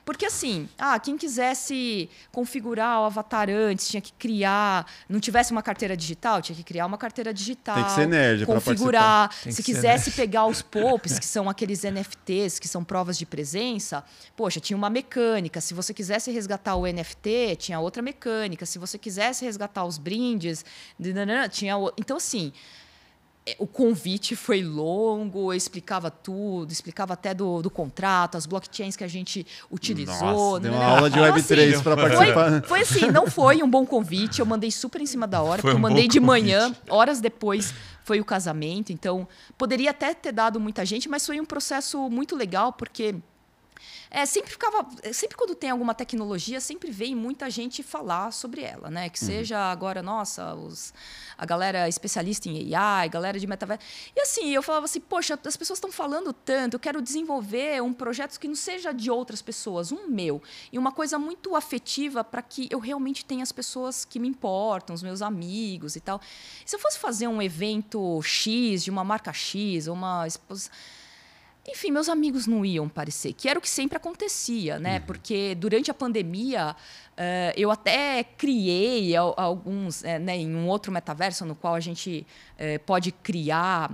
Porque assim, ah, quem quisesse configurar o avatar antes, tinha que criar, não tivesse uma carteira digital, tinha que criar uma carteira digital. Tem que ser nerd configurar. Se quisesse pegar os pops, que são aqueles NFTs, que são provas de presença, poxa, tinha uma mecânica. Se você quisesse resgatar o NFT, tinha outra mecânica. Se você quisesse resgatar os brindes, tinha Então assim, o convite foi longo, explicava tudo, explicava até do, do contrato, as blockchains que a gente utilizou. Nossa, deu uma aula de Web3 então, assim, para participar. Foi, foi, assim, não foi um bom convite, eu mandei super em cima da hora, foi porque eu mandei de manhã, horas depois foi o casamento, então poderia até ter dado muita gente, mas foi um processo muito legal, porque é, sempre ficava. Sempre quando tem alguma tecnologia, sempre vem muita gente falar sobre ela, né? Que uhum. seja agora, nossa, os, a galera especialista em AI, galera de metaverso. E assim, eu falava assim, poxa, as pessoas estão falando tanto, eu quero desenvolver um projeto que não seja de outras pessoas, um meu. E uma coisa muito afetiva para que eu realmente tenha as pessoas que me importam, os meus amigos e tal. Se eu fosse fazer um evento X, de uma marca X, ou uma exposição enfim, meus amigos não iam parecer, que era o que sempre acontecia, né? Uhum. Porque durante a pandemia, uh, eu até criei alguns, uh, né, em um outro metaverso no qual a gente uh, pode criar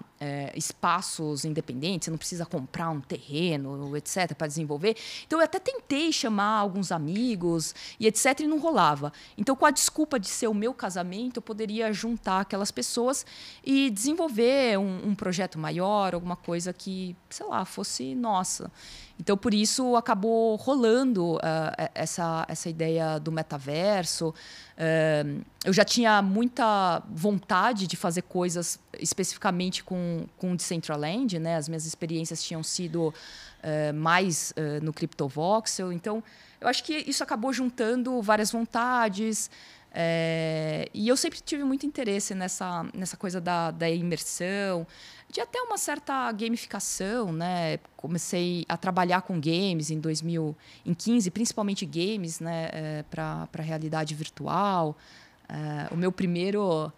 espaços independentes, você não precisa comprar um terreno, etc., para desenvolver. Então, eu até tentei chamar alguns amigos e etc., e não rolava. Então, com a desculpa de ser o meu casamento, eu poderia juntar aquelas pessoas e desenvolver um, um projeto maior, alguma coisa que, sei lá, fosse nossa. Então, por isso, acabou rolando uh, essa, essa ideia do metaverso. Uh, eu já tinha muita vontade de fazer coisas especificamente com, com Decentraland, né? As minhas experiências tinham sido uh, mais no CryptoVoxel. Então, eu acho que isso acabou juntando várias vontades. É, e eu sempre tive muito interesse nessa, nessa coisa da, da imersão, de até uma certa gamificação, né? Comecei a trabalhar com games em 2015, principalmente games, né? É, para a realidade virtual. É, o meu primeiro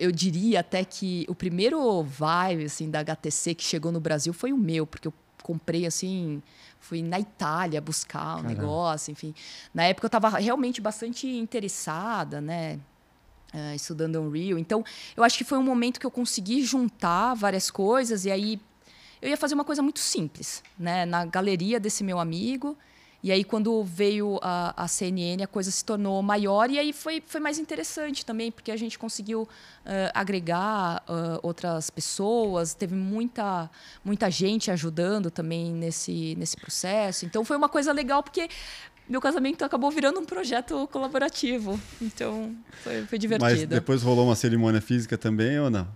eu diria até que o primeiro vibe assim da HTC que chegou no Brasil foi o meu, porque eu comprei assim fui na Itália buscar o um negócio, enfim. Na época eu estava realmente bastante interessada, né? Uh, estudando Unreal. Então, eu acho que foi um momento que eu consegui juntar várias coisas e aí eu ia fazer uma coisa muito simples, né? Na galeria desse meu amigo, e aí, quando veio a, a CNN, a coisa se tornou maior e aí foi, foi mais interessante também, porque a gente conseguiu uh, agregar uh, outras pessoas, teve muita, muita gente ajudando também nesse, nesse processo. Então, foi uma coisa legal, porque meu casamento acabou virando um projeto colaborativo. Então, foi, foi divertido. Mas depois rolou uma cerimônia física também ou não?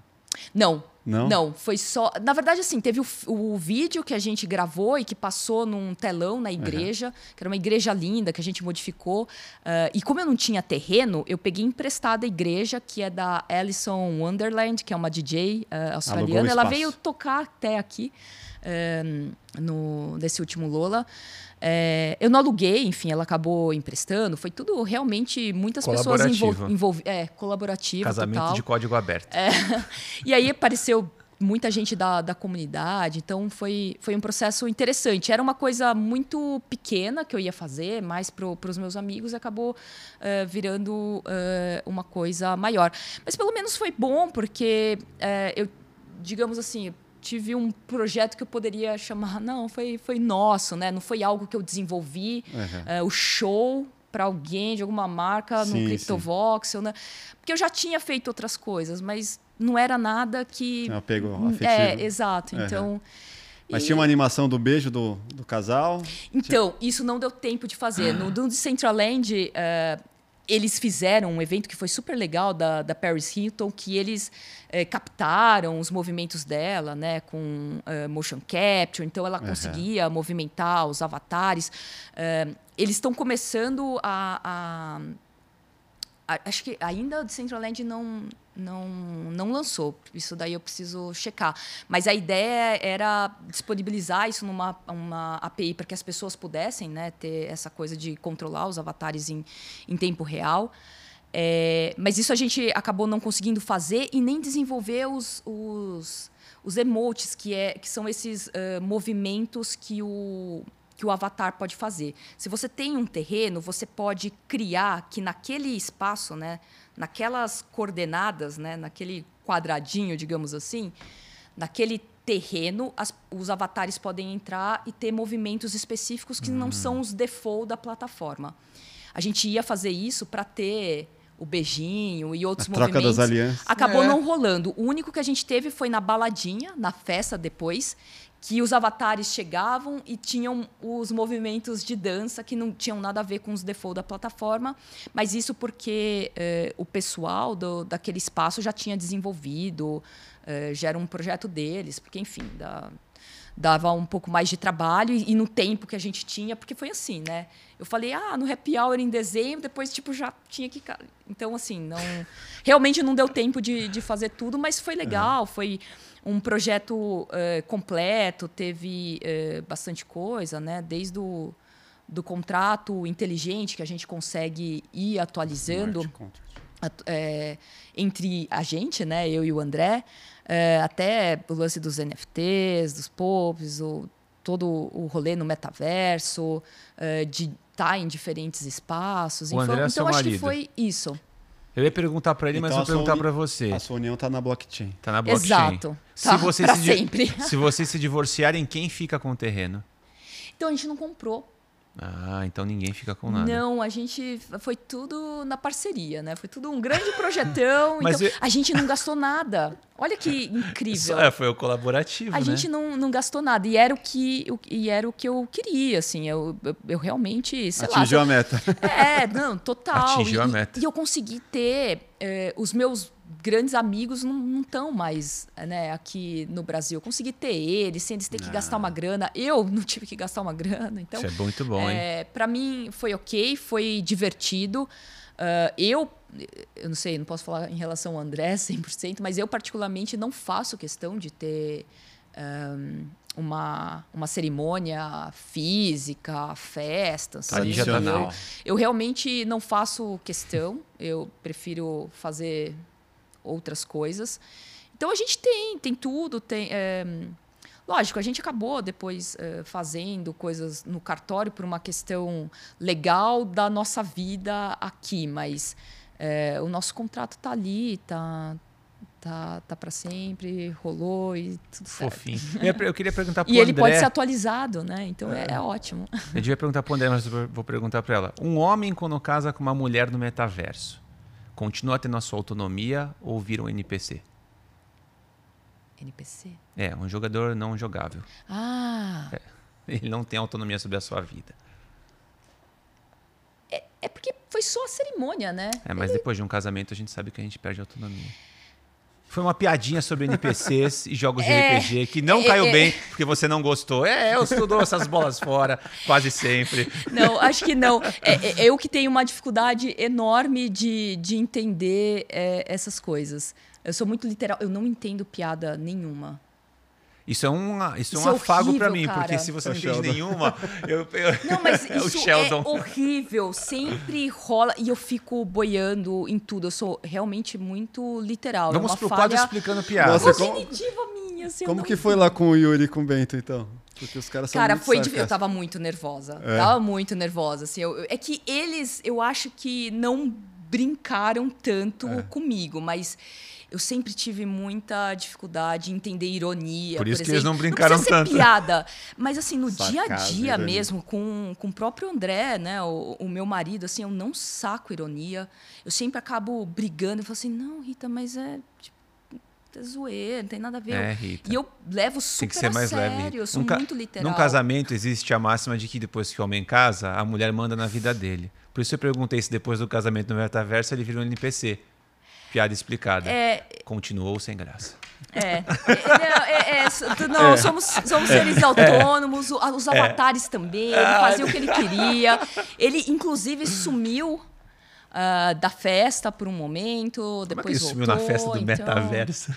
Não, não? Não, foi só. Na verdade, assim, teve o, o, vídeo que a gente gravou e que passou num telão na igreja, uhum. que era uma igreja linda que a gente modificou. Uh, e como eu não tinha terreno, eu peguei emprestada a igreja, que é da Alison Wonderland, que é uma DJ uh, ah, australiana. Ela veio tocar até aqui uh, no, nesse último Lola. É, eu não aluguei, enfim, ela acabou emprestando. Foi tudo realmente muitas pessoas envolvidas. É, colaborativo. Casamento total. de código aberto. É, [LAUGHS] e aí apareceu muita gente da, da comunidade, então foi, foi um processo interessante. Era uma coisa muito pequena que eu ia fazer, mais para os meus amigos, e acabou uh, virando uh, uma coisa maior. Mas pelo menos foi bom, porque uh, eu, digamos assim, tive um projeto que eu poderia chamar, [LAUGHS] não, foi, foi nosso, né? Não foi algo que eu desenvolvi, uhum. uh, o show para alguém de alguma marca sim, no CryptoVoxel, né? Porque eu já tinha feito outras coisas, mas não era nada que. Tinha apego hum, afetivo. É, exato. Uhum. Então. Mas e... tinha uma animação do beijo do, do casal? Então, tinha... isso não deu tempo de fazer. No do Decentraland, uh, eles fizeram um evento que foi super legal da, da Paris Hilton, que eles é, captaram os movimentos dela, né, com uh, motion capture, então ela uhum. conseguia movimentar os avatares. Uh, eles estão começando a, a, a, Acho que ainda o Decentraland não, não, não lançou. Isso daí eu preciso checar. Mas a ideia era disponibilizar isso numa uma API para que as pessoas pudessem né, ter essa coisa de controlar os avatares em, em tempo real. É, mas isso a gente acabou não conseguindo fazer e nem desenvolver os, os, os emotes, que, é, que são esses uh, movimentos que o, que o avatar pode fazer. Se você tem um terreno, você pode criar que naquele espaço, né, naquelas coordenadas, né, naquele quadradinho, digamos assim, naquele terreno, as, os avatares podem entrar e ter movimentos específicos que não são os default da plataforma. A gente ia fazer isso para ter o beijinho e outros a movimentos. Troca das alianças. Acabou é. não rolando. O único que a gente teve foi na baladinha, na festa depois, que os avatares chegavam e tinham os movimentos de dança que não tinham nada a ver com os default da plataforma, mas isso porque eh, o pessoal do, daquele espaço já tinha desenvolvido, eh, já era um projeto deles, porque, enfim, da, dava um pouco mais de trabalho e, e, no tempo que a gente tinha, porque foi assim, né? Eu falei, ah, no happy hour em dezembro, depois, tipo, já tinha que... Então, assim, não... Realmente não deu tempo de, de fazer tudo, mas foi legal, foi um projeto uh, completo, teve uh, bastante coisa, né? Desde o do contrato inteligente que a gente consegue ir atualizando é, entre a gente, né? Eu e o André, é, até o lance dos NFTs, dos POPs, o, todo o rolê no metaverso, é, de estar tá em diferentes espaços. O André é então, seu acho marido. que foi isso. Eu ia perguntar para ele, Então, mas vou perguntar para você. A sua união tá na blockchain. Tá na blockchain. Exato. Se Tá, vocês se sempre. [LAUGHS] Se vocês se divorciarem, quem fica com o terreno? Então a gente não comprou. Ah, então ninguém fica com nada. Não, a gente foi tudo na parceria, né? Foi tudo um grande projetão. [LAUGHS] Mas então, eu- a gente não gastou nada. Olha que [LAUGHS] incrível. É, foi o colaborativo, A né? gente não, não gastou nada. E era o que, o- e era o que eu queria, assim. Eu, eu, eu realmente, sei lá. Atingiu a meta. É, não, total. [LAUGHS] Atingiu e, a meta. E eu consegui ter. Eh, os meus grandes amigos não estão mais né, aqui no Brasil. Eu consegui ter eles, sem eles ter que gastar uma grana. Eu [LAUGHS] não tive que gastar uma grana. Então, Isso é muito bom, hein? é, para mim foi ok, foi divertido. Ah, eu, eu não sei, não posso falar em relação ao André [LAUGHS] 100%, mas eu particularmente não faço questão de ter ahm, uma, uma cerimônia física, festa. Ali já tá na eu, eu realmente não faço questão, eu prefiro fazer outras coisas. Então a gente tem, tem tudo, tem. é, Lógico, a gente acabou depois eh, fazendo coisas no cartório por uma questão legal da nossa vida aqui, mas eh, o nosso contrato tá ali, tá, tá, tá para sempre, rolou e tudo certo. Fofinho. [LAUGHS] Eu, ia- eu queria perguntar pro E ele André. pode ser atualizado, né? Então é, é ótimo. Eu devia perguntar pro André, mas eu vou perguntar para ela. Um homem quando casa com uma mulher no metaverso, continua tendo a sua autonomia ou vira um NPC? NPC. É, um jogador não jogável. Ah, Ele não tem autonomia sobre a sua vida. é porque foi só a cerimônia, né? É, mas depois de um casamento a gente sabe que a gente perde a autonomia. Foi uma piadinha sobre NPCs e jogos de É, RPG que não é, caiu é, bem porque você não gostou. É, eu estudou essas bolas fora, quase sempre. Não, acho que não. É, é- eu que tenho uma dificuldade enorme de, de entender é, essas coisas. Eu sou muito literal, eu não entendo piada nenhuma. Isso é um, isso é Isso um é afago pra horrível, mim, cara. porque se você É não entende Sheldon. nenhuma, [LAUGHS] eu, eu- Não, mas [LAUGHS] é isso é horrível. Sempre rola e eu fico boiando em tudo. Eu sou realmente muito literal. é Vamos uma pro falha quadro explicando piada. Nossa, como- minha. assim, Como que foi lá com o Yuri e com o Bento, então? Porque os caras são Cara, muito foi difícil. Eu tava muito nervosa. É. Tava muito nervosa. Assim, eu- é que eles, eu acho que não brincaram tanto É. comigo, mas eu sempre tive muita dificuldade em entender ironia. Por isso que exemplo. eles não brincaram precisa tanto. ser piada. Mas assim, no dia a dia ironia. mesmo, com, com o próprio André, né? O, o meu marido, assim, eu não saco ironia. Eu sempre acabo brigando e falo assim, não, Rita, mas é. Tipo, é zoeira, não tem nada a ver. É, Rita. E eu levo Tem super que mais a leve. sério, eu sou Num muito literal. Num casamento existe a máxima de que depois que o homem casa, a mulher manda na vida dele. Por isso eu perguntei se depois do casamento no metaverso ele vira um NPC. Piada explicada. É, Continuou sem graça. É. É, não, é, é, s- não, somos, somos seres autônomos, os avatares também, ele fazia o que ele queria. Ele, inclusive, sumiu ah, da festa por um momento, Como é que depois ele sumiu voltou. na festa do então- metaverso?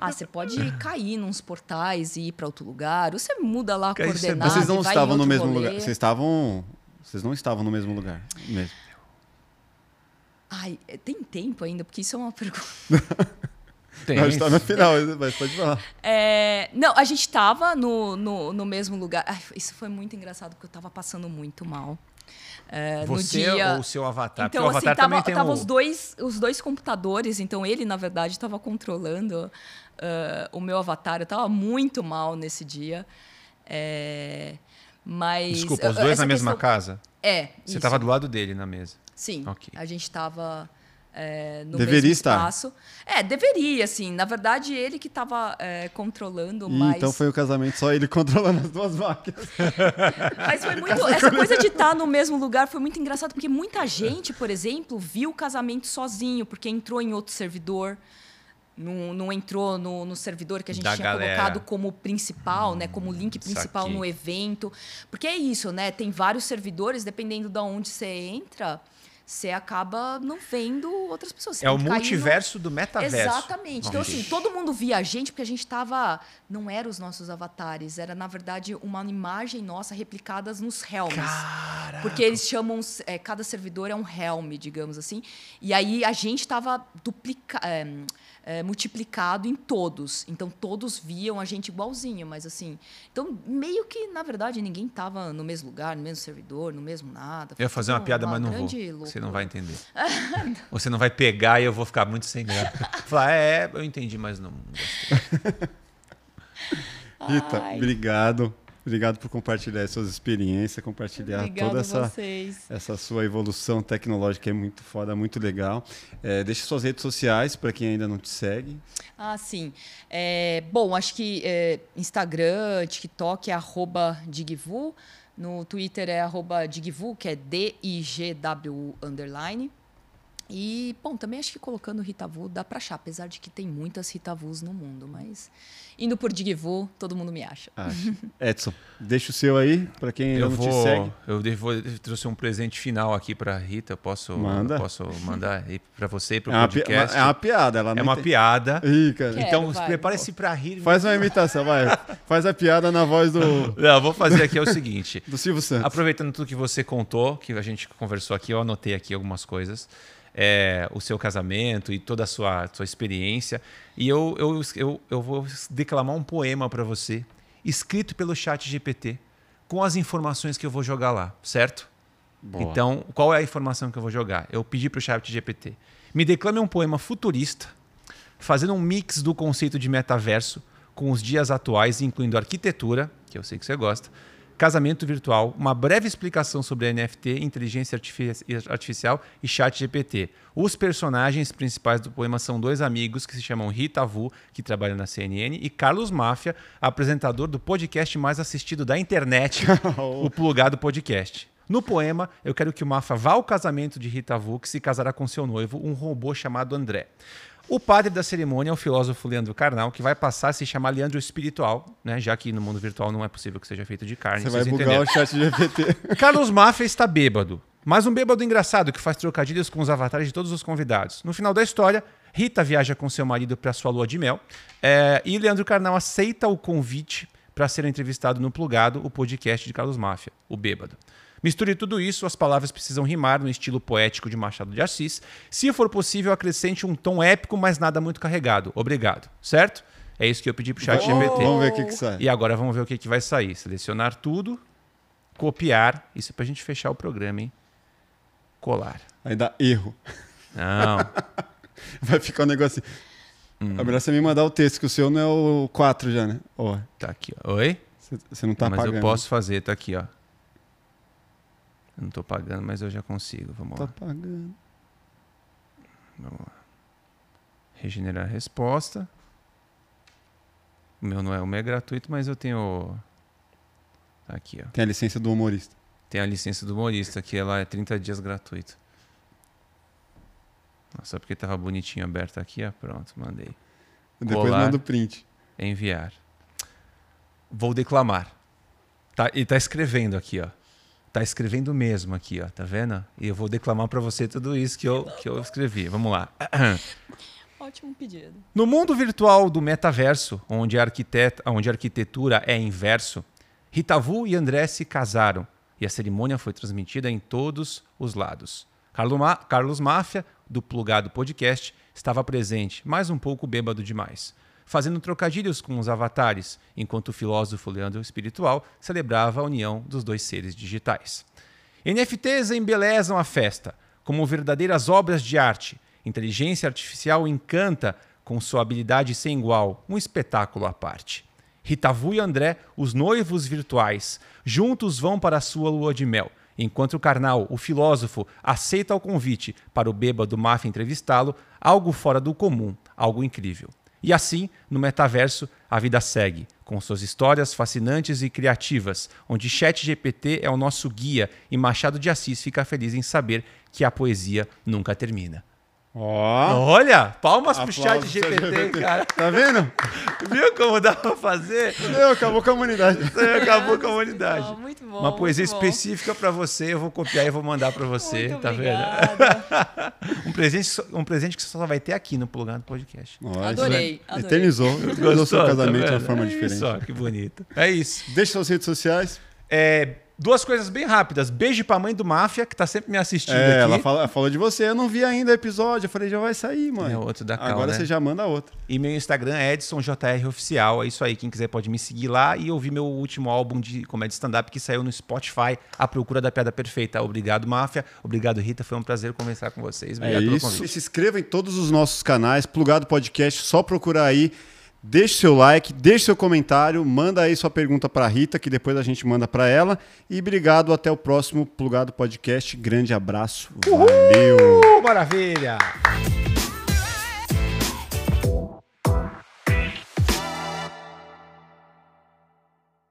Ah, você pode cair nos portais e ir para outro lugar, você muda lá a é- coordenada Mas vocês não estavam no mesmo rolê. lugar. Vocês estavam. Vocês não estavam no mesmo lugar mesmo. Ai, tem tempo ainda, porque isso é uma [LAUGHS] pergunta. Tem. A gente tá no final, mas pode falar. É, não, a gente estava no, no, no mesmo lugar. Ai, isso foi muito engraçado, porque eu estava passando muito mal. É, Você no dia... ou o seu avatar? Então, Porque o assim, avatar tava, também tem tava um... os, dois, os dois computadores, então ele, na verdade, estava controlando ah, o meu avatar. Eu estava muito mal nesse dia. É, mas. Desculpa, os dois na mesma questão- casa? É. Você isso. estava do lado dele na mesa. Sim. Ok. A gente estava. É, no Deveria mesmo estar. espaço. É, deveria, assim. Na verdade, ele que estava controlando Ih, mais. então foi o casamento só ele [LAUGHS] controlando as duas máquinas. [LAUGHS] Mas foi muito. [LAUGHS] Essa coisa de estar no mesmo lugar foi muito engraçado, porque muita gente, por exemplo, viu o casamento sozinho, porque entrou em outro servidor. Não, não entrou no, no servidor que a gente Da tinha galera. colocado como principal, né? Como link principal no evento. Porque é isso, né? Tem vários servidores, dependendo de onde você entra, você acaba não vendo outras pessoas. Você É o no- multiverso do metaverso. Exatamente. Então, Ok. assim, todo mundo via a gente porque a gente tava. Não eram os nossos avatares, era, na verdade, uma imagem nossa replicadas nos helms. Caraca. Porque eles chamam. é, cada servidor é um helm, digamos assim. E aí a gente estava duplica, é, é, multiplicado em todos. Então todos viam a gente igualzinho, mas assim. Então, meio que, na verdade, ninguém estava no mesmo lugar, no mesmo servidor, no mesmo nada. Eu ia fazer uma tudo piada, mas não vou. grande Você não vai entender. Você não vai pegar e eu vou ficar muito sem graça. [LAUGHS] Falar, é, eu entendi, mas não gostei. Rita, obrigado. Obrigado por compartilhar suas experiências, compartilhar Obrigada toda essa, essa sua evolução tecnológica é muito foda, muito legal. É, deixa suas redes sociais para quem ainda não te segue. Ah, sim. É, bom, acho que é, Instagram, TikTok é arroba Digvu. No Twitter é arroba Digvu, que é D-I-G-W underline. E, bom, também acho que colocando Ritavu dá pra achar, apesar de que tem muitas Ritavus no mundo, mas indo por Digvu, todo mundo me acha. Acho. [LAUGHS] Edson, deixa o seu aí para quem Eu não te vou, segue. eu devo, eu trouxe um presente final aqui para Rita. Posso, Manda. posso mandar aí para você e para É o uma, podcast? é uma piada. Ela É uma tem- piada. Ih, cara. Quero, então prepare-se para rir. Faz uma imitação, vai. [LAUGHS] Faz a piada na voz do, Não, eu vou fazer aqui é o seguinte. [LAUGHS] do Silvio Santos. Aproveitando tudo que você contou, que a gente conversou aqui, eu anotei aqui algumas coisas. É, o seu casamento e toda a sua, sua experiência. E eu, eu, eu, eu vou declamar um poema para você, escrito pelo chat GPT, com as informações que eu vou jogar lá, certo? Boa. Então, qual é a informação que eu vou jogar? Eu pedi para o chat GPT. Me declame um poema futurista, fazendo um mix do conceito de metaverso com os dias atuais, incluindo arquitetura, que eu sei que você gosta, casamento virtual, uma breve explicação sobre NFT, inteligência artifici- artificial e chat GPT. Os personagens principais do poema são dois amigos que se chamam Rita Vu, que trabalham na CNN, e Carlos Máfia, apresentador do podcast mais assistido da internet, [LAUGHS] o Plugado Podcast. No poema, eu quero que o Mafra vá ao casamento de Rita Vu, que se casará com seu noivo, um robô chamado André. O padre da cerimônia é o filósofo Leandro Carnal, que vai passar a se chamar Leandro Espiritual, né? já que no mundo virtual não é possível que seja feito de carne. Você vai bugar entenderam. o chat GPT. [LAUGHS] Carlos Mafra está bêbado. Mas um bêbado engraçado que faz trocadilhos com os avatares de todos os convidados. No final da história, Rita viaja com seu marido para sua lua de mel é, e Leandro Carnal aceita o convite para ser entrevistado no Plugado, o podcast de Carlos Máfia, o bêbado. Misture tudo isso, as palavras precisam rimar no estilo poético de Machado de Assis. Se for possível, acrescente um tom épico, mas nada muito carregado. Obrigado. Certo? É isso que eu pedi pro chat GPT. Vamos ver o que, que sai. E agora vamos ver o que, que vai sair. Selecionar tudo, copiar. Isso é pra gente fechar o programa, hein? Colar. Aí dá erro. Não. [LAUGHS] Vai ficar um negócio assim. Hum. É melhor você me mandar o texto, que o seu não é o 4 já, né? Ó, tá aqui, ó. Oi? você, não tá mas pagando. eu posso fazer, tá aqui, ó. Eu não tô pagando, mas eu já consigo. Vamos Tá lá. pagando. Vamos lá. Regenerar a resposta. O meu não é, o meu é gratuito, mas eu tenho. Tá aqui, ó. Tem a licença do humorista. Tem a licença do humorista, que ela é 30 dias gratuito. Só porque tava bonitinho aberto aqui, ó. Pronto, mandei. Depois Colar. manda o print. Enviar. Vou declamar. Tá, e tá escrevendo aqui, ó. Tá escrevendo mesmo aqui, ó. Tá vendo? E eu vou declamar para você tudo isso que eu, que eu escrevi. Vamos lá. [COUGHS] Ótimo pedido. No mundo virtual do metaverso, onde a, onde a arquitetura é inverso, Ritavu e André se casaram e a cerimônia foi transmitida em todos os lados. Carlo Ma- Carlos Máfia, do Plugado Podcast, estava presente, mas um pouco bêbado demais, fazendo trocadilhos com os avatares, enquanto o filósofo Leandro Espiritual celebrava a união dos dois seres digitais. NFTs embelezam a festa, como verdadeiras obras de arte. Inteligência artificial encanta com sua habilidade sem igual, um espetáculo à parte. Ritavu e André, os noivos virtuais, juntos vão para a sua lua de mel, enquanto o carnal, o filósofo, aceita o convite para o bêbado máfia entrevistá-lo, algo fora do comum, algo incrível. E assim, no metaverso, a vida segue, com suas histórias fascinantes e criativas, onde ChatGPT é o nosso guia e Machado de Assis fica feliz em saber que a poesia nunca termina. Ó. Olha, palmas pro chat GPT, ChatGPT. cara. [LAUGHS] Tá vendo? Viu como dá pra fazer? Meu, acabou com a humanidade. Você acabou com a humanidade. Muito bom, muito bom. Uma poesia muito bom. específica pra você, eu vou copiar e vou mandar pra você, Muito tá obrigada. vendo? [LAUGHS] Um presente, só- um presente que você só vai ter aqui no Plugado Podcast. Ó, Adorei, isso, né? adorei. Eternizou. Eternizou seu Gostou? casamento Tá de uma forma É diferente. Isso, ó, que bonito. É isso. Deixa suas redes sociais. É, duas coisas bem rápidas. Beijo pra mãe do Máfia, que tá sempre me assistindo É, aqui. ela fala- falou de você. Eu não vi ainda o episódio. Eu falei, já vai sair, mãe. É outro da Cal, Agora né? você já manda outra. E meu Instagram é EdsonJR Oficial. É isso aí. Quem quiser pode me seguir lá e ouvir meu último álbum de comédia stand-up que saiu no Spotify, A Procura da Piada Perfeita. Obrigado, Máfia. Obrigado, Rita. Foi um prazer conversar com vocês. É Obrigado pelo isso. convite. Se inscreva em todos os nossos canais. Plugado Podcast, só procurar aí. Deixe seu like, deixe seu comentário, manda aí sua pergunta para Rita, que depois a gente manda para ela. E obrigado, até o próximo Plugado Podcast. Grande abraço. Valeu! Maravilha!